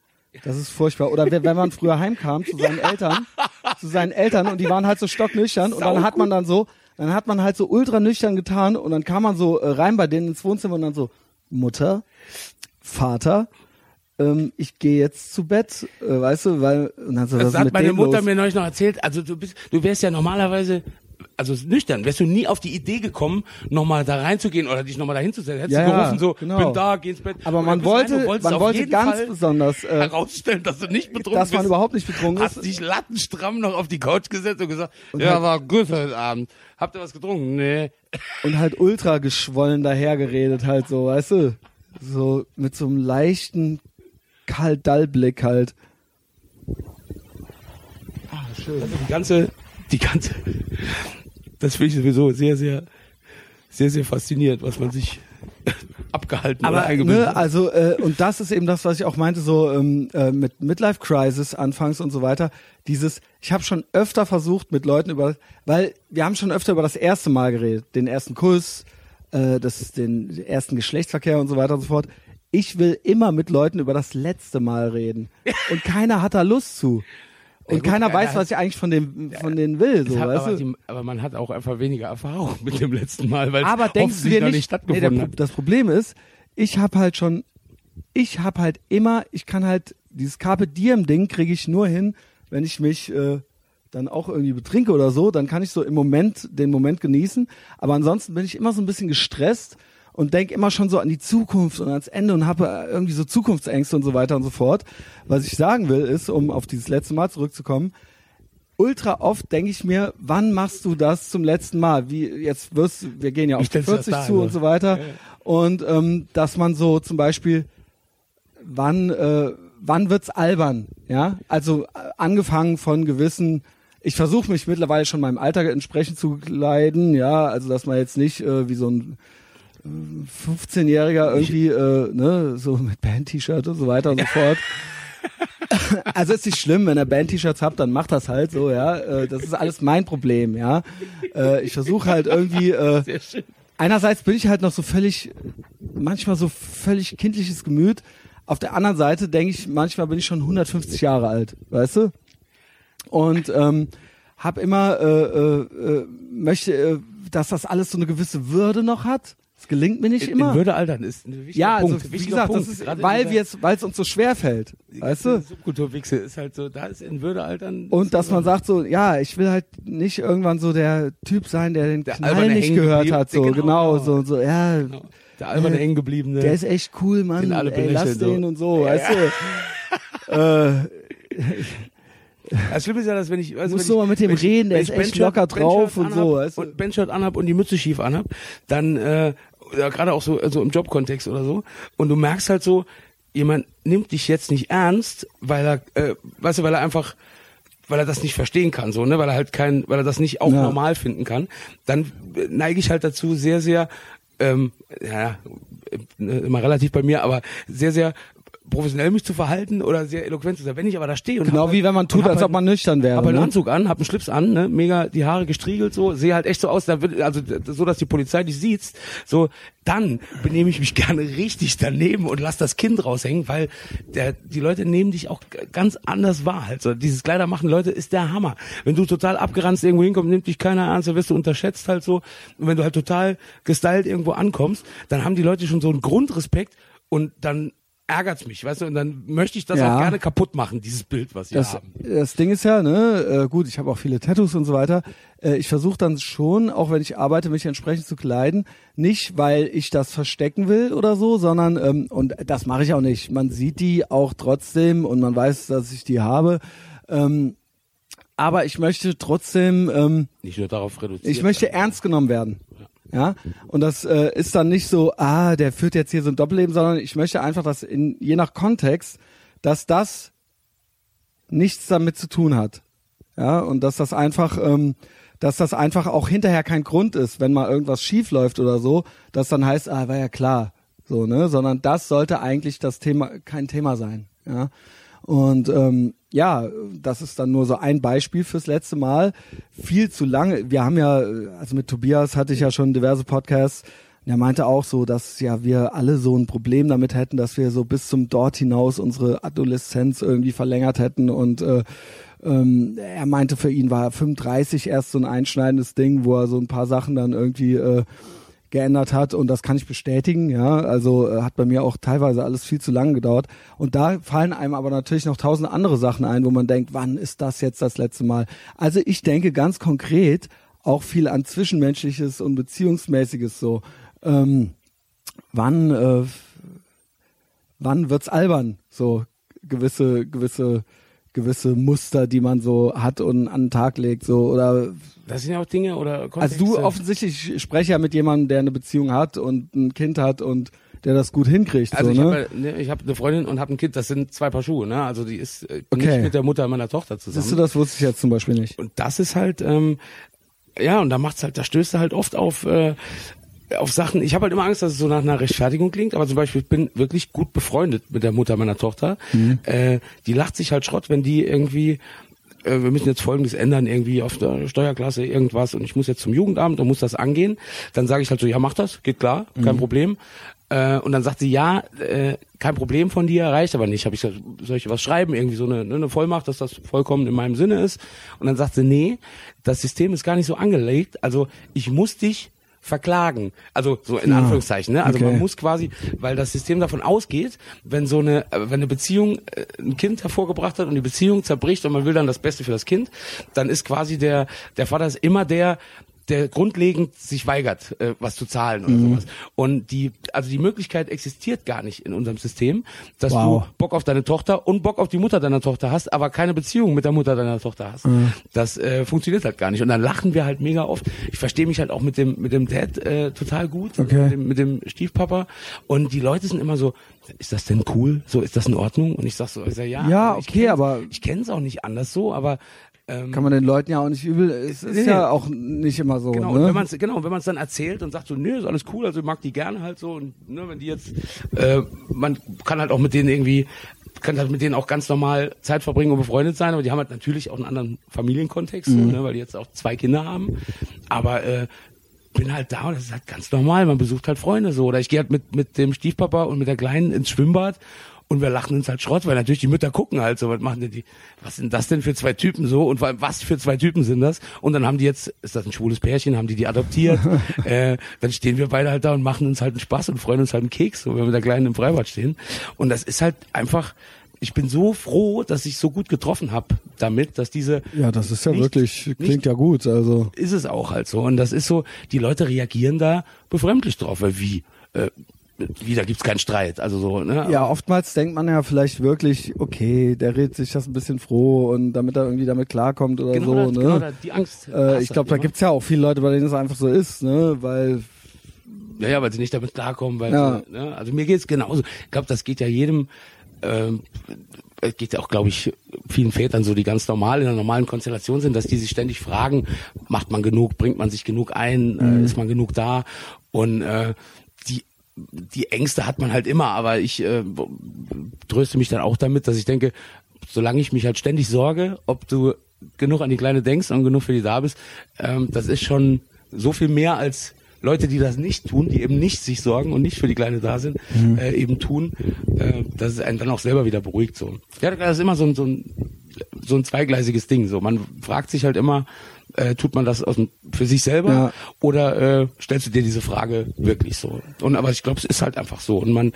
Das ist furchtbar. Oder wenn man früher heimkam zu seinen Eltern, zu seinen Eltern und die waren halt so stocknüchtern und dann hat man dann so, dann hat man halt so ultra nüchtern getan und dann kam man so äh, rein bei denen ins Wohnzimmer und dann so, Mutter, Vater, ähm, ich gehe jetzt zu Bett, äh, weißt du, weil und dann so, was Das ist hat meine Mutter los? mir neulich noch erzählt. Also du bist, du wärst ja normalerweise, also nüchtern, wärst du nie auf die Idee gekommen, nochmal da reinzugehen oder dich nochmal dahin zu setzen. Hättest Ja, du gerufen so, genau. bin da, geh ins Bett. Aber Und man wollte, wolltest man wollte ganz Fall besonders äh, herausstellen, dass du nicht betrunken dass man bist. überhaupt nicht betrunken ist. Hast dich lattenstramm noch auf die Couch gesetzt und gesagt, ja, halt- war gut heute Abend. Habt ihr was getrunken? Nee. und halt ultra geschwollen dahergeredet halt so, weißt du? So mit so einem leichten kalt, Dallblick halt. Ah, schön. Also die ganze, die ganze, das finde ich sowieso sehr, sehr, sehr, sehr faszinierend, was man sich *laughs* abgehalten Aber oder eingebildet ne, hat. also äh, und das ist eben das, was ich auch meinte, so ähm, äh, mit Midlife Crisis anfangs und so weiter. Dieses, ich habe schon öfter versucht mit Leuten über, weil wir haben schon öfter über das erste Mal geredet, den ersten Kuss, äh, das den ersten Geschlechtsverkehr und so weiter und so fort. Ich will immer mit Leuten über das letzte Mal reden *laughs* und keiner hat da Lust zu. Und gut, keiner weiß, was ich eigentlich von dem von denen will, so, weißt aber, du? die, aber man hat auch einfach weniger Erfahrung mit dem letzten Mal, weil Aber denkst du dir nicht, nicht nee, stattgefunden der, hat. das Problem ist, ich habe halt schon, ich habe halt immer, ich kann halt dieses Carpe Diem Ding kriege ich nur hin, wenn ich mich äh, dann auch irgendwie betrinke oder so, dann kann ich so im Moment den Moment genießen. Aber ansonsten bin ich immer so ein bisschen gestresst und denke immer schon so an die Zukunft und ans Ende und habe irgendwie so Zukunftsängste und so weiter und so fort. Was ich sagen will, ist, um auf dieses letzte Mal zurückzukommen, ultra oft denke ich mir, wann machst du das zum letzten Mal? Wie jetzt wirst du, wir gehen ja auf die stellst du das 40 dar, zu und so weiter. Ja, ja. Und ähm, dass man so zum Beispiel, wann, äh, wann wird's albern? Ja, also äh, angefangen von gewissen. Ich versuche mich mittlerweile schon meinem Alter entsprechend zu kleiden, ja, also dass man jetzt nicht äh, wie so ein 15-Jähriger irgendwie, äh, ne, so mit Band-T-Shirt und so weiter und so fort. *laughs* Also ist nicht schlimm, wenn ihr Band-T-Shirts habt, dann macht das halt so, ja. Äh, das ist alles mein Problem, ja. Äh, ich versuche halt irgendwie. Äh, *laughs* einerseits bin ich halt noch so völlig, manchmal so völlig kindliches Gemüt. Auf der anderen Seite denke ich, manchmal bin ich schon 150 Jahre alt, weißt du? Und ähm, hab immer äh, äh, äh, möchte, äh, dass das alles so eine gewisse Würde noch hat. Es gelingt mir nicht In, immer. in Würde altern ist ein wichtiger ja, also Punkt. wie wichtiger gesagt, Punkt. das ist, Gerade weil wir jetzt, weil es uns so schwer fällt, weißt du? Subkulturwechsel ist halt so, da ist in Würde altern. Und dass man sagt so, ja, ich will halt nicht irgendwann so der Typ sein, der den Der Knall nicht hängen gehört hat, so genau, genau, genau. so so, ja, Genau. Der alberne Äh, hängengebliebene. der ist echt cool, Mann, Den alle ey, lass so. den und so, weißt du? *laughs* Äh, Das Schlimme ist ja, dass wenn ich, also Musst wenn du mal mit dem ich- reden, der ist echt locker drauf und so, weißt du? Und Bandshirt anhab und die Mütze schief anhab, dann, äh, ja, gerade auch so, also im Jobkontext oder so. Und du merkst halt so, jemand nimmt dich jetzt nicht ernst, weil er, äh, weißt du, weil er einfach, weil er das nicht verstehen kann, so, ne, weil er halt kein, weil er das nicht auch Ja. normal finden kann, dann äh, neige ich halt dazu, sehr, sehr, ähm, ja, äh, immer relativ bei mir, aber sehr, sehr professionell mich zu verhalten oder sehr eloquent zu sein. Wenn ich aber da stehe und Genau hab wie wenn man tut, als ob man nüchtern wäre. hab einen ne? Anzug an, hab einen Schlips an, ne, mega die Haare gestriegelt so, sehe halt echt so aus, da wird, also so, dass die Polizei dich sieht, so, dann benehme ich mich *laughs* gerne richtig daneben und lass das Kind raushängen, weil der, die Leute nehmen dich auch ganz anders wahr halt. So, dieses Kleidermachen, Leute, ist der Hammer. Wenn du total abgeranzt irgendwo hinkommst, nimmt dich keiner ernst, dann wirst du unterschätzt halt so. Und wenn du halt total gestylt irgendwo ankommst, dann haben die Leute schon so einen Grundrespekt und dann ärgert's mich, weißt du, und dann möchte ich das Ja. auch gerne kaputt machen, dieses Bild, was sie Das, haben. das Ding ist ja, ne, äh, gut, ich habe auch viele Tattoos und so weiter. Äh, ich versuche dann schon, auch wenn ich arbeite, mich entsprechend zu kleiden. Nicht, weil ich das verstecken will oder so, sondern, ähm, und das mache ich auch nicht. Man sieht die auch trotzdem und man weiß, dass ich die habe. Ähm, aber ich möchte trotzdem, ähm, Nicht nur darauf reduziert. ich möchte ernst genommen werden. Ja, und das äh, ist dann nicht so, ah, der führt jetzt hier so ein Doppelleben, sondern ich möchte einfach, dass in, je nach Kontext, dass das nichts damit zu tun hat. Ja, und dass das einfach, ähm, dass das einfach auch hinterher kein Grund ist, wenn mal irgendwas schief läuft oder so, dass dann heißt, ah, war ja klar, so, ne, sondern das sollte eigentlich das Thema, kein Thema sein, ja. Und ähm, ja, das ist dann nur so ein Beispiel fürs letzte Mal. Viel zu lange. Wir haben ja, also mit Tobias hatte ich ja schon diverse Podcasts. Und er meinte auch so, dass ja wir alle so ein Problem damit hätten, dass wir so bis zum dort hinaus unsere Adoleszenz irgendwie verlängert hätten. Und äh, ähm, er meinte, für ihn war 35 erst so ein einschneidendes Ding, wo er so ein paar Sachen dann irgendwie äh, geändert hat und das kann ich bestätigen, ja, also äh, hat bei mir auch teilweise alles viel zu lange gedauert und da fallen einem aber natürlich noch tausend andere Sachen ein, wo man denkt, wann ist das jetzt das letzte Mal? Also ich denke ganz konkret auch viel an Zwischenmenschliches und Beziehungsmäßiges so, ähm, wann, äh, wann wird's albern? So gewisse, gewisse, gewisse Muster, die man so hat und an den Tag legt, so oder Das sind ja auch Dinge oder also Kontexte. du offensichtlich ich spreche ja mit jemandem, der eine Beziehung hat und ein Kind hat und der das gut hinkriegt. Also so, ich ne? habe ne, hab eine Freundin und habe ein Kind, das sind zwei Paar Schuhe, ne? Also die ist äh, Okay. nicht mit der Mutter meiner Tochter zusammen. Siehst du, das wusste ich jetzt zum Beispiel nicht. Und das ist halt, ähm, ja, und da macht's halt, da stößt er halt oft auf, äh, auf Sachen. Ich habe halt immer Angst, dass es so nach einer Rechtfertigung klingt, aber zum Beispiel, ich bin wirklich gut befreundet mit der Mutter meiner Tochter. Äh, die lacht sich halt Schrott, wenn die irgendwie äh, wir müssen jetzt Folgendes ändern, irgendwie auf der Steuerklasse irgendwas und ich muss jetzt zum Jugendamt und muss das angehen. Dann sage ich halt so, ja, mach das, geht klar, kein Problem. Äh, und dann sagt sie, ja, äh, kein Problem von dir, reicht aber nicht. Hab ich gesagt, soll ich was schreiben, irgendwie so eine, ne, eine Vollmacht, dass das vollkommen in meinem Sinne ist. Und dann sagt sie, nee, das System ist gar nicht so angelegt. Also ich muss dich verklagen. Also so in Ja, Anführungszeichen. Ne? Also okay. man muss quasi, weil das System davon ausgeht, wenn so eine, äh, wenn eine Beziehung äh, ein Kind hervorgebracht hat und die Beziehung zerbricht und man will dann das Beste für das Kind, dann ist quasi der der Vater ist immer der der grundlegend sich weigert, äh, was zu zahlen oder sowas. Und die, also die Möglichkeit existiert gar nicht in unserem System, dass Wow. du Bock auf deine Tochter und Bock auf die Mutter deiner Tochter hast, aber keine Beziehung mit der Mutter deiner Tochter hast. Das äh, funktioniert halt gar nicht. Und dann lachen wir halt mega oft. Ich verstehe mich halt auch mit dem mit dem Dad äh, total gut, Okay. mit, dem, mit dem Stiefpapa. Und die Leute sind immer so, ist das denn cool? So ist das in Ordnung? Und ich sag so, ich sag, ja, Ja, okay, aber- ich kenne es auch nicht anders so, aber ähm, Kann man den Leuten ja auch nicht übel. Es ist Nee, ja auch nicht immer so. Genau, ne? und wenn man es genau, wenn man es dann erzählt und sagt so, nö, ist alles cool, also ich mag die gerne halt so und ne, wenn die jetzt, äh, man kann halt auch mit denen irgendwie, kann halt mit denen auch ganz normal Zeit verbringen und befreundet sein, aber die haben halt natürlich auch einen anderen Familienkontext, so, ne, weil die jetzt auch zwei Kinder haben, aber äh, bin halt da und das ist halt ganz normal, man besucht halt Freunde so oder ich gehe halt mit mit dem Stiefpapa und mit der Kleinen ins Schwimmbad und wir lachen uns halt Schrott, weil natürlich die Mütter gucken halt so, was machen denn die, was sind das denn für zwei Typen so und vor allem, was für zwei Typen sind das? Und dann haben die jetzt, ist das ein schwules Pärchen, haben die die adoptiert? *laughs* äh, dann stehen wir beide halt da und machen uns halt einen Spaß und freuen uns halt einen Keks, so, wenn wir mit der Kleinen im Freibad stehen. Und das ist halt einfach, ich bin so froh, dass ich so gut getroffen habe damit, dass diese ja, das ist ja nicht- wirklich, nicht- klingt ja gut. Also ist es auch halt so. Und das ist so, die Leute reagieren da befremdlich drauf, weil wie, äh, wie, da gibt's keinen Streit. Also so, ne? ja, oftmals denkt man ja vielleicht wirklich, okay, der redet sich das ein bisschen froh und damit er irgendwie damit klarkommt oder genau, so. das, ne? genau da, die Angst. äh, ich glaube, da immer. gibt's ja auch viele Leute, bei denen es einfach so ist, ne? Weil Ja, ja, weil sie nicht damit klarkommen, weil Ja. sie, ne? also mir geht's genauso. Ich glaube, das geht ja jedem, ähm, es geht ja auch, glaube ich, vielen Vätern so, die ganz normal in einer normalen Konstellation sind, dass die sich ständig fragen, macht man genug, bringt man sich genug ein, Mhm. äh, ist man genug da? Und äh, die Ängste hat man halt immer, aber ich äh, tröste mich dann auch damit, dass ich denke, solange ich mich halt ständig sorge, ob du genug an die Kleine denkst und genug für die da bist, ähm, das ist schon so viel mehr als Leute, die das nicht tun, die eben nicht sich sorgen und nicht für die Kleine da sind, äh, eben tun, äh, dass es einen dann auch selber wieder beruhigt so. Ja, das ist immer so ein, so ein, so ein zweigleisiges Ding. So, man fragt sich halt immer, äh, tut man das aus dem, für sich selber Ja. oder äh, stellst du dir diese Frage wirklich so? Und aber ich glaube, es ist halt einfach so und man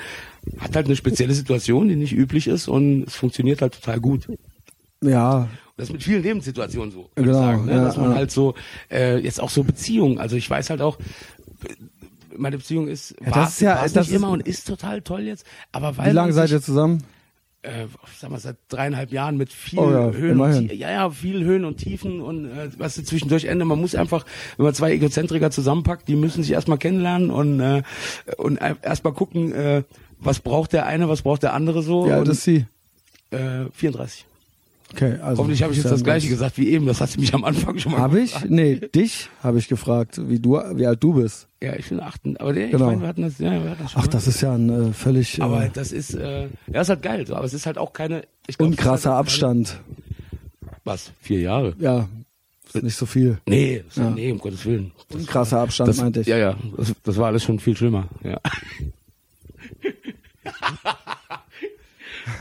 hat halt eine spezielle Situation, die nicht üblich ist und es funktioniert halt total gut. ja, Das ist mit vielen Lebenssituationen so, Genau, sagen, ne? ja, dass man ja. halt so äh, jetzt auch so Beziehungen. Also ich weiß halt auch, meine Beziehung ist, Ja, war, das ist ja- das nicht ist- immer und ist total toll jetzt. Aber weil wie lange seid ihr zusammen? Äh, sag mal, seit dreieinhalb Jahren mit viel Oh ja, Höhen immerhin. und ja, ja, viel Höhen und Tiefen und äh, was du zwischendurch Ende. Man muss einfach, wenn man zwei Egozentriker zusammenpackt, die müssen sich erstmal kennenlernen und äh, und erstmal gucken, äh, was braucht der eine, was braucht der andere so. Alt und, ist sie? äh, 34. Okay, also Hoffentlich habe ich jetzt das gleiche gesagt wie eben. Das hat sie mich am Anfang schon mal Habe ich? gefragt. Nee, dich habe ich gefragt, wie du, wie alt du bist. Ja, ich bin achten. Aber der, Genau. ich meine, wir hatten das, ja, wir hatten das schon Ach, mal. das ist ja ein äh, völlig aber äh, das ist, äh, ja, ist halt geil. So. Aber es ist halt auch keine, ich glaub, ist unkrasser halt Abstand. Keine, was? Vier Jahre? Ja, ist nicht so viel. Nee, Ja. nee, um Gottes Willen. Das, Unkrasser Abstand, das, meinte ich. Ja, ja, das, das war alles schon viel schlimmer. Ja. *laughs*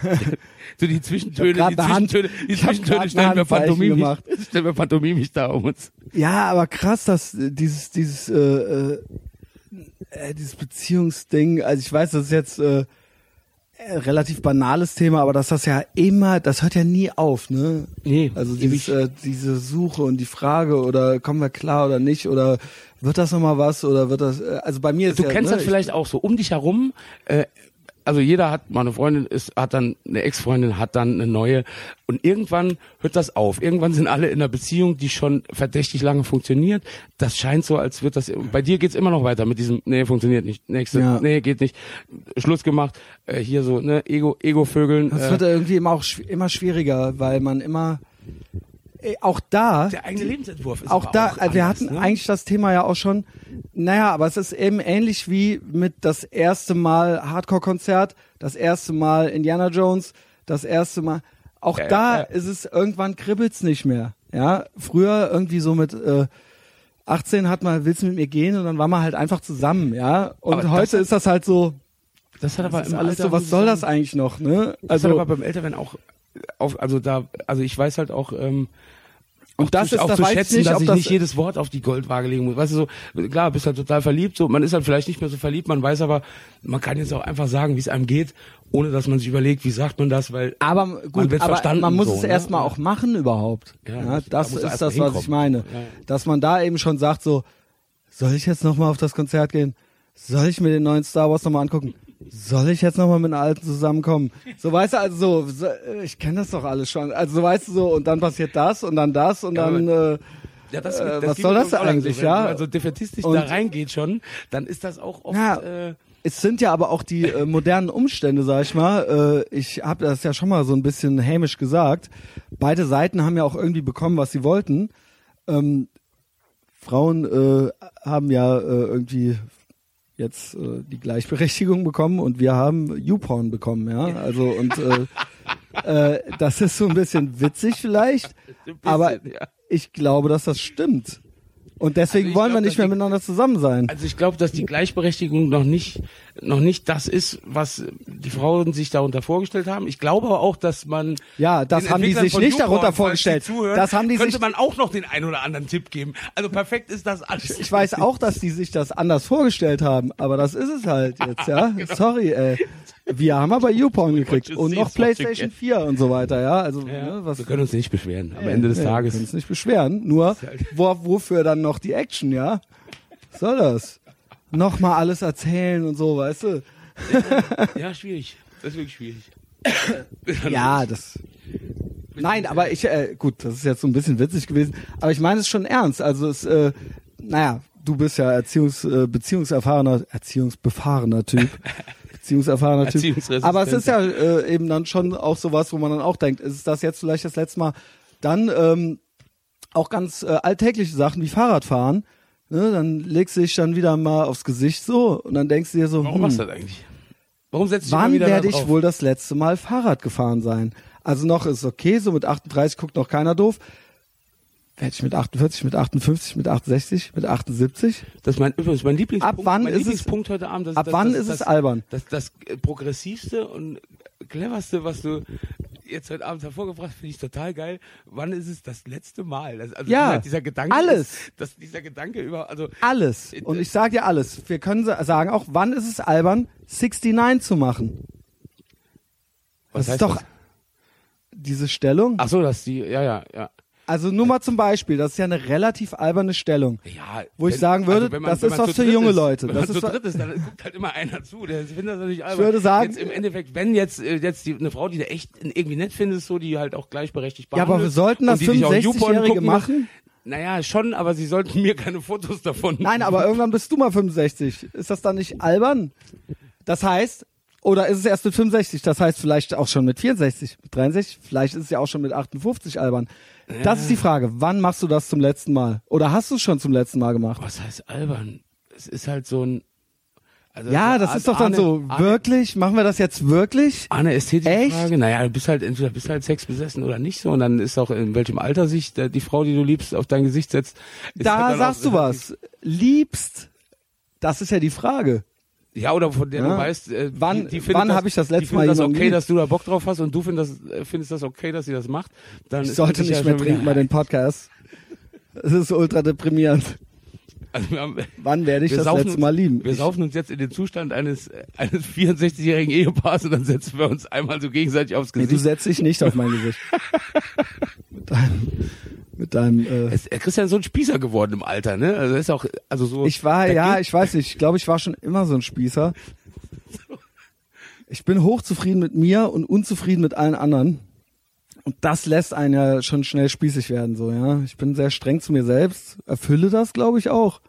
*laughs* so die Zwischentöne, die eine Hand- Zwischentöne, die Zwischentöne stellen wir pantomimisch, gemacht. stellen wir pantomimisch da um uns. Ja, aber krass, dass äh, dieses dieses äh, äh, äh, dieses Beziehungsding, also ich weiß, das ist jetzt äh, äh, relativ banales Thema, aber dass das ja immer, das hört ja nie auf, ne? Nee, Also dieses, äh, diese Suche und die Frage oder kommen wir klar oder nicht oder wird das nochmal was oder wird das, äh, also bei mir ist Du ja, kennst ne, das vielleicht auch so. Um dich herum äh, also jeder hat mal eine Freundin, ist, hat dann eine Ex-Freundin, hat dann eine neue und irgendwann hört das auf. Irgendwann sind alle in einer Beziehung, die schon verdächtig lange funktioniert. Das scheint so, als wird das. Bei dir geht's immer noch weiter mit diesem, nee, funktioniert nicht. Nächste, Ja. nee, geht nicht. Schluss gemacht. Äh, hier so, ne, Ego, Ego-Vögeln. Das äh, wird irgendwie immer auch schw- immer schwieriger, weil man immer auch da der eigene Lebensentwurf ist auch aber da, auch äh, wir anders, hatten ne? eigentlich das Thema ja auch schon. Naja, aber es ist eben ähnlich wie mit das erste Mal Hardcore-Konzert, das erste Mal Indiana Jones, das erste Mal. Auch Ja, da ja. ist es irgendwann kribbelt's nicht mehr. Ja, früher irgendwie so mit äh, 18 hat man, willst du mit mir gehen? Und dann war man halt einfach zusammen, ja. Und Aber das heute hat- ist das halt so, Das hat aber das alles so, was soll das eigentlich noch, ne? Das hat aber Also, beim Älterwerden auch auf, also da, also ich weiß halt auch, ähm, und auch das zu, ist, auch das zu schätzen, nicht, dass ich das, nicht jedes Wort auf die Goldwaage legen muss. Weißt du, so, klar, bist halt total verliebt, so, man ist halt vielleicht nicht mehr so verliebt, man weiß aber, man kann jetzt auch einfach sagen, wie es einem geht, ohne dass man sich überlegt, wie sagt man das, weil, Aber Man gut, wird aber verstanden man muss so, es ne? erstmal auch machen überhaupt. Ja, Ja, da das er ist das, was ich meine. Ja. Dass man da eben schon sagt so, soll ich jetzt nochmal auf das Konzert gehen? Soll ich mir den neuen Star Wars nochmal angucken? Soll ich jetzt nochmal mit den Alten zusammenkommen? So weißt du, also so, so ich kenne das doch alles schon. Also so weißt du so, und dann passiert das und dann das und dann äh, ja, das, Äh, das was soll das eigentlich, so, ja? Also defetistisch da reingeht schon, dann ist das auch oft, Ja. äh, Es sind ja aber auch die äh, modernen Umstände, sag ich mal. Äh, ich habe das ja schon mal so ein bisschen hämisch gesagt. Beide Seiten haben ja auch irgendwie bekommen, was sie wollten. Ähm, Frauen äh, haben ja äh, irgendwie jetzt äh, die Gleichberechtigung bekommen und wir haben YouPorn bekommen, ja. Also und äh, *laughs* äh, das ist so ein bisschen witzig vielleicht, bisschen, aber ja. ich glaube, dass das stimmt. Und deswegen Also wollen wir glaub, nicht mehr die- miteinander zusammen sein. Also ich glaube, dass die Gleichberechtigung noch nicht, noch nicht das ist, was die Frauen sich darunter vorgestellt haben. Ich glaube aber auch, dass man Ja, das haben die sich nicht darunter vorgestellt. Zuhören, Das haben die könnte sich- man auch noch den einen oder anderen Tipp geben. Also perfekt ist das alles. Ich weiß auch, dass die sich das anders vorgestellt haben, aber das ist es halt jetzt, *laughs* ja. Genau. Sorry, ey. Wir haben aber YouPorn gekriegt und noch PlayStation get. 4 und so weiter, ja. Also, Ja, ne, was wir können uns nicht beschweren. Am Ende des Tages. können uns nicht beschweren. Nur, halt- *laughs* wo, wofür dann noch die Action, ja? Was soll das? Nochmal alles erzählen und so, weißt du? Ja, schwierig. Das ist wirklich schwierig. *laughs* Ja, das. Nein, aber ich, äh, gut, das ist jetzt so ein bisschen witzig gewesen, aber ich meine es schon ernst. Also es, äh, naja, du bist ja Erziehungs, äh, beziehungserfahrener, erziehungsbefahrener Typ. *laughs* Beziehungserfahrener Typ. Aber es ist ja äh, eben dann schon auch sowas, wo man dann auch denkt, ist das jetzt vielleicht das letzte Mal? Dann ähm, auch ganz äh, alltägliche Sachen wie Fahrradfahren. Ne, dann legst du dich dann wieder mal aufs Gesicht so und dann denkst du dir so, Warum hm, machst du das eigentlich? Warum setzt du Wann werde ich wohl das letzte Mal Fahrrad gefahren sein? Also noch ist okay, so mit 38 guckt noch keiner doof. Werde ich mit 48, mit 58, mit 68, mit 78? Das ist mein, übrigens mein Lieblingspunkt. Ab wann mein ist es- Lieblingspunkt heute Abend. Das, ab das, wann das, ist es albern? Das, das, äh, progressivste und cleverste, was du jetzt heute Abend hervorgebracht hast, finde ich total geil. Wann ist es das letzte Mal? Das, also Ja, dieser, dieser Gedanke. alles. Dass dieser Gedanke über, also Alles. Äh, Und ich sage dir alles. Wir können sa- sagen auch, wann ist es albern, 69 zu machen? was das heißt ist doch diese Stellung. Ach so, dass die, ja, ja, ja. Also nur mal zum Beispiel, das ist ja eine relativ alberne Stellung. Ja, Wo ich sagen würde, wenn man, das ist was für junge ist, Leute. Wenn Das man ist zu dritt ist, dann guckt halt immer einer zu. Der findet das natürlich albern. würde sagen- jetzt im Endeffekt, wenn jetzt äh, jetzt die, eine Frau, die du echt irgendwie nett findest, so die halt auch gleichberechtigt Ja, aber wir behandelt sollten das und die dich auch YouPorn 65-Jährige gucken, machen? Naja, schon, aber sie sollten *laughs* mir keine Fotos davon. Nein, aber irgendwann bist du mal 65. Ist das dann nicht albern? Das heißt, oder ist es erst mit 65? Das heißt vielleicht auch schon mit 64, mit 63, vielleicht ist es ja auch schon mit 58 albern. Das ist die Frage. Wann machst du das zum letzten Mal? Oder hast du es schon zum letzten Mal gemacht? Was heißt albern? Es ist halt so ein. Also Ja, das Art- ist doch dann Arne- so, Arne, wirklich? Machen wir das jetzt wirklich? Arne ästhetische Echt? Frage. Naja, du bist halt entweder bist halt sexbesessen oder nicht so. Und dann ist auch in welchem Alter sich der, die Frau, die du liebst, auf dein Gesicht setzt. Da halt sagst auch du was. Liebst. Das ist ja die Frage. Ja, oder von der Ja. du weißt, äh, Wann- die, die wann das, hab ich das letzte Mal das okay, dass du da Bock drauf hast und du findest das, äh, findest das okay, dass sie das macht. Dann Ich sollte nicht ja mehr trinken bei den *laughs* Podcasts. Es ist ultra deprimierend. Also haben, Wann werde ich das saufen letzte Mal lieben? Wir saufen uns jetzt in den Zustand eines eines 64-jährigen Ehepaars und dann setzen wir uns einmal so gegenseitig aufs Nee, du Gesicht. setzt dich nicht auf mein *laughs* Gesicht. *laughs* mit deinem, äh, Es- er ist ja so ein Spießer geworden im Alter, ne? Also ist auch, also so. ich war, ja, ich weiß nicht, ich glaube, ich war schon immer so ein Spießer. Ich bin hochzufrieden mit mir und unzufrieden mit allen anderen. Und das lässt einen ja schon schnell spießig werden, so, ja. Ich bin sehr streng zu mir selbst, erfülle das, glaube ich, auch.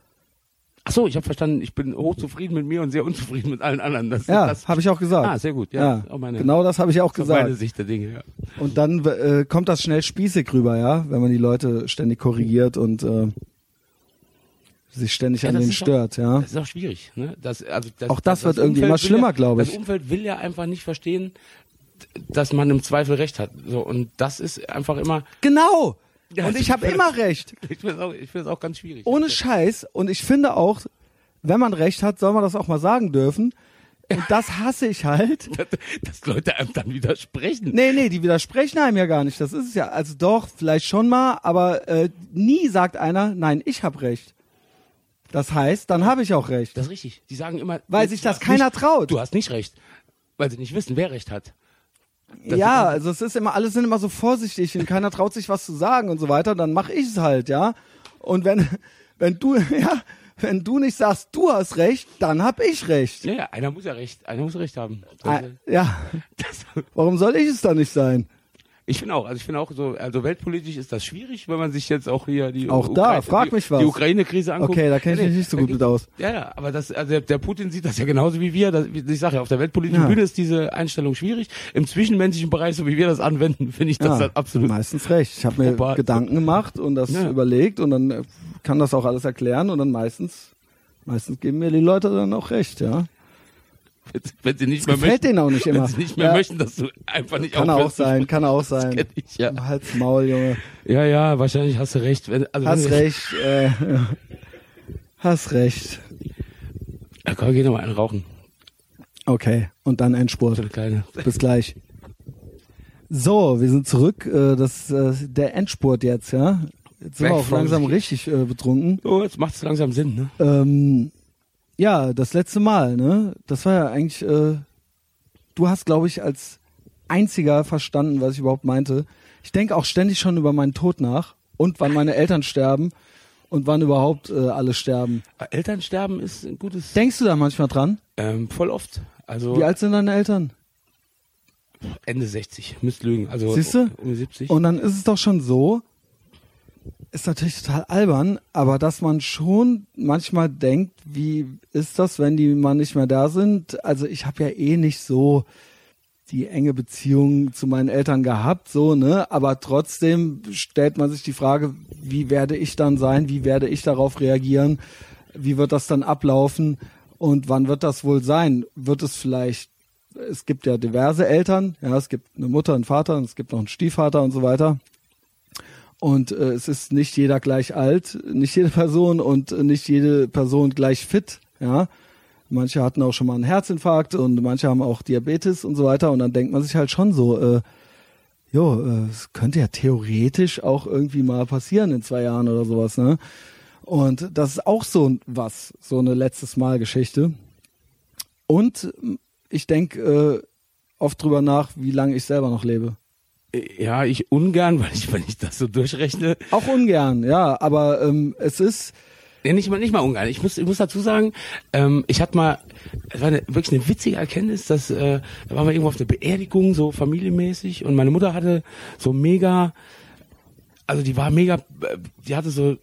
Ach so, ich habe verstanden, ich bin hochzufrieden mit mir und sehr unzufrieden mit allen anderen. Das, Ja, das, habe ich auch gesagt. Ah, sehr gut. Ja, Ja, meine, genau das habe ich auch ist meine gesagt. Sicht der Dinge. Ja. Und dann äh, kommt das schnell spießig rüber, ja, wenn man die Leute ständig korrigiert und äh, sich ständig Ja, an denen ist auch- stört, ja. Das ist auch schwierig. Ne? Das, also das, Auch das wird irgendwie Umfeld immer schlimmer, glaube ich. Das Umfeld will ja einfach nicht verstehen, dass man im Zweifel recht hat. So und das ist einfach immer. Genau. Ja, und ich habe immer recht. *laughs* Ich finde es auch, ich finde es auch ganz schwierig. Ohne Scheiß. Und ich finde auch, wenn man recht hat, soll man das auch mal sagen dürfen. Und das hasse ich halt. *laughs* dass, dass Leute einem dann widersprechen. Nee, nee, die widersprechen einem ja gar nicht. Das ist es ja. Also doch, vielleicht schon mal, aber äh, nie sagt einer, nein, ich habe recht. Das heißt, dann habe ich auch recht. Das ist richtig. Die sagen immer, Weil sich das keiner nicht, traut. Du hast nicht recht, weil sie nicht wissen, wer recht hat. Das ja, also es ist immer, alle sind immer so vorsichtig und keiner traut sich was zu sagen und so weiter, dann mache ich es halt, ja. Und wenn, wenn du, *laughs* ja, wenn du nicht sagst, du hast recht, dann hab ich recht. Ja, ja, einer muss ja recht, einer muss recht haben. Ah, Ja, Das, warum soll ich es dann nicht sein? Ich finde auch, also ich finde auch so, also weltpolitisch ist das schwierig, wenn man sich jetzt auch hier die Auch da, frag mich was. die Ukraine-Krise anguckt. Okay, da kenne ich Nee, mich nicht so gut mit aus. Ja, ja, aber das, also der, der Putin sieht das ja genauso wie wir. Das, ich sage ja, auf der weltpolitischen Ja. Bühne ist diese Einstellung schwierig. Im zwischenmenschlichen Bereich, so wie wir das anwenden, *laughs* finde ich das Ja, halt absolut. meistens recht. Ich habe mir Opa- Gedanken gemacht und das Ja. überlegt und dann kann das auch alles erklären und dann meistens, meistens geben mir die Leute dann auch recht, ja. Wenn, sie nicht Das mehr möchten, denen auch nicht immer. wenn sie nicht mehr Ja. möchten, dass du einfach nicht Kann auch sein, kann auch Das sein. kenn ich, ja. Halt's Maul, Junge. Ja, ja, wahrscheinlich hast du recht. Wenn, also Hast recht. Äh, hast recht. Ja, komm, geh noch mal einen rauchen. Okay, und dann Endspurt. Bis gleich. So, wir sind zurück. Äh, Das äh, der Endspurt jetzt, ja. Jetzt sind Weg wir auch langsam richtig äh, betrunken. Oh, jetzt macht es langsam Sinn, ne? Ähm, ja, das letzte Mal, ne? Das war ja eigentlich. Äh, du hast, glaube ich, als einziger verstanden, was ich überhaupt meinte. Ich denke auch ständig schon über meinen Tod nach und wann meine Eltern sterben und wann überhaupt äh, alle sterben. Elternsterben ist ein gutes. Denkst du da manchmal dran? Ähm, voll oft. Also Wie alt sind deine Eltern? Ende 60, müsst lügen. Also Siehste? um die 70. Und dann ist es doch schon so, ist natürlich total albern, aber dass man schon manchmal denkt, wie ist das, wenn die mal nicht mehr da sind? Also ich habe ja eh nicht so die enge Beziehung zu meinen Eltern gehabt, so, ne? Aber trotzdem stellt man sich die Frage, wie werde ich dann sein? Wie werde ich darauf reagieren? Wie wird das dann ablaufen? Und wann wird das wohl sein? Wird es vielleicht, es gibt ja diverse Eltern, ja, es gibt eine Mutter, einen Vater, und es gibt noch einen Stiefvater und so weiter. Und äh, es ist nicht jeder gleich alt, nicht jede Person und nicht jede Person gleich fit, ja. Manche hatten auch schon mal einen Herzinfarkt und manche haben auch Diabetes und so weiter. Und dann denkt man sich halt schon so, äh, jo, äh, es könnte ja theoretisch auch irgendwie mal passieren in zwei Jahren oder sowas, ne? Und das ist auch so was, so eine letztes Mal Geschichte. Und ich denke äh, oft drüber nach, wie lange ich selber noch lebe. Ja, ich ungern, *laughs* weil ich, wenn ich das so durchrechne. Auch ungern, ja, aber ähm, es ist, Ja, nicht mal, nicht mal ungern. Ich muss, ich muss dazu sagen, ähm, ich hatte mal, es war eine, wirklich eine witzige Erkenntnis, dass, äh, da waren wir irgendwo auf einer Beerdigung, so familienmäßig, und meine Mutter hatte so mega, also die war mega, äh, die hatte so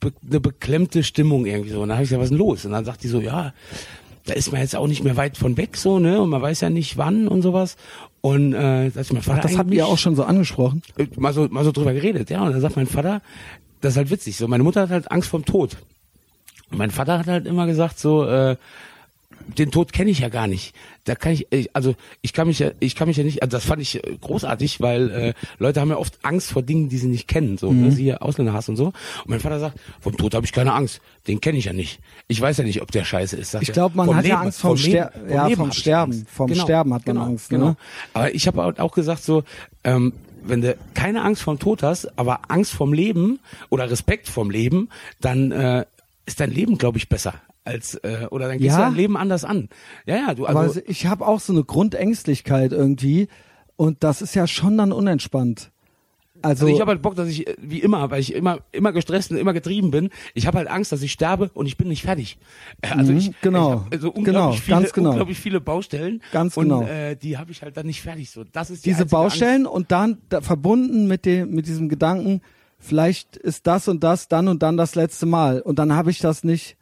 be eine beklemmte Stimmung irgendwie so. Und dann habe ich gesagt, was ist denn los? Und dann sagt die so, ja, da ist man jetzt auch nicht mehr weit von weg so, ne? Und man weiß ja nicht wann und sowas. Und äh, dass mein Vater ach, das habt ihr auch schon so angesprochen. äh, mal so, mal so drüber geredet, ja. Und dann sagt mein Vater, das ist halt witzig, so, meine Mutter hat halt Angst vorm Tod. Und mein Vater hat halt immer gesagt, so, äh, den Tod kenne ich ja gar nicht. Da kann ich, ich, also ich kann mich ja, ich kann mich ja nicht, also das fand ich äh, großartig, weil äh, Leute haben ja oft Angst vor Dingen, die sie nicht kennen, so, Mhm. ne, siehe Ausländerhass und so. Und mein Vater sagt, vom Tod habe ich keine Angst, den kenne ich ja nicht. Ich weiß ja nicht, ob der scheiße ist. sagt Ich glaube, man Vom hat ja Leben- Angst vom Ster- Leben- ja, Leben vom Sterben. Vom Sterben hat man genau, Angst, ne? Genau. Aber ich habe auch gesagt so, ähm, wenn du keine Angst vom Tod hast, aber Angst vom Leben oder Respekt vom Leben, dann äh, ist dein Leben, glaube ich, besser als äh, oder dann gehst Ja. du dein Leben anders an. Ja, ja, du also Aber ich habe auch so eine Grundängstlichkeit irgendwie und das ist ja schon dann unentspannt. Also, Also ich habe halt Bock, dass ich äh, wie immer, weil ich immer immer gestresst und immer getrieben bin. Ich habe halt Angst, dass ich sterbe und ich bin nicht fertig. Äh, Also Mhm, ich genau. ich also Genau, unglaublich viele, ganz genau. unglaublich viele Baustellen. Ganz und, genau. Äh, die habe ich halt dann nicht fertig. So, das ist die diese Baustellen und dann da, verbunden mit dem mit diesem Gedanken, vielleicht ist das und das dann und dann das letzte Mal und dann habe ich das nicht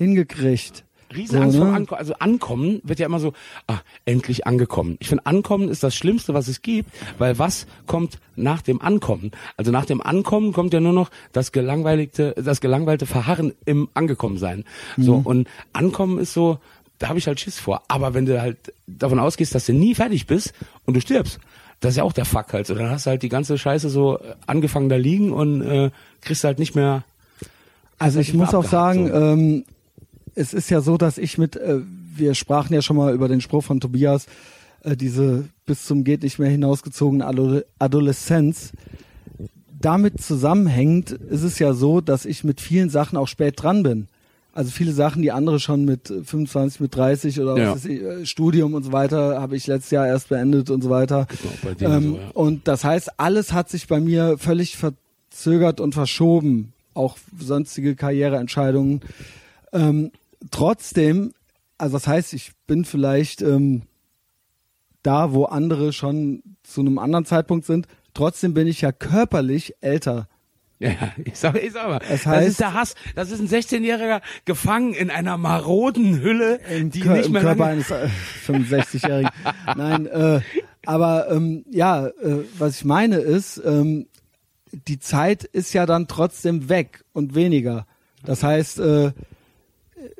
hingekriegt. Riesenangst So, vor ne? Ankommen. Also Ankommen wird ja immer so, ah, endlich angekommen. Ich finde, Ankommen ist das Schlimmste, was es gibt, weil was kommt nach dem Ankommen? Also nach dem Ankommen kommt ja nur noch das gelangweiligte, das gelangweilte Verharren im Angekommensein. So, Mhm. und Ankommen ist so, da habe ich halt Schiss vor. Aber wenn du halt davon ausgehst, dass du nie fertig bist und du stirbst, das ist ja auch der Fuck halt. So, dann hast du halt die ganze Scheiße so angefangen da liegen und äh, kriegst halt nicht mehr Also ich muss auch sagen, so. ähm, es ist ja so, dass ich mit, äh, wir sprachen ja schon mal über den Spruch von Tobias, äh, diese bis zum geht nicht mehr hinausgezogene Ado Adoleszenz. Damit zusammenhängend ist es ja so, dass ich mit vielen Sachen auch spät dran bin. Also viele Sachen, die andere schon mit äh, 25, mit 30 oder Ja. ich, äh, Studium und so weiter, habe ich letztes Jahr erst beendet und so weiter. Genau, Ähm, so, ja. Und das heißt, alles hat sich bei mir völlig verzögert und verschoben. Auch sonstige Karriereentscheidungen. Ähm, trotzdem, also das heißt, ich bin vielleicht ähm, da, wo andere schon zu einem anderen Zeitpunkt sind. Trotzdem bin ich ja körperlich älter. Ja, *laughs* ich sag, ich sag mal, das heißt- ist der Hass. Das ist ein 16-Jähriger gefangen in einer maroden Hülle, Im, die Kör nicht im mehr Körper lange... eines äh, 65-Jährigen. *laughs* Nein, äh, aber ähm, ja, äh, was ich meine ist, ähm, die Zeit ist ja dann trotzdem weg und weniger. Das heißt, äh,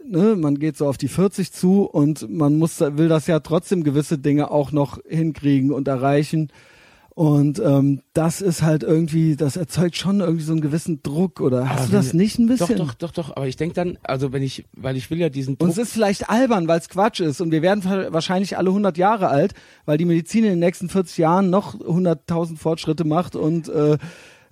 ne, man geht so auf die 40 zu und man muss, will das ja trotzdem gewisse Dinge auch noch hinkriegen und erreichen. Und ähm, das ist halt irgendwie, das erzeugt schon irgendwie so einen gewissen Druck. Oder hast Aber du das nicht ein bisschen? Doch, doch, doch, doch. Aber ich denk dann, also wenn ich, weil ich will ja diesen Und Druck... es ist vielleicht albern, weil es Quatsch ist. Und wir werden wa- wahrscheinlich alle 100 Jahre alt, weil die Medizin in den nächsten 40 Jahren noch 100.000 Fortschritte macht und äh,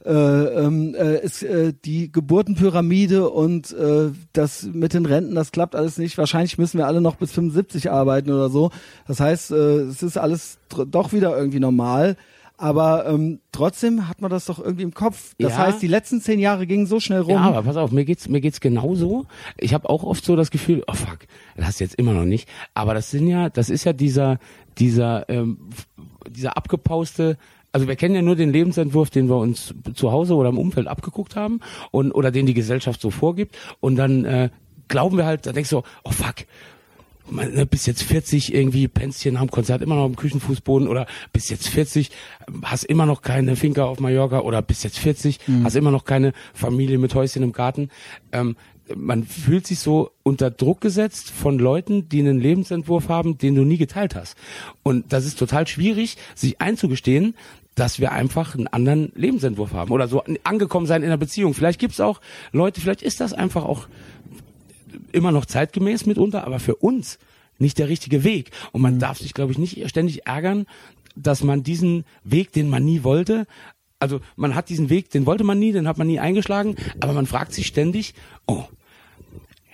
äh, ähm, äh, ist, äh, die Geburtenpyramide und äh, das mit den Renten, das klappt alles nicht. Wahrscheinlich müssen wir alle noch bis 75 arbeiten oder so. Das heißt, äh, es ist alles doch wieder irgendwie normal. Aber ähm, trotzdem hat man das doch irgendwie im Kopf. Das Ja. heißt, die letzten zehn Jahre gingen so schnell rum. Ja, aber pass auf, mir geht's mir geht's genauso. Ich habe auch oft so das Gefühl, oh fuck, das hast du jetzt immer noch nicht. Aber das sind ja, das ist ja dieser dieser ähm, dieser abgepauste. Also wir kennen ja nur den Lebensentwurf, den wir uns zu Hause oder im Umfeld abgeguckt haben und oder den die Gesellschaft so vorgibt. Und dann äh, glauben wir halt, da denkst du, oh fuck, man, ne, bis jetzt 40 irgendwie Pänzchen haben Konzert immer noch am Küchenfußboden oder bis jetzt 40 hast immer noch keine Finca auf Mallorca oder bis jetzt 40 hast immer noch keine Familie mit Häuschen im Garten. Ähm, man fühlt sich so unter Druck gesetzt von Leuten, die einen Lebensentwurf haben, den du nie geteilt hast. Und das ist total schwierig, sich einzugestehen, dass wir einfach einen anderen Lebensentwurf haben oder so angekommen sein in einer Beziehung. Vielleicht gibt's auch Leute, vielleicht ist das einfach auch immer noch zeitgemäß mitunter, aber für uns nicht der richtige Weg. Und man darf sich, glaube ich, nicht ständig ärgern, dass man diesen Weg, den man nie wollte, also man hat diesen Weg, den wollte man nie, den hat man nie eingeschlagen, aber man fragt sich ständig, oh,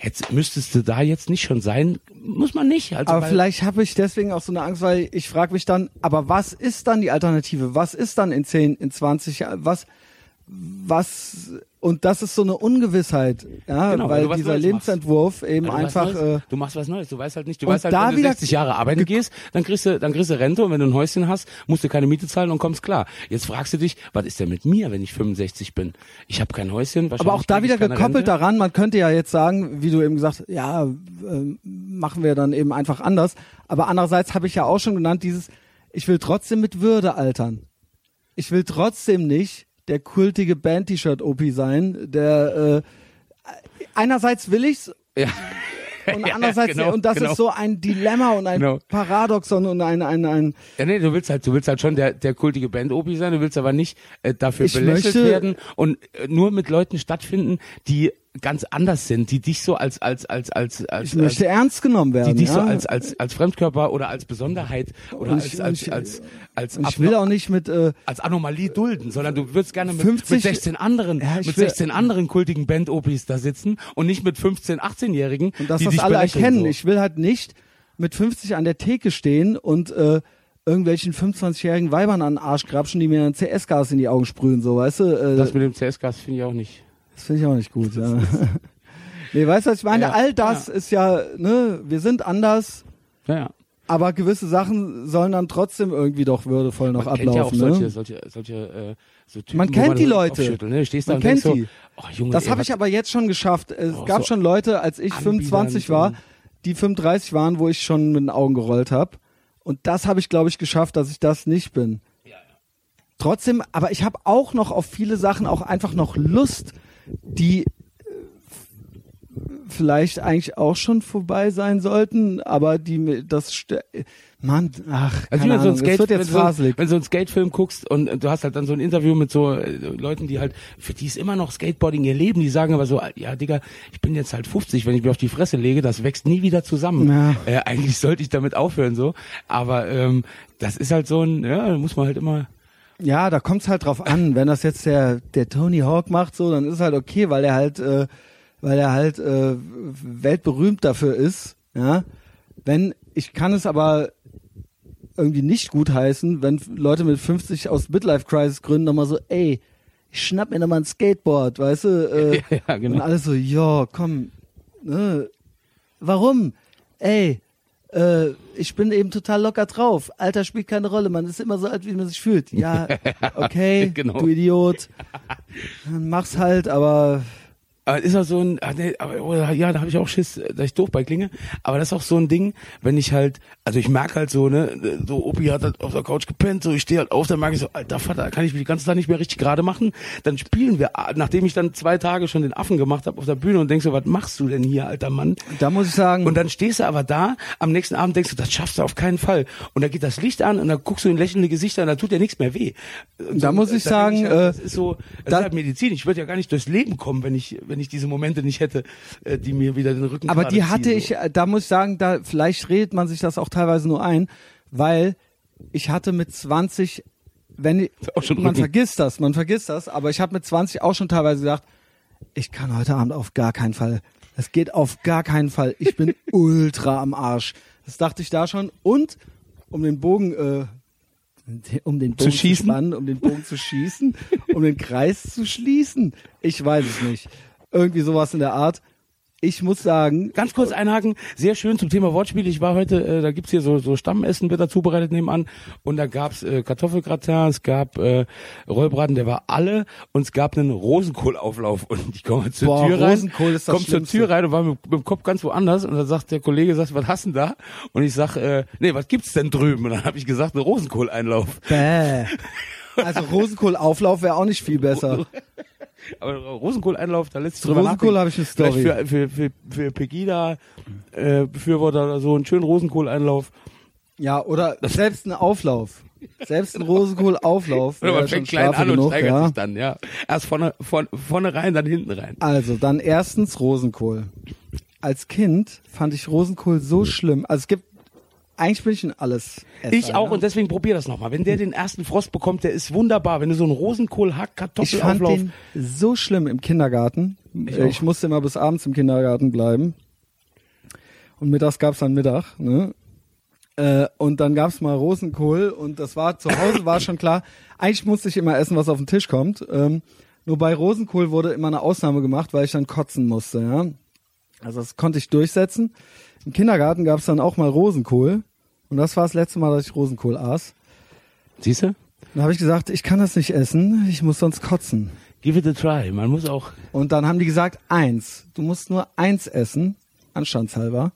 jetzt müsstest du da jetzt nicht schon sein, muss man nicht. Also Aber vielleicht habe ich deswegen auch so eine Angst, weil ich frage mich dann, aber was ist dann die Alternative? Was ist dann in 10, in 20 Jahren? Was, was, und das ist so eine Ungewissheit, ja, Genau, weil dieser Lebensentwurf eben Ja, du einfach, machst äh, du machst was Neues, du weißt halt nicht, du weißt halt, wenn du wieder 60 Jahre arbeiten gehst, dann kriegst du, dann kriegst du Rente und wenn du ein Häuschen hast, musst du keine Miete zahlen und kommst klar. Jetzt fragst du dich, was ist denn mit mir, wenn ich 65 bin? Ich habe kein Häuschen, wahrscheinlich aber auch da wieder gekoppelt Rente. daran, man könnte ja jetzt sagen, wie du eben gesagt, ja, äh, machen wir dann eben einfach anders. Aber andererseits habe ich ja auch schon genannt, dieses, ich will trotzdem mit Würde altern. Ich will trotzdem nicht der kultige Band-T-Shirt-OP sein, der äh, einerseits will ich's Ja. und *laughs* Ja, andererseits genau, und das genau. ist so ein Dilemma und ein Genau. Paradoxon und ein ein ein Ja, nee, du willst halt, du willst halt schon der, der kultige Band-Opi sein, du willst aber nicht äh, dafür Ich belächelt möchte- werden und äh, nur mit Leuten stattfinden, die ganz anders sind, die dich so als, als, als, als, als, ich möchte ernst genommen die werden, dich ja? so als, als, als Fremdkörper oder als Besonderheit oder als, ich- als, ich- als, als, und ich will auch nicht mit äh, als Anomalie dulden, sondern du würdest gerne mit, 50 mit 16 anderen, Ja, mit will- 16 anderen kultigen Band-Opis da sitzen und nicht mit 15, 18-Jährigen, und dass die das alle erkennen. So. Ich will halt nicht mit 50 an der Theke stehen und äh, irgendwelchen 25-jährigen Weibern an den Arsch grapschen, die mir dann CS-Gas in die Augen sprühen, so, weißt du? Äh, Das mit dem CS-Gas finde ich auch nicht. Das finde ich auch nicht gut, ja. *laughs* nee, weißt du, was ich meine? Ja, All das ist ja, ne, wir sind anders, Ja, ja. aber gewisse Sachen sollen dann trotzdem irgendwie doch würdevoll noch Man kennt ja auch ablaufen, solche, ne? solche, solche, äh, so Typen, Man kennt die so Leute. Ne? Man kennt so, die. oh Junge, Das habe ich aber jetzt schon geschafft. Es Oh, gab so schon Leute, als ich anbiedernd 25 war, die 35 waren, wo ich schon mit den Augen gerollt habe. Und das habe ich, glaube ich, geschafft, dass ich das nicht bin. Trotzdem, aber ich habe auch noch auf viele Sachen auch einfach noch Lust, die äh, vielleicht eigentlich auch schon vorbei sein sollten, aber die das Mann, ach, Also keine wenn, so ein Ahnung, Skate, es wird wenn, jetzt so, faselig. wenn so ein Skatefilm guckst und äh, du hast halt dann so ein Interview mit so äh, Leuten, die halt, für die ist immer noch Skateboarding ihr Leben, die sagen aber so, ja Digga, ich bin jetzt halt 50, wenn ich mir auf die Fresse lege, das wächst nie wieder zusammen. Ja. Äh, eigentlich *laughs* sollte ich damit aufhören so, aber ähm, das ist halt so ein, ja, da muss man halt immer, Ja, da kommt's halt drauf an. Wenn das jetzt der der Tony Hawk macht, so, dann ist es halt okay, weil er halt, äh, weil er halt äh, weltberühmt dafür ist. Ja, wenn ich kann es aber irgendwie nicht gut heißen, wenn Leute mit 50 aus Midlife Crisis gründen, nochmal so, ey, ich schnapp mir nochmal ein Skateboard, weißt du? Äh, *laughs* Ja, genau. Und alles so, ja, komm, ne, warum? Ey, äh, ich bin eben total locker drauf. Alter spielt keine Rolle, man ist immer so alt, wie man sich fühlt. Ja, *laughs* okay, Genau. du Idiot. *laughs* Dann mach's halt, aber Aber ist auch so ein, ah, nee, aber, oder, ja, da habe ich auch Schiss, dass ich doof bei klinge. Aber das ist auch so ein Ding, wenn ich halt, also ich merk halt so, ne, so Opi hat halt auf der Couch gepennt, so ich stehe halt auf, dann merke ich so, alter Vater, kann ich mich die ganze Zeit nicht mehr richtig gerade machen. Dann spielen wir, ah, nachdem ich dann zwei Tage schon den Affen gemacht habe auf der Bühne und denk so, was machst du denn hier, alter Mann? da muss ich sagen, Und dann stehst du aber da, am nächsten Abend denkst du, das schaffst du auf keinen Fall. Und da geht das Licht an und dann guckst du in lächelnde Gesichter und da tut dir nichts mehr weh. Und Da muss ich sagen, halt, äh, das ist so, das da- ist halt Medizin. Ich würde ja gar nicht durchs Leben kommen, wenn ich, wenn ich diese Momente nicht hätte, äh, die mir wieder den Rücken aber die ziehen, hatte so. ich, äh, da muss ich sagen, da vielleicht redet man sich das auch teilweise nur ein, weil ich hatte mit 20, wenn man vergisst das, man vergisst das, aber ich habe mit 20 auch schon teilweise gesagt, ich kann heute Abend auf gar keinen Fall. Es geht auf gar keinen Fall. Ich bin *laughs* ultra am Arsch. Das dachte ich da schon. Und um den Bogen, äh, um den Bogen zu, schießen? spannen, um den Bogen zu schießen, um den Kreis zu schließen. Ich weiß es nicht. Irgendwie sowas in der Art. Ich muss sagen, Ganz kurz einhaken, sehr schön zum Thema Wortspiel. Ich war heute, äh, da gibt's hier so, so Stammessen, wird da zubereitet nebenan. Und da gab's äh, Kartoffelgratin, es gab äh, Rollbraten, der war alle. Und es gab einen Rosenkohlauflauf. Und ich komme zur Boah, Tür rein, Rosenkohl ist das komm zur. Tür rein und war mit, mit dem Kopf ganz woanders. Und dann sagt der Kollege, sagt, was hast du denn da? Und ich sag, äh, nee, was gibt's denn drüben? Und dann habe ich gesagt, einen Rosenkohleinlauf. bäh. Also *laughs* Rosenkohlauflauf wäre auch nicht viel besser. *laughs* Aber Rosenkohleinlauf, da lässt sich drüber Rosenkohl habe ich eine Story. Vielleicht für, für, für, für Pegida äh, Befürworter oder so einen schönen Rosenkohleinlauf. Ja, oder selbst ein Auflauf. Selbst ein Rosenkohlauflauf. Oder man fängt klein an und genug, steigert ja. sich dann, ja. Erst vorne, vorne, vorne rein, dann hinten rein. Also, dann erstens Rosenkohl. Als Kind fand ich Rosenkohl so schlimm. Also es gibt, eigentlich bin ich ein alles. Ich auch und deswegen probier das nochmal. Wenn der den ersten Frost bekommt, der ist wunderbar. Wenn du so einen Rosenkohl, Hack, Ich fand Kartoffelauflauf. den so schlimm im Kindergarten. Ich Ich, musste immer bis abends im Kindergarten bleiben. Und mittags gab's dann Mittag. Ne? Äh, und dann gab's mal Rosenkohl und das war zu Hause war schon klar. Eigentlich musste ich immer essen, was auf den Tisch kommt. Ähm, nur bei Rosenkohl wurde immer eine Ausnahme gemacht, weil ich dann kotzen musste. Ja? Also das konnte ich durchsetzen. Im Kindergarten gab's dann auch mal Rosenkohl. Und das war das letzte Mal, dass ich Rosenkohl aß. Siehst du? Dann habe ich gesagt, ich kann das nicht essen, ich muss sonst kotzen. Give it a try. Man muss auch. Und dann haben die gesagt, eins. Du musst nur eins essen, anstandshalber.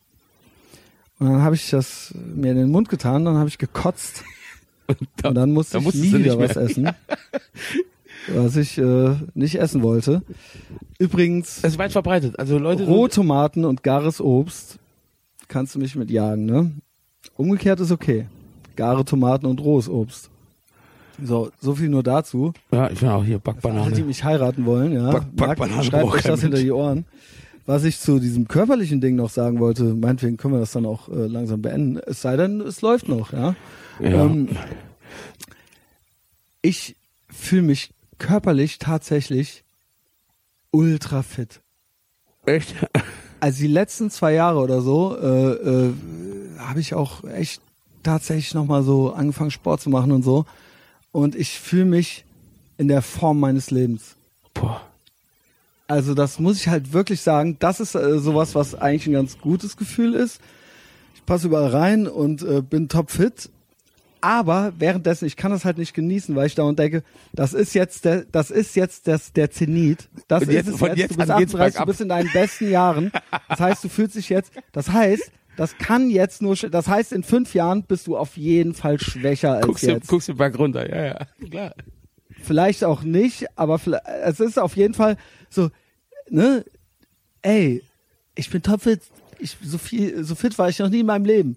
Und dann habe ich das mir in den Mund getan, dann habe ich gekotzt. Da, Und dann musste da ich nie wieder was essen. *laughs* Was ich äh, nicht essen wollte. Übrigens, Es ist weit verbreitet. Also Leute. Rohtomaten und gares Obst kannst du mich mit jagen, ne? Umgekehrt ist okay. Gare Tomaten und rohes Obst. So, so viel nur dazu. Ja, ich bin auch hier Alle, die Backbanane. mich heiraten wollen, ja. Back- Backbananen Merkt, schreibt euch das hinter die Ohren. Was ich zu diesem körperlichen Ding noch sagen wollte, meinetwegen können wir das dann auch äh, langsam beenden. Es sei denn, es läuft noch, ja. Ja. Ähm, ich fühle mich körperlich tatsächlich ultra fit. Echt? *laughs* Also die letzten zwei Jahre oder so äh, äh, habe ich auch echt tatsächlich nochmal so angefangen Sport zu machen und so. Und ich fühle mich in der Form meines Lebens. Boah. Also das muss ich halt wirklich sagen, das ist äh, sowas, was eigentlich ein ganz gutes Gefühl ist. Ich passe überall rein und äh, bin topfit. Aber währenddessen, ich kann das halt nicht genießen, weil ich da und denke, das ist jetzt der, das ist jetzt das, der Zenit. Das Und ist jetzt- es von jetzt. jetzt Du bist an geht's 38, du bist in deinen besten Jahren. Das heißt, du fühlst dich jetzt, das heißt, das kann jetzt nur, das heißt, in fünf Jahren bist du auf jeden Fall schwächer als Guckst du, jetzt. guckst du Berg runter, ja, ja, klar. Vielleicht auch nicht, aber vielleicht, es ist auf jeden Fall so, ne, ey, ich bin topfit, ich, so viel, so fit war ich noch nie in meinem Leben.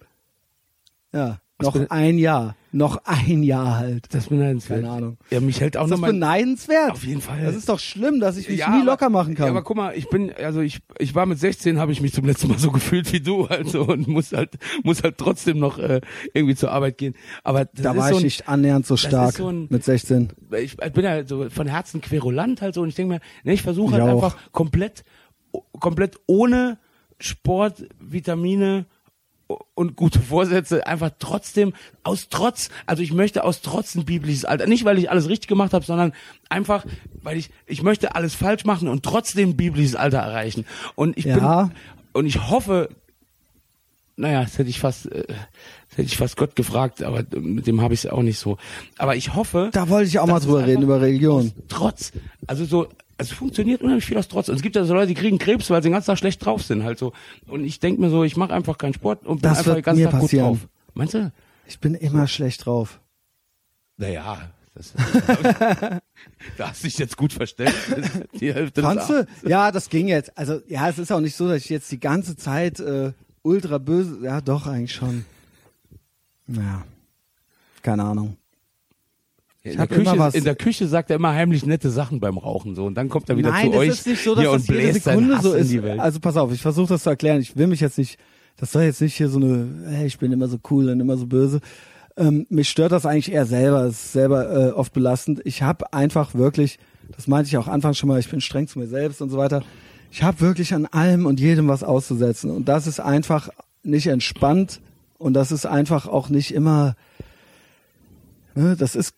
Ja, noch bin- ein Jahr, noch ein Jahr halt. Das ist beneidenswert. Keine Ahnung. Ja, mich hält auch Ist das mal beneidenswert? Auf jeden Fall. Das ist doch schlimm, dass ich mich Ja, nie aber- locker machen kann. Ja, aber guck mal, ich bin, also ich, ich war mit 16, habe ich mich zum letzten Mal so *laughs* gefühlt wie du, also und muss halt, muss halt trotzdem noch äh, irgendwie zur Arbeit gehen. Aber das da ist war so ich ein, nicht annähernd so stark so ein- mit 16. ich bin ja so von Herzen querulant halt so und ich denke mir, ne, ich versuche halt Ich auch. einfach komplett, komplett ohne Sport, Vitamine und gute Vorsätze einfach trotzdem aus Trotz, also ich möchte aus Trotz ein biblisches Alter, nicht weil ich alles richtig gemacht habe, sondern einfach, weil ich, ich möchte alles falsch machen und trotzdem ein biblisches Alter erreichen. Und ich Ja. bin, und ich hoffe, naja, das hätte ich fast, äh, das hätte ich fast Gott gefragt, aber mit dem habe ich es auch nicht so. Aber ich hoffe, Da wollte ich auch mal drüber reden, über Religion. Trotz. Also so, es funktioniert unheimlich viel aus Trotz. Und es gibt ja so Leute, die kriegen Krebs, weil sie den ganzen Tag schlecht drauf sind, halt so. Und ich denke mir so, ich mache einfach keinen Sport und bin Das einfach den ganzen Tag passieren. gut drauf. Meinst du? Ich bin immer schlecht drauf. Naja, das, *laughs* da hast du dich jetzt gut verstellt. *laughs* Die Hälfte Fandst du? Ja, das ging jetzt. Also, ja, es ist auch nicht so, dass ich jetzt die ganze Zeit äh, ultra böse. Ja, doch, eigentlich schon. Naja. Keine Ahnung. In der, Küche, in der Küche sagt er immer heimlich nette Sachen beim Rauchen so und dann kommt er wieder Nein, zu das euch ist nicht so, dass hier das und bläst Sekunde so in ist. die Welt. Also pass auf, ich versuche das zu erklären. Ich will mich jetzt nicht, das soll jetzt nicht hier so eine, hey, ich bin immer so cool und immer so böse. Ähm, mich stört das eigentlich eher selber. Es ist selber äh, oft belastend. Ich habe einfach wirklich, das meinte ich auch anfangs schon mal, ich bin streng zu mir selbst und so weiter. Ich habe wirklich an allem und jedem was auszusetzen. Und das ist einfach nicht entspannt und das ist einfach auch nicht immer, ne, das ist,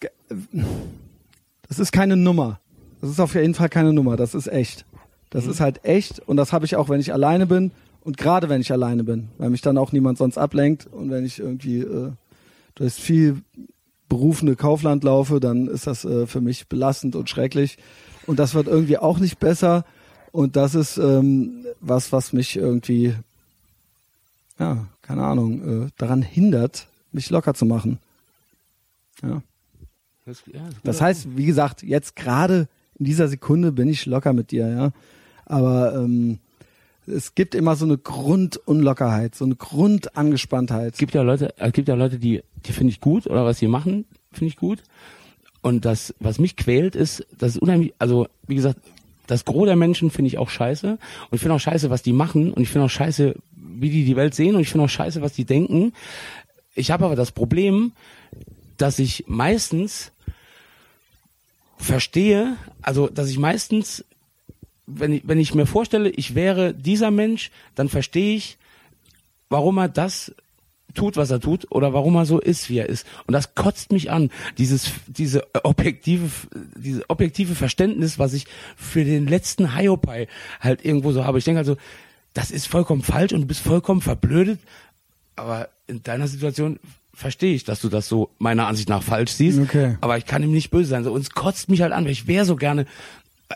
das ist keine Nummer. Das ist auf jeden Fall keine Nummer. Das ist echt. Das ist halt echt und das habe ich auch, wenn ich alleine bin und gerade wenn ich alleine bin, weil mich dann auch niemand sonst ablenkt und wenn ich irgendwie äh, durch viel berufene Kaufland laufe, dann ist das äh, für mich belastend und schrecklich und das wird irgendwie auch nicht besser und das ist ähm, was, was mich irgendwie, ja, keine Ahnung, äh, daran hindert, mich locker zu machen. Ja. Das, ja, Das gut. heißt, wie gesagt, jetzt gerade in dieser Sekunde bin ich locker mit dir, ja. Aber ähm, es gibt immer so eine Grundunlockerheit, so eine Grundangespanntheit. es gibt ja Leute, es gibt ja Leute, die, die finde ich gut oder was sie machen, finde ich gut. Und das, was mich quält, ist, das ist unheimlich, also wie gesagt, das Gros der Menschen finde ich auch scheiße. Und ich finde auch scheiße, was die machen. Und ich finde auch scheiße, wie die die Welt sehen. Und ich finde auch scheiße, was die denken. Ich habe aber das Problem, dass ich meistens verstehe, also dass ich meistens, wenn ich, wenn ich mir vorstelle, ich wäre dieser Mensch, dann verstehe ich, warum er das tut, was er tut, oder warum er so ist, wie er ist. Und das kotzt mich an, dieses, diese objektive, diese objektive Verständnis, was ich für den letzten Hiopai halt irgendwo so habe. Ich denke also, das ist vollkommen falsch und du bist vollkommen verblödet, aber in deiner Situation verstehe ich, dass du das so meiner Ansicht nach falsch siehst. Okay. Aber ich kann ihm nicht böse sein. So, und es kotzt mich halt an, weil ich wäre so gerne,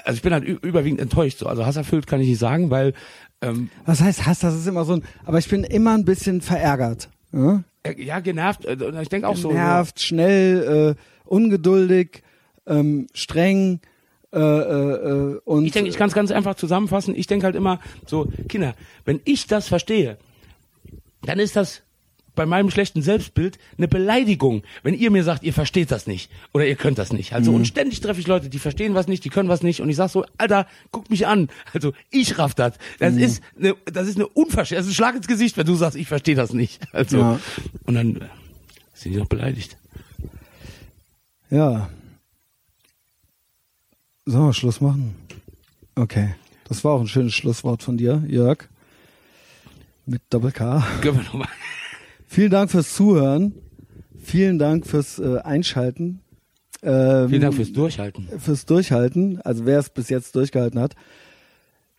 also ich bin halt überwiegend enttäuscht. So. Also hasserfüllt kann ich nicht sagen, weil ähm, Was heißt Hass? Das ist immer so ein, aber ich bin immer ein bisschen verärgert. Ja? äh, ja genervt. äh, ich denke auch so. Nervt, schnell, äh, ungeduldig, ähm, streng äh, äh, äh, und Ich denke, ich kann es ganz einfach zusammenfassen. Ich denke halt immer so, Kinder, wenn ich das verstehe, dann ist das bei meinem schlechten Selbstbild eine Beleidigung, wenn ihr mir sagt, ihr versteht das nicht oder ihr könnt das nicht. Also und ständig treffe ich Leute, die verstehen was nicht, die können was nicht und ich sag so, Alter, guck mich an. Also ich raff das. Das ist eine, das ist eine Unverschämtheit, das ist ein Schlag ins Gesicht, wenn du sagst, ich verstehe das nicht. *laughs* Also Ja. und dann äh, sind die noch beleidigt. ja. Sollen wir Schluss machen? Okay. Das war auch ein schönes Schlusswort von dir, Jörg. Mit Doppel K. Können wir noch mal Vielen Dank fürs Zuhören. Vielen Dank fürs äh, Einschalten. Ähm, Vielen Dank fürs Durchhalten. fürs Durchhalten. Also wer es bis jetzt durchgehalten hat.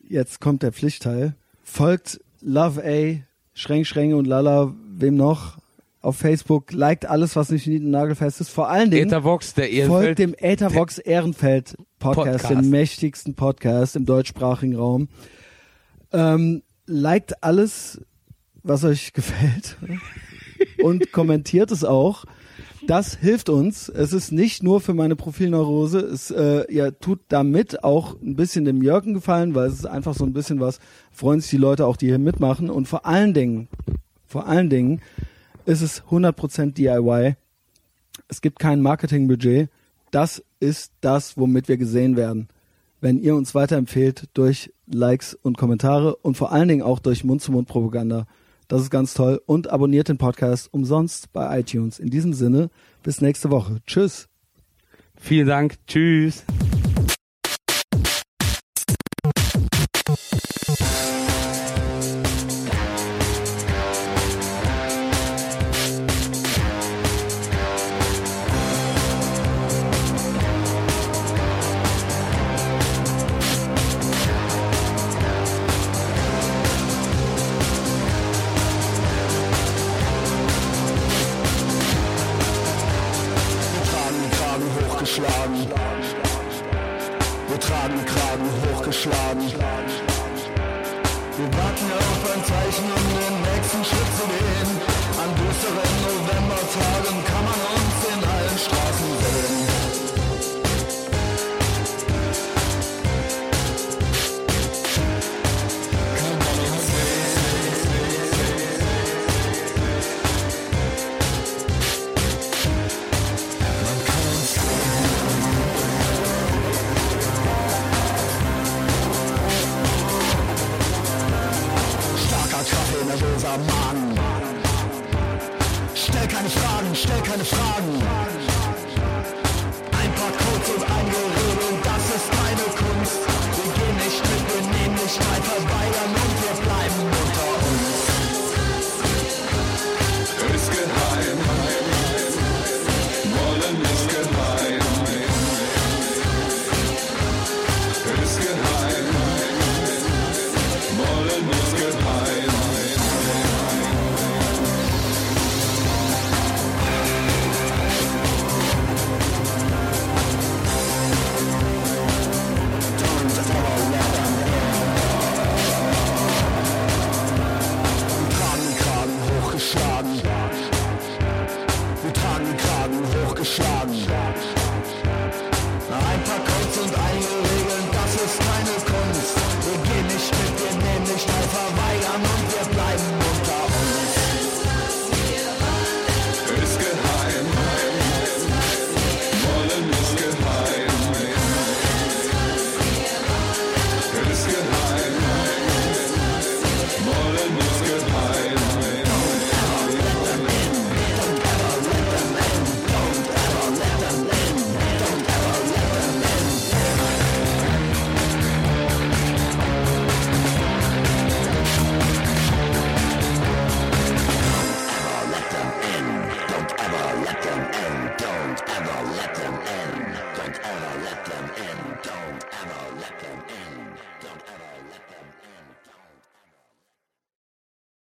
Jetzt kommt der Pflichtteil. Folgt Love A, Schränk, Schränke und Lala, wem noch? Auf Facebook. Liked alles, was nicht nagelfest ist. Vor allen Dingen Ethervox, der folgt Ehrenfeld. dem Ethervox Ehrenfeld Podcast, Podcast. dem mächtigsten Podcast im deutschsprachigen Raum. Ähm, liked alles, was euch *laughs* gefällt und kommentiert es auch. Das hilft uns. Es ist nicht nur für meine Profilneurose. Es äh, ja, tut damit auch ein bisschen dem Jörgen gefallen, weil es ist einfach so ein bisschen was, freuen sich die Leute auch, die hier mitmachen. Und vor allen Dingen, vor allen Dingen ist es 100% DIY. Es gibt kein Marketingbudget. Das ist das, womit wir gesehen werden. Wenn ihr uns weiterempfehlt durch Likes und Kommentare und vor allen Dingen auch durch Mund-zu-Mund-Propaganda. Das ist ganz toll. Und abonniert den Podcast umsonst bei iTunes. In diesem Sinne, bis nächste Woche. Tschüss. Vielen Dank. Tschüss.